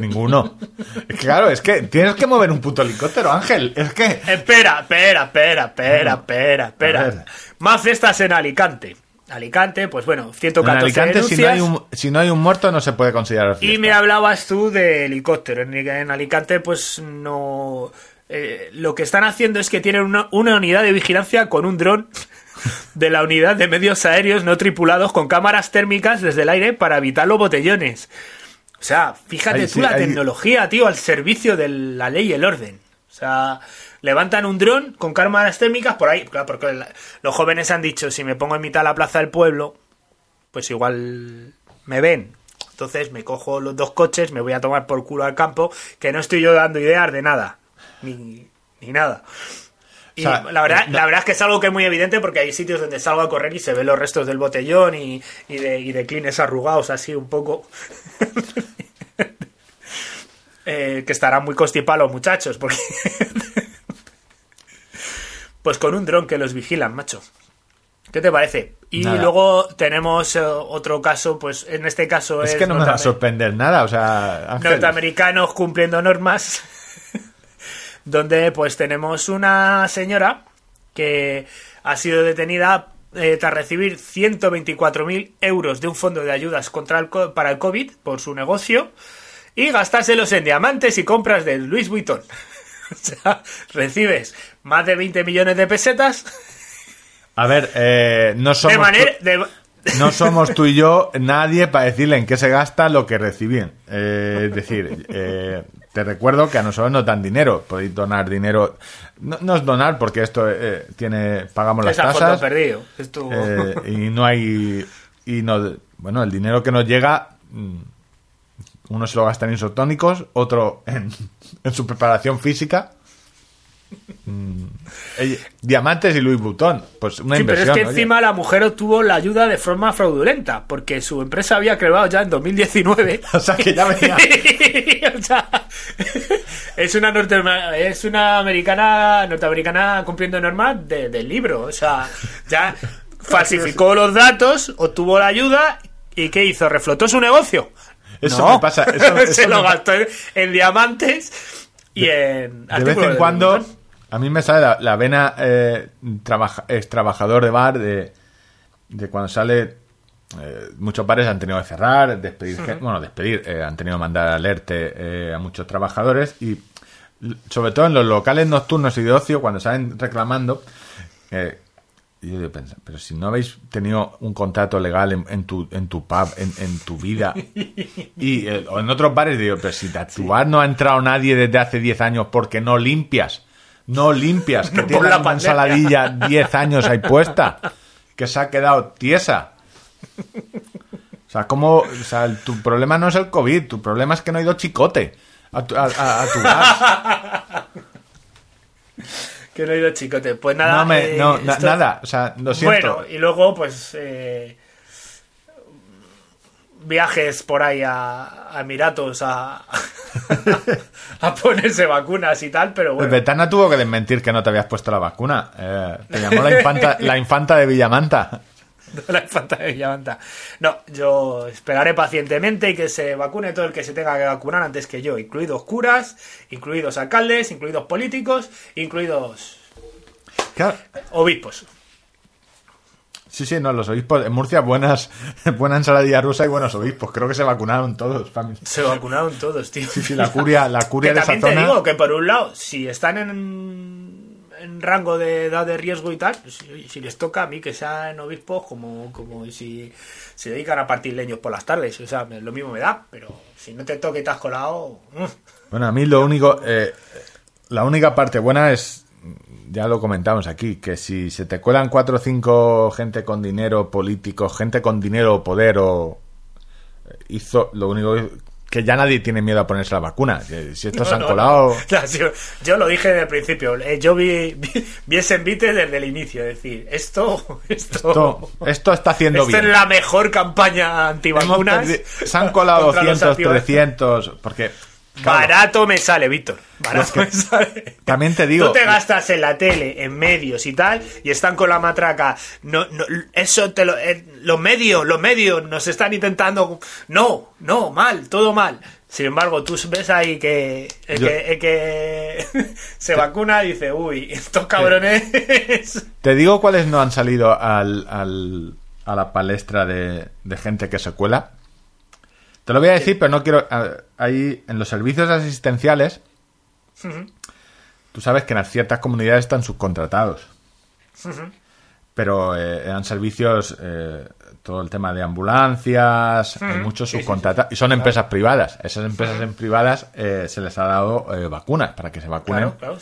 Ninguno. [laughs] Claro, es que tienes que mover un puto helicóptero, Ángel. Es que... Espera, espera, espera, espera, espera, espera. Más fiestas en Alicante. Alicante, pues bueno, En 114 Alicante, si no, hay un, si no hay un muerto, no se puede considerar fiesta. Y me hablabas tú de helicóptero. En, en Alicante, pues no. eh, lo que están haciendo es que tienen una, una unidad de vigilancia con un dron [laughs] de la unidad de medios aéreos no tripulados con cámaras térmicas desde el aire para evitar los botellones. O sea, fíjate tú sí, la tecnología, tío, al servicio de la ley y el orden. O sea, levantan un dron con cámaras térmicas por ahí. Claro, porque la- los jóvenes han dicho, si me pongo en mitad de la plaza del pueblo, pues igual me ven. Entonces me cojo los dos coches, me voy a tomar por culo al campo, que no estoy yo dando ideas de nada. Ni, ni nada. Y O sea, la, verdad, no- la verdad es que es algo que es muy evidente porque hay sitios donde salgo a correr y se ven los restos del botellón y, y de, y de clines arrugados así un poco. [laughs] Eh, que estarán muy constipados los muchachos porque... pues con un dron que los vigilan, macho. ¿Qué te parece? Y Nada. luego tenemos eh, otro caso, pues en este caso es, Es que no me va a sorprender nada, o sea, norteamericanos cumpliendo normas, [laughs] donde pues tenemos una señora que ha sido detenida eh, tras recibir 124.000 euros de un fondo de ayudas contra el para el COVID por su negocio y gastárselos en diamantes y compras de Louis Vuitton. [laughs] [laughs] o sea, recibes más de 20 millones de pesetas A ver, eh, no somos... de manera, [laughs] de, no somos tú y yo nadie para decirle en qué se gasta lo que reciben. Eh, es decir, eh, te recuerdo que a nosotros nos dan dinero. Podéis donar dinero. No, no es donar porque esto eh, tiene pagamos las Es a fondo tasas. perdido. Es tu- eh, y no hay. Y no, bueno, el dinero que nos llega. Uno se lo gasta en isotónicos, otro en, en su preparación física. Mm, diamantes y Louis Vuitton. Pues una Sí, pero inversión. es que oye. encima la mujer obtuvo la ayuda de forma fraudulenta, porque su empresa había creado ya en 2019. [laughs] O sea, que ya venía. [laughs] O sea, es una norte, es una americana norteamericana cumpliendo normas de- del libro. O sea, ya [laughs] falsificó los datos, obtuvo la ayuda y ¿qué hizo? ¿Reflotó su negocio? Eso No. me pasa, eso- [laughs] eso Se lo me gastó en, en diamantes y en De vez en de cuando, a mí me sale la, la vena eh, trabaja- ex trabajador de bar de, de cuando sale. eh, muchos bares han tenido que cerrar, despedir, gen- bueno, despedir, eh, han tenido que mandar alerte eh, a muchos trabajadores y sobre todo en los locales nocturnos y de ocio, cuando salen reclamando, eh, y yo digo, pensa, pero si no habéis tenido un contrato legal en, en tu, en tu pub, en, en tu vida, [laughs] y eh, o en otros bares, digo, pero si a tu bar no ha entrado nadie desde hace 10 años porque no limpias, no limpias, que [laughs] No tiene la ensaladilla 10 años ahí puesta, que se ha quedado tiesa. O sea, como, o sea, tu problema no es el COVID, tu problema es que no ha ido chicote a tu, a, a- a tu. [laughs] Que no he ido chicote. Pues nada. No, me- eh, no, na- esto- nada, o sea, lo siento. Bueno, y luego, pues. eh, viajes por ahí a, a Emiratos a, [laughs] a ponerse vacunas y tal, pero bueno. Betana tuvo que desmentir que no te habías puesto la vacuna. Eh, te llamó la infanta, la infanta de Villamanta. [laughs] la infanta de Villamanta. No, yo esperaré pacientemente y que se vacune todo el que se tenga que vacunar antes que yo, incluidos curas, incluidos alcaldes, incluidos políticos, incluidos Claro. obispos. Sí, sí, no, los obispos. En Murcia, buenas, [laughs] buena ensaladilla rusa y buenos obispos. Creo que se vacunaron todos. Se vacunaron todos, tío. Sí, sí, la curia, la curia Que de esa también te zona. digo que por un lado, si están en, rango de edad de riesgo y tal, pues, si, si les toca a mí que sean obispos como, como si se dedican a partir leños por las tardes. O sea, lo mismo me da, pero si no te toca y te has colado... mm. Bueno, a mí lo único. eh, la única parte buena es. Ya lo comentamos aquí, que si se te cuelan cuatro o cinco gente con dinero, políticos, gente con dinero o poder o. eh, Hizo lo único que ya nadie tiene miedo a ponerse la vacuna. Si estos se han No, no, colado. no. [laughs] Yo, yo lo dije desde el principio. eh, Yo vi, vi, vi ese envite desde el inicio. Es decir, esto... [laughs] Esto, Esto, esto está haciendo esto es bien. la mejor campaña antivacunas. se han colado contra los 200, antivacunas. 300. Porque. Claro, Barato me sale, Víctor. Barato que- me sale. También te digo. Tú te gastas en la tele, en medios y tal, y están con la matraca. No, no, eso te lo, eh, los medios, los medios nos están intentando. No, no, mal, todo mal. Sin embargo, tú ves ahí que el, Yo- que, el que [laughs] se vacuna y dice, uy, estos cabrones. [laughs] Te digo cuáles no han salido al, al- a la palestra de, de gente que se cuela. Te lo voy a decir, pero no quiero. Ahí en los servicios asistenciales, tú sabes que en ciertas comunidades están subcontratados. Pero eh, eran servicios, eh, todo el tema de ambulancias, hay muchos Sí, subcontratados. Y son empresas privadas. Esas empresas en privadas eh, se les ha dado eh, vacunas para que se vacunen claro,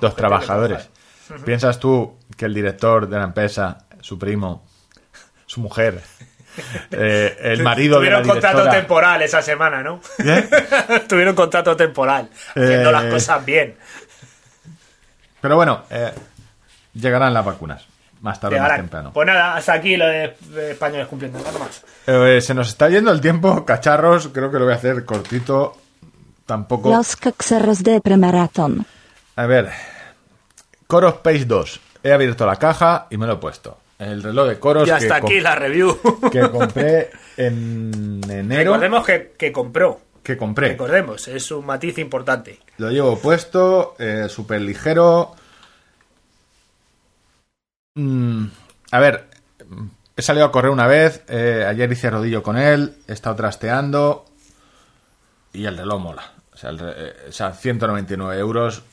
los trabajadores. trabaja. ¿Piensas tú que el director de la empresa, su primo, su mujer, [laughs] eh, el marido de la Tuvieron contrato directora... temporal esa semana, ¿no? ¿Eh? [laughs] Tuvieron contrato temporal, haciendo Eh, las cosas bien. Pero bueno, eh, llegarán las vacunas, más tarde o más temprano. Pues nada, hasta aquí lo de, españoles cumpliendo normas. Eh, se nos está yendo el tiempo, cacharros, creo que lo voy a hacer cortito, tampoco... Los Coxeros de Premarathon. A ver, Core of Space 2. He abierto la caja y me lo he puesto. El reloj de coros Y que, hasta aquí la review. [laughs] que compré en enero. Recordemos que, que compró. Que compré. Recordemos, es un matiz importante. Lo llevo puesto, eh, súper ligero. Mm, a ver, he salido a correr una vez, eh, ayer hice rodillo con él, he estado trasteando y el reloj mola. O sea, el eh, o sea 199 euros. [laughs]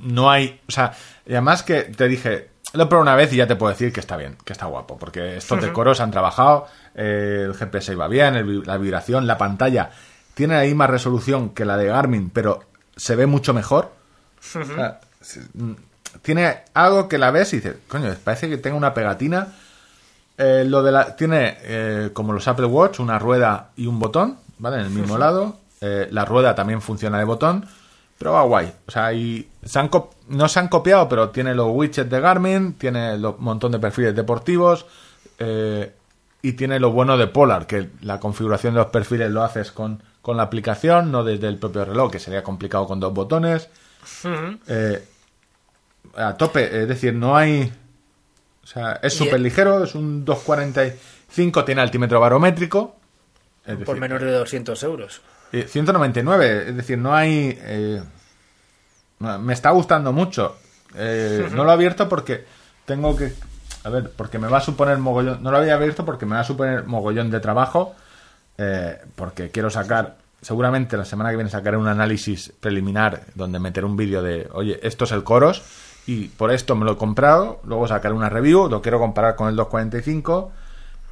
No hay, o sea, y además que te dije, lo he probado una vez y ya te puedo decir que está bien, que está guapo, porque estos de coros han trabajado, eh, el GPS va bien, el la vibración, la pantalla tiene ahí más resolución que la de Garmin, pero se ve mucho mejor. O sea, se- mm, tiene algo que la ves y dices, coño, parece que tenga una pegatina. Eh, lo de la, tiene, eh, como los Apple Watch, una rueda y un botón, ¿vale? En el mismo lado. La rueda también funciona de botón, pero va guay. O sea, y se han no se han copiado, pero tiene los widgets de Garmin, tiene un montón de perfiles deportivos eh, y tiene lo bueno de Polar, que la configuración de los perfiles lo haces con, con la aplicación, no desde el propio reloj, que sería complicado con dos botones. Eh, a tope, es decir, no hay... O sea, es súper ligero, es un 245, tiene altímetro barométrico. es Por decir, menos de 200 euros. Eh, 199, es decir, no hay... eh, me está gustando mucho. Eh, No lo he abierto porque tengo que... A ver, porque me va a suponer mogollón... No lo había abierto porque me va a suponer mogollón de trabajo. eh, porque quiero sacar... Seguramente la semana que viene sacaré un análisis preliminar donde meteré un vídeo de, oye, esto es el Coros y por esto me lo he comprado. Luego sacaré una review, lo quiero comparar con el 245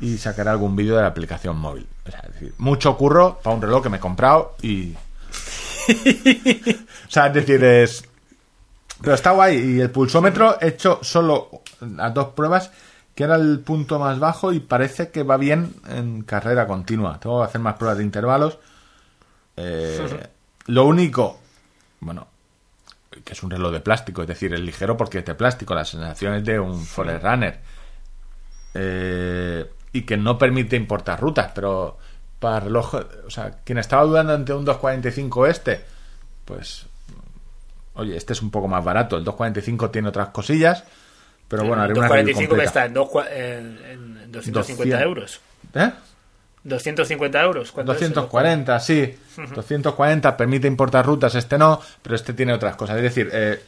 y sacaré algún vídeo de la aplicación móvil. O sea, es decir, mucho curro para un reloj que me he comprado y... [laughs] o sea, es decir, es... Pero está guay. Y el pulsómetro he hecho solo las dos pruebas, que era el punto más bajo y parece que va bien en carrera continua. Tengo que hacer más pruebas de intervalos. Eh, lo único, bueno, que es un reloj de plástico, es decir, es ligero porque es de plástico, las sensaciones de un Forerunner. Eh, y que no permite importar rutas, pero para reloj, o sea, quien estaba dudando entre un 245 este, pues oye, este es un poco más barato, el 245 tiene otras cosillas, pero bueno, haré el una review 245 que completa. está en, dos en- en 250 200. euros. ¿Eh? 250 euros. ¿cuánto es el 240, sí. 240 permite importar rutas, este no, pero este tiene otras cosas. Es decir, eh,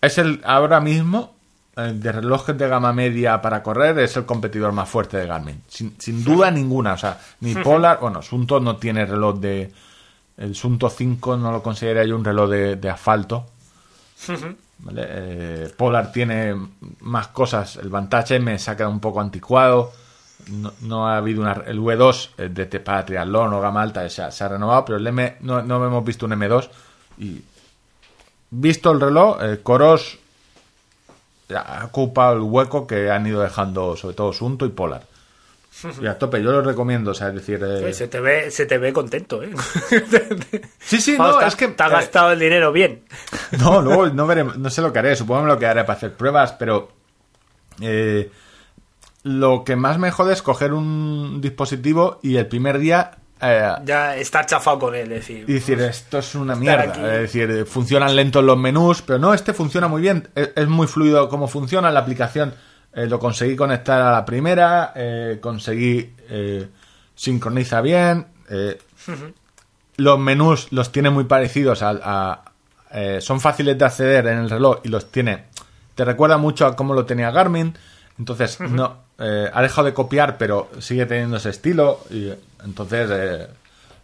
es el ahora mismo de relojes de gama media para correr es el competidor más fuerte de Garmin, sin, sin duda ninguna. O sea, ni Polar, bueno, Sunto no tiene reloj de el Sunto 5 no lo consideraría yo un reloj de, de asfalto. ¿vale? Eh, Polar tiene más cosas. El Vantage M se ha quedado un poco anticuado. No, no ha habido una, el V2 eh, de te- para triatlón o gama alta se ha, se ha renovado, pero el M no, no hemos visto un M2. Y visto el reloj, eh, Coros ha ocupado el hueco que han ido dejando sobre todo Sunto y Polar. [laughs] Y a tope, yo lo recomiendo, o sea, es decir... eh, Sí, se, te ve, se te ve contento, ¿eh? [laughs] Sí, sí, Vamos, no, te- es que... Te has eh, gastado el dinero bien. [laughs] No, luego no veremos, no sé lo que haré, supongo que lo que haré para hacer pruebas, pero eh, lo que más me jode es coger un dispositivo y el primer día eh, Ya está chafado con él, es decir. y decir esto es una mierda, es decir, eh, funcionan lentos los menús, pero no, este funciona muy bien, es, es muy fluido cómo funciona la aplicación, eh, lo conseguí conectar a la primera, eh, conseguí sincroniza bien, los menús los tiene muy parecidos a, son fáciles de acceder en el reloj y los tiene te recuerda mucho a cómo lo tenía Garmin entonces no eh, ha dejado de copiar pero sigue teniendo ese estilo y entonces eh,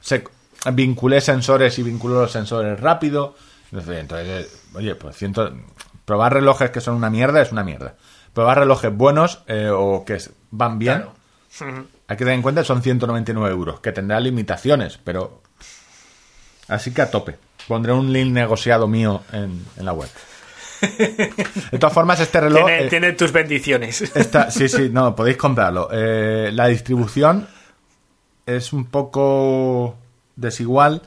se vinculé sensores y vinculó los sensores rápido entonces, entonces, eh, oye pues ciento, probar relojes que son una mierda es una mierda probar relojes buenos eh, o que van bien Claro. [laughs] hay que tener en cuenta que son 199 euros, que tendrá limitaciones, pero... Así que a tope. Pondré un link negociado mío en, en la web. [laughs] De todas formas, este reloj... Tiene, eh, tiene tus bendiciones. está- sí, sí, [laughs] no, podéis comprarlo. Eh, la distribución es un poco desigual.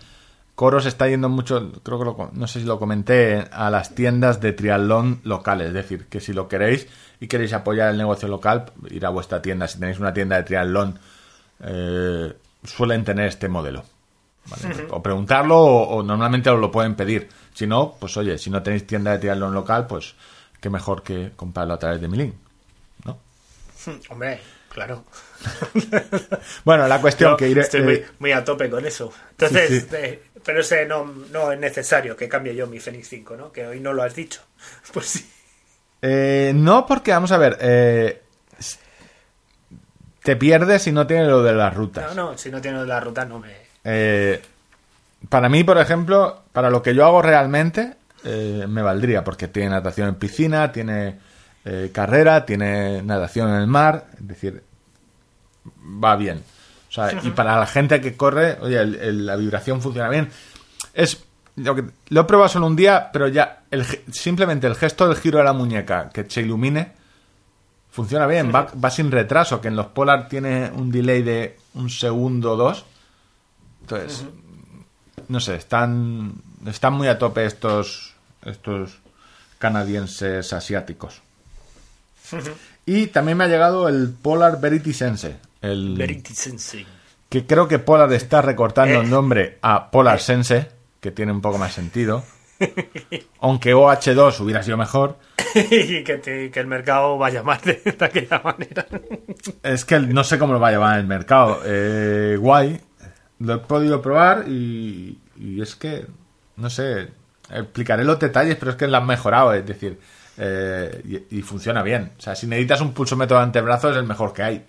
Coros está yendo mucho, creo que lo, co- no sé si lo comenté, a las tiendas de triatlón locales. Es decir, que si lo queréis y queréis apoyar el negocio local, ir a vuestra tienda. Si tenéis una tienda de triatlón, eh, suelen tener este modelo. ¿vale? O preguntarlo o, o normalmente os lo pueden pedir. Si no, pues oye, si no tenéis tienda de triatlón local, pues qué mejor que comprarlo a través de mi link. ¿no? Hombre, claro. [laughs] Bueno, la cuestión Yo que iré... estoy eh, muy, muy a tope con eso. Entonces, Sí, sí. eh, pero ese no, no es necesario que cambie yo mi Fenix 5, ¿no? Que hoy no lo has dicho. [laughs] Pues sí. Eh, no, porque vamos a ver. eh, te pierdes si no tienes lo de las rutas. No, no, si no tienes la ruta no me... Eh, para mí, por ejemplo, para lo que yo hago realmente, me valdría, porque tiene natación en piscina, tiene eh, carrera, tiene natación en el mar, es decir, va bien. O sea, y para la gente que corre, oye, el- el- la vibración funciona bien. Es lo, que, lo he probado solo un día, pero ya el simplemente el gesto del giro de la muñeca que se ilumine funciona bien, va, va sin retraso, que en los Polar tiene un delay de un segundo o dos. Entonces, no sé, están, están muy a tope estos, estos canadienses asiáticos. Y también me ha llegado el Polar Verity Sense, el, Verity Sensei. que creo que Polar está recortando Eh. el nombre a Polar Sense, que tiene un poco más sentido. Aunque OH2 hubiera sido mejor. [laughs] y que, te- que el mercado va a llamar de, de aquella manera. Es que no sé cómo lo va a llevar en el mercado. Eh, guay. Lo he podido probar y, y es que, no sé, explicaré los detalles, pero es que lo han mejorado. Es decir, eh, y, y funciona bien. O sea, si necesitas un pulsómetro de antebrazo es el mejor que hay.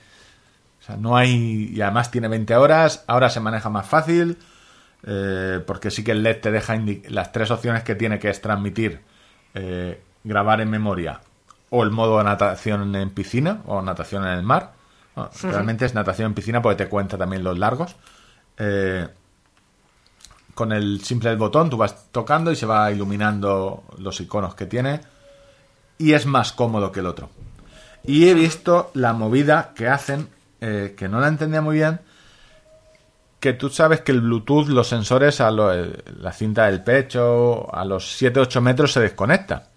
O sea, no hay... Y además tiene 20 horas, ahora se maneja más fácil, eh, porque sí que el LED te deja las tres opciones que tiene, que es transmitir, eh, grabar en memoria o el modo de natación en piscina o natación en el mar. Bueno, realmente es natación en piscina porque te cuenta también los largos. Eh, con el simple botón tú vas tocando y se va iluminando los iconos que tiene y es más cómodo que el otro. Y he visto la movida que hacen, eh, que no la entendía muy bien, que tú sabes que el Bluetooth, los sensores a lo- el- la cinta del pecho, a los 7-8 metros se desconecta.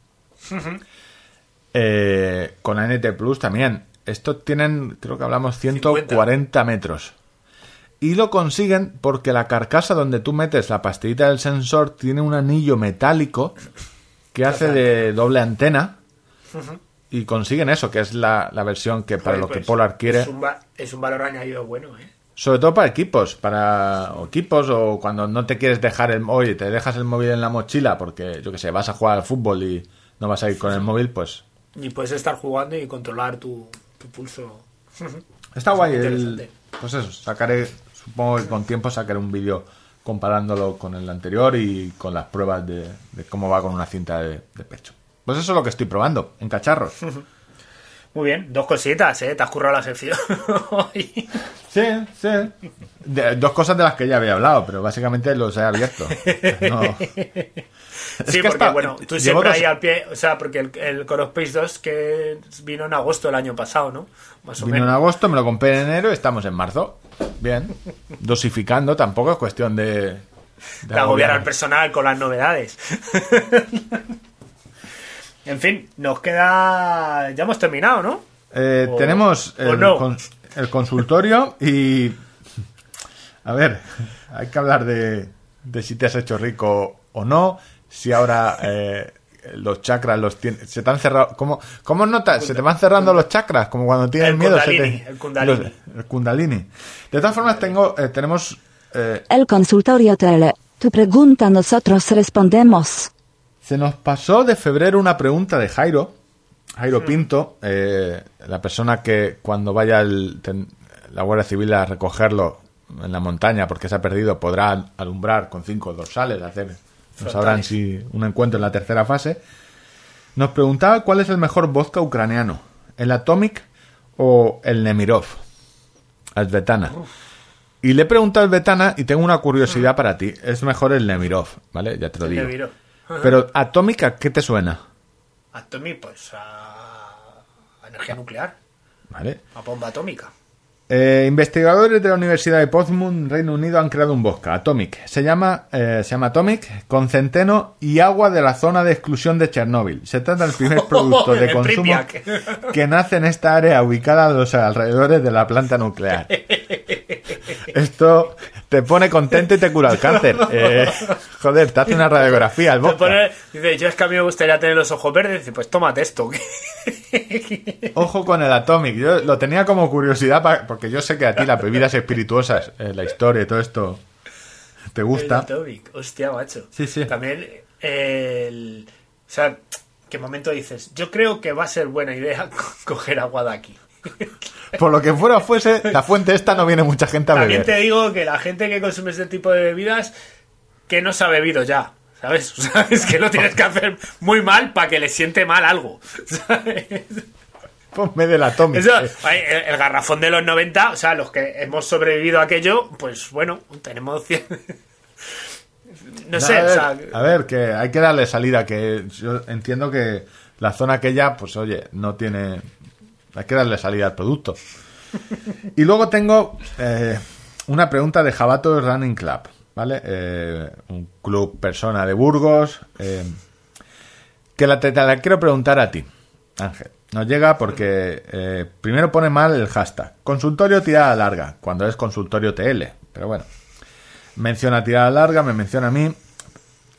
Eh, con ANT Plus también. Estos tienen, creo que hablamos, 140 metros. Y lo consiguen porque la carcasa donde tú metes la pastillita del sensor tiene un anillo metálico que hace de doble antena. Y consiguen eso, que es la, la versión que para Joder, lo que pues, Polar quiere. Es un, va- es un valor añadido bueno, ¿eh? Sobre todo para equipos, para o equipos o cuando no te quieres dejar el oye, te dejas el móvil en la mochila porque yo que sé, vas a jugar al fútbol y no vas a ir con el móvil, pues Y puedes estar jugando y controlar tu, tu pulso. está guay. el- pues eso, sacaré, supongo que con tiempo sacaré un vídeo comparándolo con el anterior y con las pruebas de, de cómo va con una cinta de, de pecho. Pues eso es lo que estoy probando, en cacharros. [laughs] Muy bien, dos cositas, ¿eh? Te has currado la sección. [laughs] hoy. Sí, sí. De- dos cosas de las que ya había hablado, pero básicamente los he abierto. No. [laughs] Sí, que porque hasta- bueno, tú siempre dos- ahí al pie, o sea, porque el, el Core of Space 2 que vino en agosto del año pasado, ¿no? Más o Vino en agosto, me lo compré en enero y estamos en marzo. Bien. Dosificando tampoco es cuestión de... De agobiar al personal con las novedades. En fin, nos queda. Ya hemos terminado, ¿no? Eh, O- tenemos el, no. con- el consultorio y... A ver, hay que hablar de, de si te has hecho rico o no, si ahora eh, los chakras los tienes... Se te han cerrado... ¿Cómo, cómo notas? ¿Se te van cerrando los chakras? Como cuando tienes El miedo. se kundalini, te- el kundalini. los- el kundalini. De todas formas, tengo, eh, tenemos... eh, El consultorio tele. Tu pregunta nosotros respondemos. Se nos pasó de febrero una pregunta de Jairo, Jairo Pinto, eh, la persona que cuando vaya el- ten- la Guardia Civil a recogerlo en la montaña porque se ha perdido podrá alumbrar con cinco dorsales, hacer, no sabrán si un encuentro en la tercera fase. Nos preguntaba cuál es el mejor vodka ucraniano, el Atomic o el Nemirov, Asvetana. Y le he preguntado al Betana y tengo una curiosidad para ti. Es mejor el Nemirov, ¿vale? Ya te lo El digo. Nemirov. Pero Atómica, ¿qué te suena? Atomic, pues a... a energía nuclear, ¿Vale? a bomba atómica. Eh, investigadores de la Universidad de Portsmouth, Reino Unido, han creado un vodka, Atomic. Se llama, eh, se llama Atomic con centeno y agua de la zona de exclusión de Chernóbil. Se trata del primer [laughs] producto de consumo [laughs] que nace en esta área ubicada a los alrededores de la planta nuclear. [laughs] Esto te pone contento y te cura el cáncer. [laughs] Eh, joder, te hace una radiografía al pone- dice, yo es que a mí me gustaría tener los ojos verdes. Dice, pues tómate esto. [laughs] Ojo con el Atomic. Yo lo tenía como curiosidad porque yo sé que a ti las bebidas espirituosas, eh, la historia y todo esto te El gusta. Atomic, hostia, macho. Sí, sí. También el... O sea, ¿qué momento dices? Yo creo que va a ser buena idea co- [laughs] coger agua de aquí. [laughs] Por lo que fuera fuese, la fuente esta no viene mucha gente a También te beber. digo que la gente que consume este tipo de bebidas, que no se ha bebido ya. ¿Sabes? [laughs] O sea, es que lo tienes que hacer muy mal para que le siente mal algo. [laughs] ¿sabes? Ponme de la Tommy. Eso, el, garrafón de los 90, o sea, los que hemos sobrevivido a aquello, pues bueno, tenemos... cien- No No, sé, a, o ver, sea, a ver, que hay que darle salida, que yo entiendo que la zona aquella, pues oye, no tiene... Hay que darle salida al producto. Y luego tengo eh, una pregunta de Jabato Running Club, ¿vale? Eh, un club persona de Burgos, eh, que la, te, la quiero preguntar a ti, Ángel. Nos llega porque eh, primero pone mal el hashtag. Consultorio tirada larga, cuando es consultorio TL. Pero bueno. Menciona tirada larga, me menciona a mí.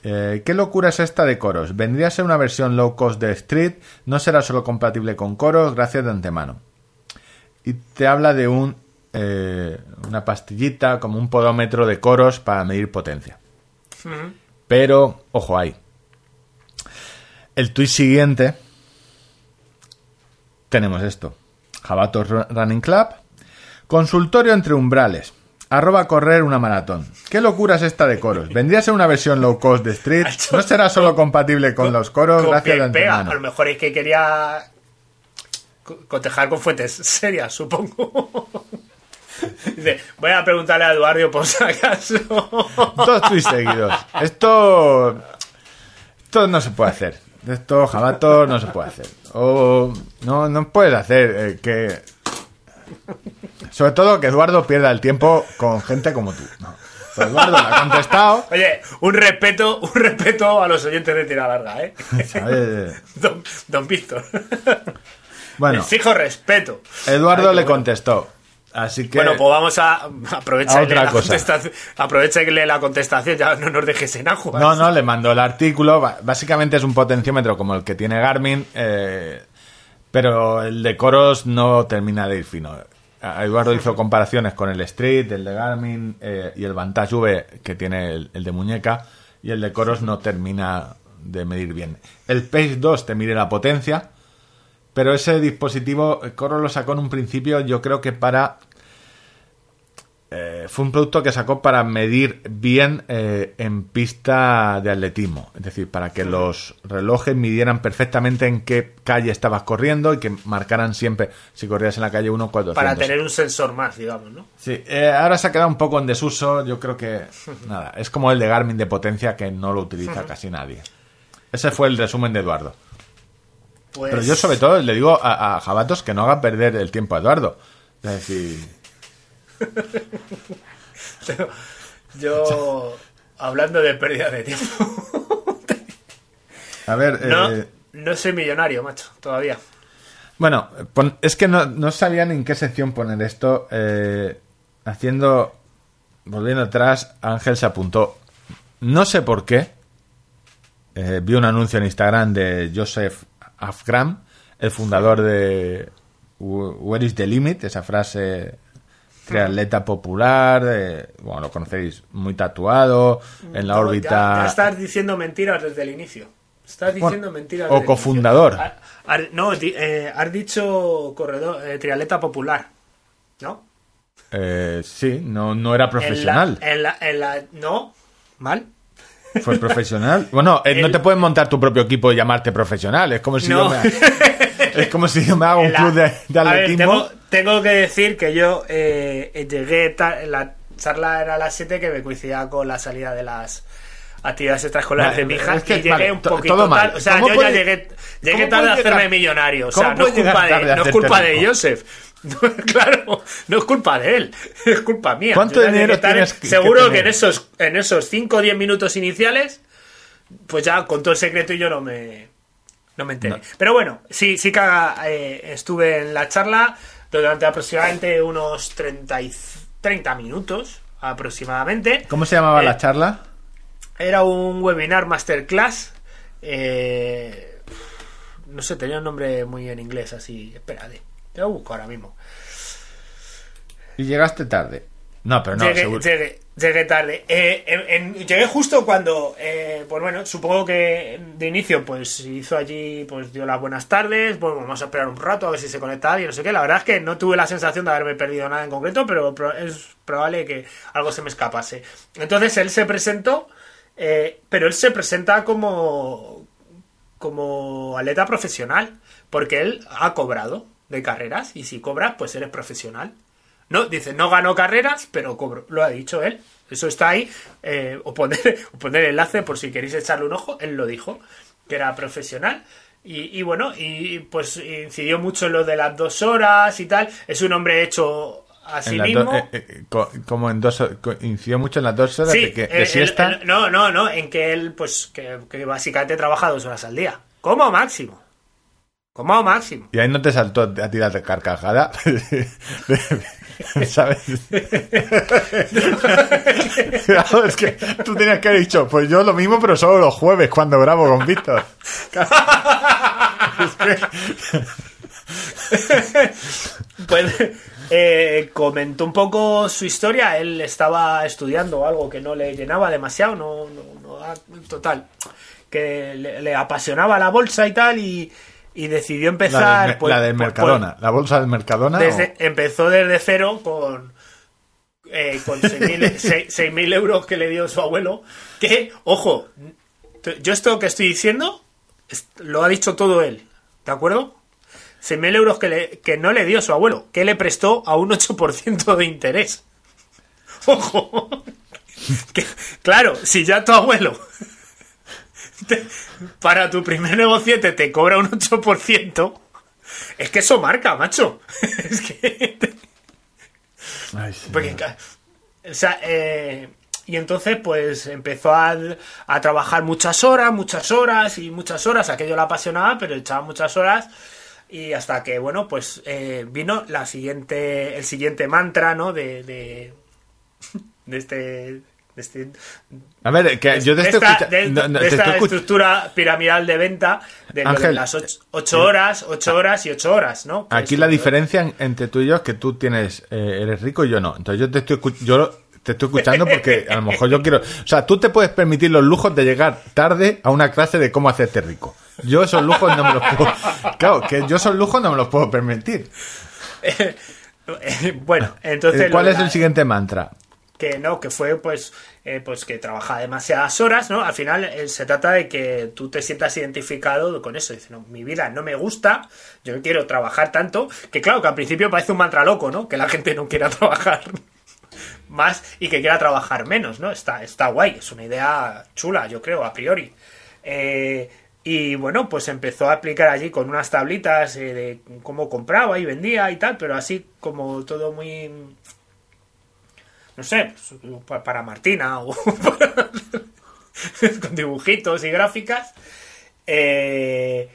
Eh, ¿Qué locura es esta de coros? ¿Vendría a ser una versión low cost de Street? ¿No será solo compatible con coros? Gracias de antemano. Y te habla de un eh, una pastillita, como un podómetro de coros para medir potencia. Pero, ojo ahí. El tuit siguiente tenemos esto. Jabato Ru- Running Club. Consultorio entre umbrales. Arroba correr una maratón. ¿Qué locura es esta de coros? ¿Vendría a ser una versión low cost de Street? [laughs] ¿No será solo compatible con los coros? Gracias de. A lo mejor es que quería co- cotejar con fuentes serias, supongo. [laughs] Dice, voy a preguntarle a Eduardo por si acaso. [laughs] Dos tweets seguidos. Esto. Esto no se puede hacer. Esto, Jabato, no se puede hacer. O. No, no puedes hacer eh, que. Sobre todo que Eduardo pierda el tiempo con gente como tú. No. Pues Eduardo le ha contestado. [laughs] Oye, un respeto, un respeto a los oyentes de tira larga, ¿eh? [laughs] Don, don Víctor. [laughs] Bueno, Exijo respeto. Eduardo Ay, le bueno. contestó. Así que. Bueno, pues vamos a aprovechar A otra la cosa. contestación. Aprovecharle la contestación, ya no nos dejes en agua. No, no, le mandó el artículo. Básicamente es un potenciómetro como el que tiene Garmin, eh, pero el de coros no termina de ir fino. Eduardo hizo comparaciones con el Street, el de Garmin eh, y el Vantage V que tiene el, de muñeca y el de coros no termina de medir bien. El Pace 2 te mide la potencia, pero ese dispositivo eh, Coro lo sacó en un principio yo creo que para eh, fue un producto que sacó para medir bien eh, en pista de atletismo. Es decir, para que los relojes midieran perfectamente en qué calle estabas corriendo y que marcaran siempre si corrías en la calle 1 400. Para tener un sensor más, digamos, ¿no? Sí, eh, ahora se ha quedado un poco en desuso. Yo creo que [laughs] nada, es como el de Garmin de potencia que no lo utiliza casi nadie. Ese fue el resumen de Eduardo. Pues, Pero yo sobre todo le digo a, a Jabatos que no haga perder el tiempo a Eduardo. Es decir, Yo, hablando de pérdida de tiempo, a ver, no, eh, no soy millonario, macho, todavía. Bueno, es que no, no sabía ni en qué sección poner esto. eh, haciendo. Volviendo atrás, Ángel se apuntó. No sé por qué. eh, vi un anuncio en Instagram de Joseph Afgram, el fundador de Wh- Where is the Limit, esa frase triatleta popular, eh, bueno, lo conocéis, muy tatuado, en la No, órbita... Ya, ya estás diciendo mentiras desde el inicio. Estás diciendo mentiras o desde el cofundador. no, di- eh, has dicho corredor, eh, triatleta popular. ¿No? Eh, sí, no, no era En la- profesional. En la, en la- no, mal. Fue profesional. Bueno, eh, no te puedes montar tu propio equipo y llamarte profesional. Es como si No. yo me, [laughs] es como si yo me hago un la- club de, de ver, tengo, tengo que decir que yo eh, llegué, ta- la charla era a las 7 que me coincidía con la salida de las actividades extraescolares Vale, de mi hija es que, y llegué vale, un to- poquito todo mal. tarde. O sea, ¿Cómo yo puede- ya llegué, llegué tarde a hacerme millonario. O sea, no es culpa, de, no es culpa de? Joseph. [laughs] claro, no es culpa de él, [laughs] es culpa mía. ¿Cuánto dinero tienes que- que Seguro que, tener? en esos en esos 5 o 10 minutos iniciales, pues ya con todo el secreto y yo no me, no me enteré. No. Pero bueno, sí, sí que eh, estuve en la charla durante aproximadamente unos 30, y- 30 minutos aproximadamente. ¿Cómo se llamaba Eh, la charla? Era un webinar masterclass. eh, no sé, tenía un nombre muy en inglés así. Espérate, te lo busco ahora mismo. Y llegaste tarde. No, pero no, llegué, seguro. llegué- llegué tarde. Eh, en- en- llegué justo cuando, eh, pues bueno, supongo que de inicio, pues hizo allí, pues dio las buenas tardes. Bueno, vamos a esperar un rato a ver si se conecta alguien, no sé qué. La verdad es que no tuve la sensación de haberme perdido nada en concreto, pero es probable que algo se me escapase. Entonces él se presentó Eh, pero él se presenta como, como atleta profesional, porque él ha cobrado de carreras, y si cobras, pues eres profesional. No, dice, no ganó carreras, pero cobro. Lo ha dicho él. Eso está ahí. Eh, o, poner, [laughs] o poner enlace por si queréis echarle un ojo. Él lo dijo, que era profesional. Y, y bueno, y pues incidió mucho en lo de las dos horas y tal. Es un hombre hecho a sí mismo. eh, eh, co- como en dos incidió mucho en las dos horas Sí, de, que, de siesta. el- el- no, no, no, en que él, pues, que, que básicamente trabaja dos horas al día. Como máximo. Como máximo. Y ahí no te saltó a tirar de carcajada. ¿Sabes? Claro, es que tú tenías que haber dicho, pues yo lo mismo, pero solo los jueves cuando grabo con Víctor. Pues eh, comentó un poco su historia. Él estaba estudiando algo que no le llenaba demasiado, no, no, no- ah, total, que le, le apasionaba la bolsa y tal, y, y decidió La empezar. del, pues, la del pues, Mercadona, la bolsa del Mercadona. pues, desde- o- empezó desde cero con. eh, con 6.000 seis- 6.000 [laughs] euros que le dio su abuelo. Que, ojo, yo esto que estoy diciendo lo ha dicho todo él, ¿de acuerdo? 6.000 euros que, le- que no le dio su abuelo, que le prestó a un 8% de interés. [laughs] Ojo. [laughs] Que, claro, si ya tu abuelo te- [laughs] para tu primer negociete te cobra un 8%, es que eso marca, macho. [laughs] Es que... Ay, sí. Porque, o sea, eh, y entonces pues empezó a, a trabajar muchas horas, muchas horas y muchas horas. Aquello le apasionaba, pero echaba muchas horas. Y hasta que, bueno, pues eh, vino la siguiente, el siguiente mantra, ¿no? De, de, [laughs] de este... De este A ver, que yo te de estoy esta, escucha- de- no, no, de te esta estoy escuch- estructura piramidal de venta de, Ángel, las ocho, ocho horas, ocho horas y ocho horas, ¿no? Que Aquí es la diferencia en- entre tú y yo es que tú tienes, eh, eres rico y yo no. Entonces yo te estoy, yo te estoy escuchando porque a lo mejor yo quiero, o sea, tú te puedes permitir los lujos de llegar tarde a una clase de cómo hacerte rico. Yo esos lujos no me los puedo, [laughs] claro, que yo esos lujos no me los puedo permitir. [laughs] bueno, entonces... Eh, ¿Cuál es el siguiente mantra? Que no, que fue pues, eh, pues que trabajaba demasiadas horas, ¿no? Al final eh, se trata de que tú te sientas identificado con eso. Dice, no, mi vida no me gusta, yo no quiero trabajar tanto, que claro, que al principio parece un mantra loco, ¿no? Que la gente no quiera [laughs] trabajar más y que quiera trabajar menos, ¿no? Está, está guay, es una idea chula, yo creo, a priori. Eh, y bueno, pues empezó a explicar allí con unas tablitas de cómo compraba y vendía y tal, pero así como todo muy no sé, pues, pa- para Martina o [laughs] para- con dibujitos y gráficas. Eh,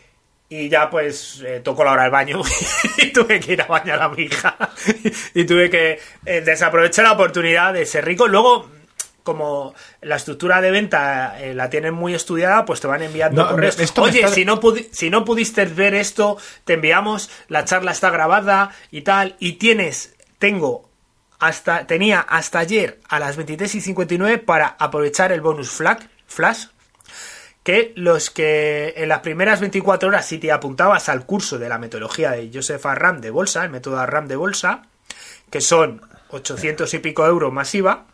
y ya pues eh, tocó la hora del baño [laughs] y tuve que ir a bañar a mi hija [laughs] y tuve que eh, desaprovechar la oportunidad de ser rico. Luego, como la estructura de venta eh, la tienen muy estudiada, pues te van enviando No, correos. Oye, está- si no, si no pudiste ver esto, te enviamos, la charla está grabada y tal, y tienes, tengo hasta, tenía hasta ayer a las 23 y 59 para aprovechar el bonus flag, flash, que los que en las primeras 24 horas si te apuntabas al curso de la metodología de Joseph Arram de bolsa, el método Arram de bolsa, que son 800 y pico euros masiva,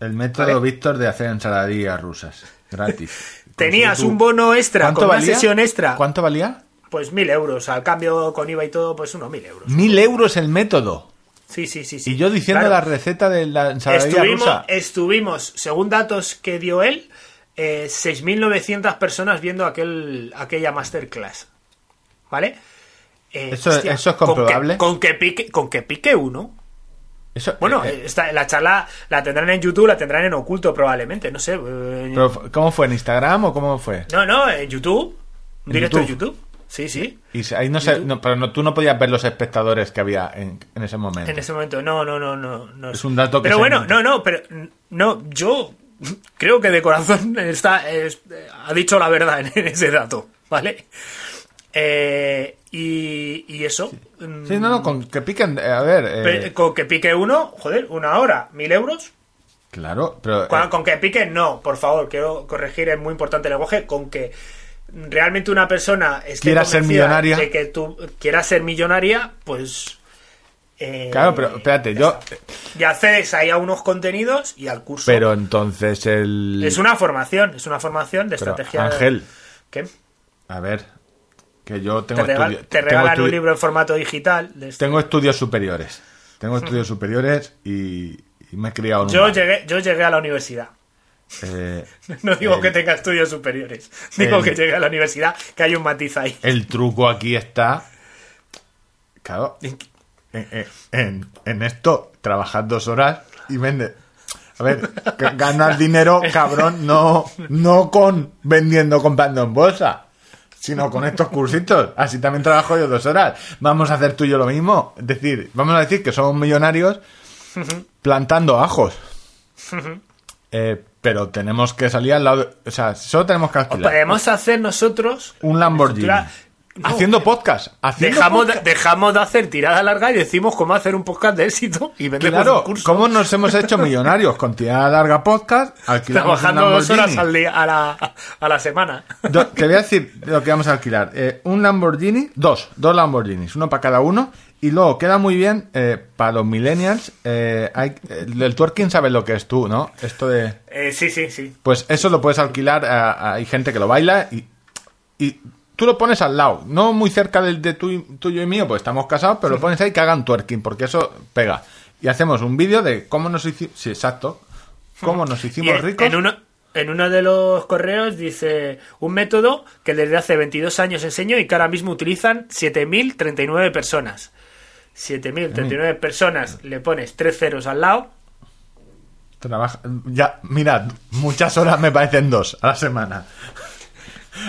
El método Vale. Víctor de hacer ensaladillas rusas, gratis. [laughs] tenías un bono extra ¿Cuánto con una valía? sesión extra, ¿Cuánto valía? pues mil euros, al cambio con IVA y todo, pues unos mil euros. Mil euros el método. Sí, sí, sí. sí. Y yo diciendo Claro. la receta de la ensaladilla estuvimos, rusa. estuvimos, según datos que dio él, eh, 6.900 personas viendo aquel, aquella masterclass. ¿Vale? Eh, ¿Eso- eso es con que- comprobable? Con que, pique, con que pique uno. Eso- Bueno, eh, eh, esta- la charla la tendrán en YouTube, la tendrán en oculto probablemente, no sé. pero, ¿Cómo fue? ¿En Instagram o cómo fue? no, no, en YouTube. ¿En directo YouTube? de YouTube. Sí, sí. Y ahí no sé, no, pero no, tú no podías ver los espectadores que había en, en ese momento. En ese momento, no, no, no, no. no Es un dato que Pero bueno, inventa. no, no, pero no, yo creo que de corazón [laughs] está, es- ha dicho la verdad en, en [laughs] ese dato, ¿vale? Eh, y, y eso. mm, Sí, no, no, con que piquen. eh, A ver, eh, Con que pique uno, joder, una hora, mil euros. claro, pero. Con, eh, con que pique, no, por favor, quiero corregir, es muy importante el lenguaje, con que realmente una persona Quiera ser millonaria. de que tú quieras ser millonaria, pues eh, Claro, pero espérate, yo. Y accedes ahí a unos contenidos y al curso. Pero entonces el. Es una formación, es una formación de Pero, estrategia. Ángel, ¿Qué? a ver. Que yo Te, tengo, regal- te tengo regalan un libro en formato digital. de este. tengo estudios superiores. Tengo estudios superiores y, y me he criado en Yo llegué, yo llegué a la universidad. Eh, [laughs] No digo el- que tenga estudios superiores. Digo el- que llegué a la universidad, que hay un matiz ahí. El truco aquí está. Claro. En, en- en- en esto, trabajas dos horas y vende. A ver, [laughs] ganas dinero, cabrón, no, no con vendiendo, comprando en bolsa, sino con estos cursitos. Así también trabajo yo dos horas. Vamos a hacer tú y yo lo mismo. Es decir, vamos a decir que somos millonarios plantando ajos. Eh, pero tenemos que salir al lado. de- o sea, solo tenemos que O alquilar podemos hacer nosotros. un Lamborghini. No, haciendo podcast. Haciendo Dejamos de, podcast. dejamos de hacer tirada larga y decimos cómo hacer un podcast de éxito y vendemos Claro, un curso. ¿cómo nos hemos hecho millonarios? Con tirada larga podcast, Trabajando dos horas al día, a la, a la semana. Do- Te voy a decir lo que vamos a alquilar. Eh, un Lamborghini, dos, dos Lamborghinis, uno para cada uno. Y luego queda muy bien eh, para los millennials. eh, hay, el, el twerking sabes lo que es tú, ¿no? Esto de... Eh, sí, sí, sí. Pues eso lo puedes alquilar. a- a- hay gente que lo baila y, y tú lo pones al lado, no muy cerca del de tu- tuyo y mío, pues estamos casados, pero lo pones ahí que hagan twerking, porque eso pega. Y hacemos un vídeo de cómo nos hicimos. Sí, exacto. Cómo nos [laughs] hicimos en, ricos. en uno, en uno de los correos dice un método que desde hace 22 años enseño y que ahora mismo utilizan 7.039 personas. 7.039 personas, le pones tres ceros al lado. Trabaja- Ya, mirad, muchas horas me parecen dos a la semana. [laughs]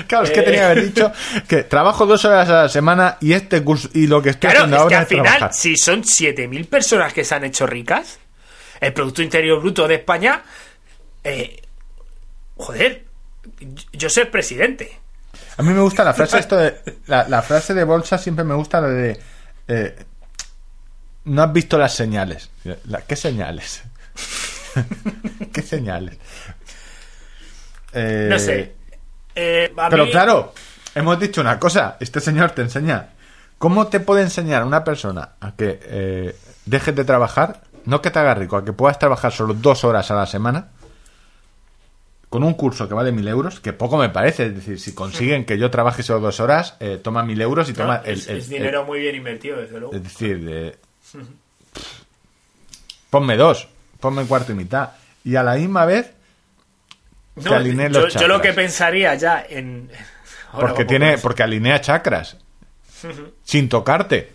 Claro, es que Eh. tenía que haber dicho que trabajo dos horas a la semana y este curso y lo que estoy Claro, haciendo es que ahora al es final, trabajar. si son 7.000 personas que se han hecho ricas, el Producto Interior Bruto de España, eh, joder, yo soy presidente. A mí me gusta la frase esto de la, la frase de bolsa siempre me gusta la de eh, no has visto las señales. ¿Qué señales? [laughs] ¿Qué señales? Eh, No sé. Eh, Pero mí- claro, hemos dicho una cosa. Este señor te enseña. ¿Cómo te puede enseñar una persona a que eh, dejes de trabajar? No que te haga rico, a que puedas trabajar solo dos horas a la semana. Con un curso que vale mil euros, que poco me parece. Es decir, si consiguen que yo trabaje solo dos horas, eh, toma mil euros y ¿no? toma el, es, dinero muy bien invertido, desde luego. es decir, de- ponme dos, ponme cuarto y mitad. Y a la misma vez, No, que alinee yo, los yo lo que chakras. pensaría ya en... [laughs] Ahora porque tiene, porque alinea chakras sin tocarte.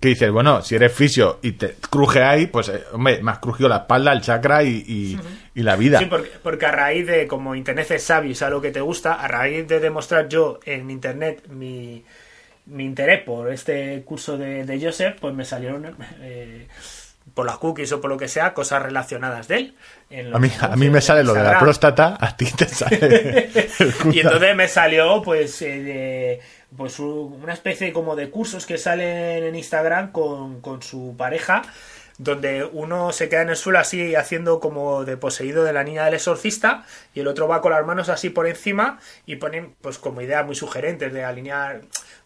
Que dices, bueno, si eres fisio y te cruje ahí, pues eh, hombre, me has crujido la espalda, el chakra y, y- y la vida. Sí, porque, porque a raíz de, como Internet es sabio y sabe lo que te gusta, a raíz de demostrar yo en Internet mi, mi interés por este curso de, de Joseph, pues me salieron eh, por las cookies o por lo que sea, cosas relacionadas de él. en a mí, a mí me sale lo de la próstata, a ti te [laughs] sale. Y entonces me salió pues eh, de- pues una especie como de cursos que salen en Instagram con, con su pareja donde uno se queda en el suelo así haciendo como de poseído de la niña del exorcista y el otro va con las manos así por encima y ponen pues como ideas muy sugerentes de alinear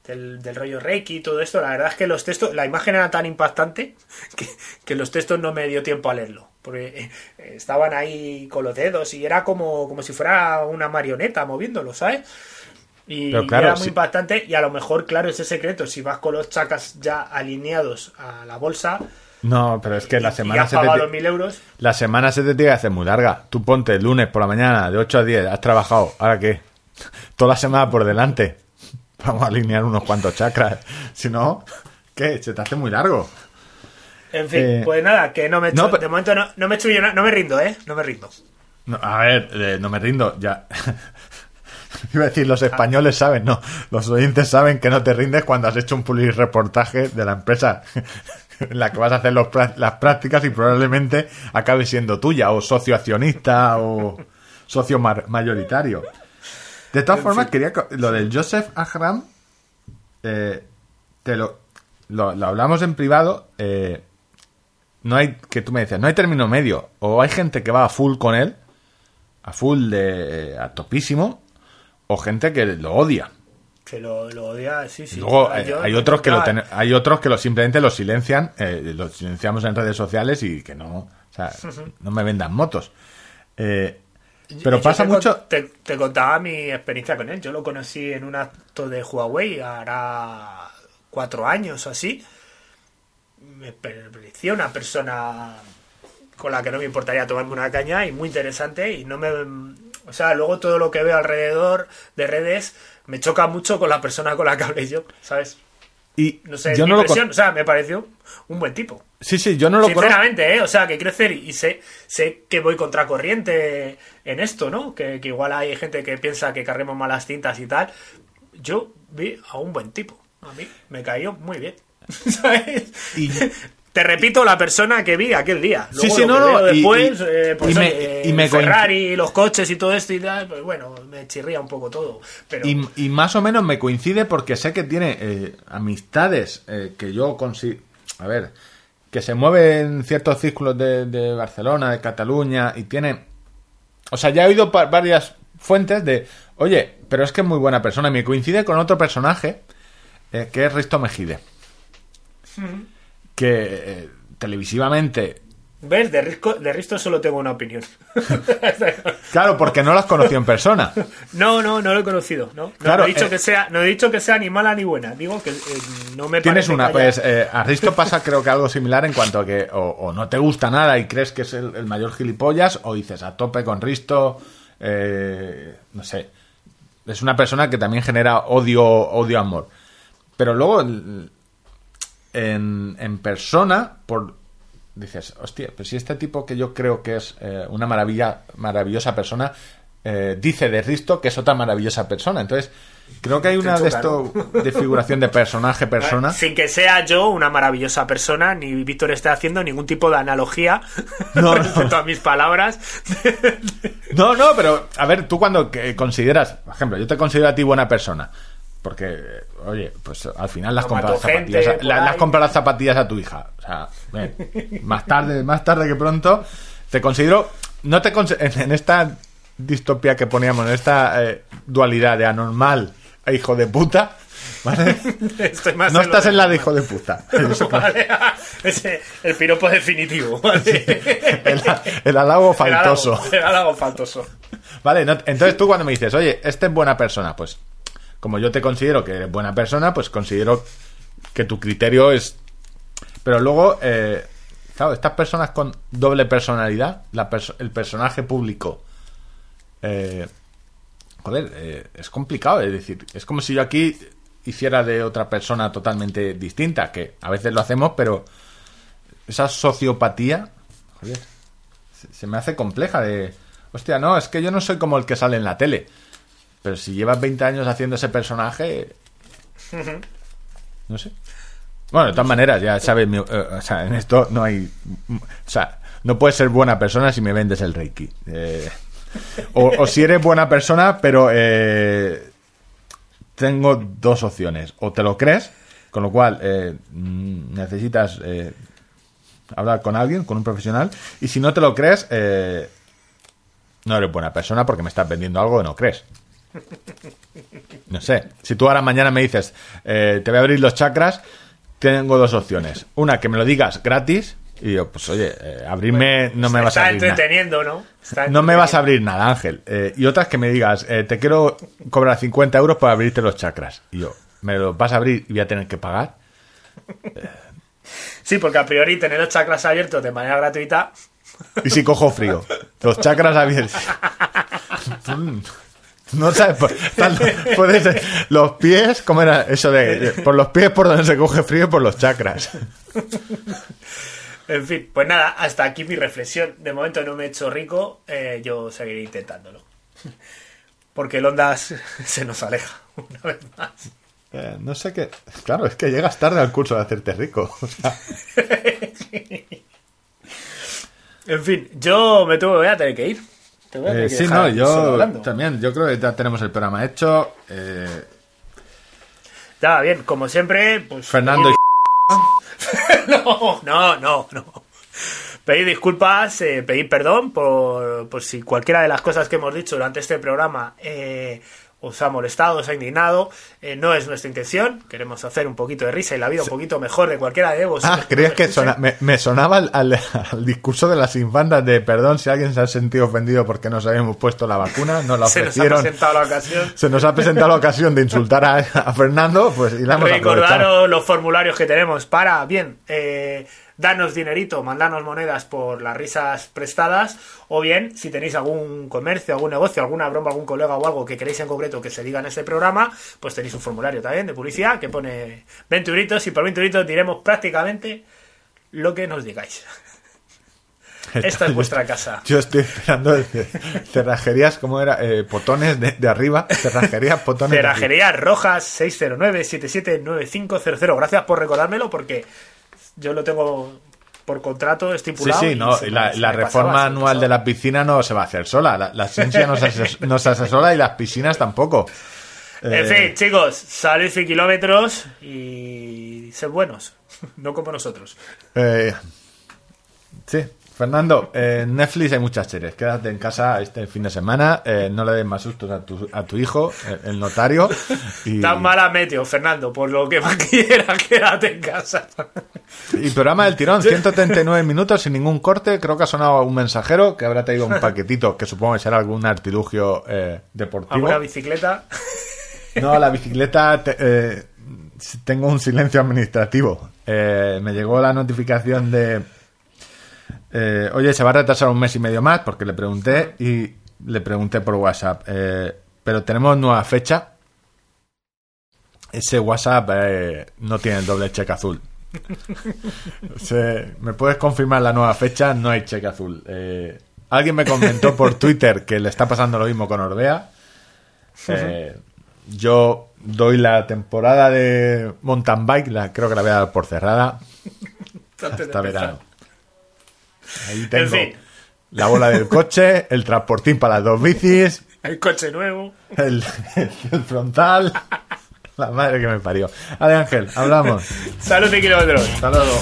del, del rollo Reiki y todo esto. La verdad es que los textos, la imagen era tan impactante [laughs] que, que los textos no me dio tiempo a leerlo. Porque eh, estaban ahí con los dedos y era como, como si fuera una marioneta moviéndolo, ¿sabes? Y, Pero y claro, era muy sí. impactante y a lo mejor, claro, ese secreto, si vas con los chacas ya alineados a la bolsa No, pero es que la semana se te, pagado los mil euros, la semana se te tiene que hacer muy larga. Tú ponte el lunes por la mañana, de 8 a 10, has trabajado. ¿Ahora qué? [laughs] Toda la semana por delante. Vamos a alinear unos cuantos chakras. Si no, ¿qué? Se te hace muy largo. en fin, Eh, pues nada, que no me no, pero- de momento no, no me millonario, no me rindo, ¿eh? No me rindo. A ver, eh, no me rindo, ya. [laughs] Iba a decir, los españoles saben, no. Los oyentes saben que no te rindes cuando has hecho un pulir reportaje de la empresa [laughs] en la que vas a hacer los las prácticas y probablemente acabe siendo tuya, o socio accionista, o socio mayoritario. De todas formas, quería. co- Lo del Joseph Ahram, eh, te lo, lo, lo hablamos en privado. eh, no hay, que tú me decías, no hay término medio. O hay gente que va a full con él, a full de, a topísimo, o gente que lo odia. Que lo, lo odia, sí, sí. Luego eh, yo- hay otros que lo ten- hay otros que lo simplemente lo silencian, eh, lo silenciamos en redes sociales y que no, o sea, [laughs] no me vendan motos. Eh, pero pasa te con- mucho. Te, te contaba mi experiencia con él. Yo lo conocí en un acto de Huawei, hará cuatro años o así. Me parecía una persona con la que no me importaría tomarme una caña y muy interesante y no me... O sea, luego todo lo que veo alrededor de redes me choca mucho con la persona con la que hablé yo, ¿sabes? Y No sé, yo mi no lo o sea, me pareció un buen tipo. Sí, sí, yo no lo conozco. Sinceramente, ¿eh? O sea, que crecer y sé, sé que voy contracorriente en esto, ¿no? Que, que igual hay gente que piensa que carguemos malas tintas y tal. Yo vi a un buen tipo. A mí me cayó muy bien. [laughs] ¿Sabes? Y- Te repito la persona que vi aquel día. Sí, Luego sí, lo no, no, veo y- después, y- eh, pues, y me- oye, y me Ferrari, los coches y todo esto y tal, pues bueno, me chirría un poco todo. Pero Y, y más o menos me coincide porque sé que tiene eh, amistades eh, que yo consigo. A ver, que se mueve en ciertos círculos de, de Barcelona, de Cataluña, y tiene. O sea, ya he oído varias fuentes de. Oye, pero es que es muy buena persona. Y me coincide con otro personaje eh, que es Risto Mejide. Que eh, televisivamente. ¿Ves? De, Risco- de Risto solo tengo una opinión. [laughs] Claro, porque no las conoció en persona. [laughs] No, no, no lo he conocido, ¿no? No, Claro, no he dicho eh, que sea, no he dicho que sea ni mala ni buena. Digo que eh, no me Tienes una, pues eh, a Risto pasa creo que algo similar en cuanto a que o, o no te gusta nada y crees que es el, el mayor gilipollas o dices a tope con Risto, eh, no sé. Es una persona que también genera odio, odio, amor. Pero luego en persona, por dices, hostia, pues si este tipo que yo creo que es eh, una maravilla, maravillosa persona, eh, dice de Risto que es otra maravillosa persona. Entonces, creo que hay una de esto [laughs] de figuración de personaje, persona. Sin que sea yo una maravillosa persona, ni Víctor esté haciendo ningún tipo de analogía [laughs] No, [laughs] no. respecto a mis palabras. No, no, pero a ver, tú cuando consideras, por ejemplo, yo te considero a ti buena persona. Porque, oye, pues al final las compras gente zapatillas, a- la- las compras las zapatillas a tu hija. O sea, ven, [laughs] más tarde, más tarde que pronto, te considero, no te conse- en, en esta distopía que poníamos, en esta eh, dualidad de anormal e hijo de puta, ¿vale? [laughs] No estás en la de hijo de puta. [laughs] Vale, ese, el piropo definitivo. ¿vale? el, el halago El faltoso. halago- El halago faltoso. Vale, no- entonces tú cuando me dices, oye, este es buena persona, pues como yo te considero que eres buena persona, pues considero que tu criterio es... Pero luego, eh, claro, estas personas con doble personalidad, la el personaje público, eh, joder, eh, es complicado, es decir, es como si yo aquí hiciera de otra persona totalmente distinta, que a veces lo hacemos, pero esa sociopatía, joder, se, se me hace compleja de... Hostia, no, es que yo no soy como el que sale en la tele. Pero si llevas 20 años haciendo ese personaje... No sé. Bueno, de todas maneras, ya sabes, mi- eh, o sea, en esto no hay... O sea, no puedes ser buena persona si me vendes el Reiki. Eh, o, o si eres buena persona, pero eh, tengo dos opciones. O te lo crees, con lo cual eh, mm, necesitas eh, hablar con alguien, con un profesional, y si no te lo crees, eh, no eres buena persona porque me estás vendiendo algo que no crees. No sé, si tú ahora mañana me dices, eh, te voy a abrir los chakras, tengo dos opciones. Una, que me lo digas gratis, y yo, pues oye, eh, abrirme no me vas a Está abrir nada. entreteniendo, ¿no? Está No me vas a abrir nada, Ángel. Eh, y otras que me digas, te quiero cobrar 50 euros para abrirte los chakras. Y yo, ¿me lo vas a abrir y voy a tener que pagar? [laughs] Sí, porque a priori tener los chakras abiertos de manera gratuita. ¿Y si cojo frío? Los chakras abiertos. [laughs] No sabes, por- tal- puede ser, los pies, ¿cómo era eso de, por los pies por donde se coge frío por los chakras? En fin, pues nada, hasta aquí mi reflexión. De momento no me he hecho rico, eh, yo seguiré intentándolo. Porque el Ondas [laughs] se nos aleja una vez más. Eh, no sé qué. Claro, es que llegas tarde al curso de hacerte rico. O sea, [laughs] En fin, yo me tuve, voy a tener que ir. Te voy a tener eh, que sí, dejar no, yo también. Yo creo que ya tenemos el programa hecho. Eh, Ya, bien, como siempre, pues... Fernando y [laughs] No, no, no, no. Pedir disculpas, eh, pedir perdón por, por si cualquiera de las cosas que hemos dicho durante este programa eh, os ha molestado, os ha indignado. Eh, no es nuestra intención. Queremos hacer un poquito de risa y la vida un poquito mejor de cualquiera de vosotros. Ah, creías que sona- me, me sonaba al, al- al discurso de las infantas de perdón si alguien se ha sentido ofendido porque nos habíamos puesto la vacuna, nos la [laughs] Se nos ha ofrecieron. presentado la ocasión. Se nos ha presentado la ocasión de insultar a, a Fernando, pues y la hemos aprovechado. Recordaros los formularios que tenemos para, bien, eh, darnos dinerito, mandarnos monedas por las risas prestadas, o bien, si tenéis algún comercio, algún negocio, alguna broma, algún colega o algo que queréis en concreto que se diga en este programa, pues tenéis un formulario también de publicidad que pone 20 euritos y por 20 euritos diremos prácticamente lo que nos digáis. [laughs] Esta es vuestra casa. Yo estoy esperando cerrajerías, ¿cómo era? Eh, potones de, de arriba. Cerrajerías, potones de arriba. Cerrajería Rojas 609-779500. Gracias por recordármelo porque yo lo tengo por contrato Sí, estipulado. sí, y no, se y me- la, se la me pasaba, reforma se anual de pasaba. la piscina no se va a hacer sola. La, la ciencia nos, ases- nos asesora y las piscinas tampoco. En Eh, fin, chicos, salid 100 kilómetros y sed buenos, [laughs] no como nosotros. Eh, sí, Fernando, en Netflix hay muchas series. Quédate en casa este fin de semana. eh, no le des más sustos a tu, a tu hijo, el, el notario. [laughs] Y, Tan mala meteo, Fernando, por lo que más [laughs] quiera, quédate en casa. y programa del tirón, 139 [laughs] minutos sin ningún corte. Creo que ha sonado un mensajero que habrá traído un paquetito que supongo que será algún artilugio eh, deportivo. ¿Alguna bicicleta? No, la bicicleta te- eh, tengo un silencio administrativo. Eh, me llegó la notificación de eh, oye, se va a retrasar un mes y medio más porque le pregunté y le pregunté por WhatsApp. eh, pero tenemos nueva fecha. Ese WhatsApp eh, no tiene el doble cheque azul. [laughs] Se- ¿Me puedes confirmar la nueva fecha? No hay cheque azul. Alguien me comentó por Twitter que le está pasando lo mismo con Orbea. [laughs] Yo doy la temporada de mountain bike, la, creo que la voy a dar por cerrada [laughs] hasta verano. Ahí tengo fin. la bola del coche, el transportín para las dos bicis, Hay coche nuevo. el, el frontal. La madre que me parió. Vale, Ángel, hablamos. Salud 100 kilómetros. Hasta luego.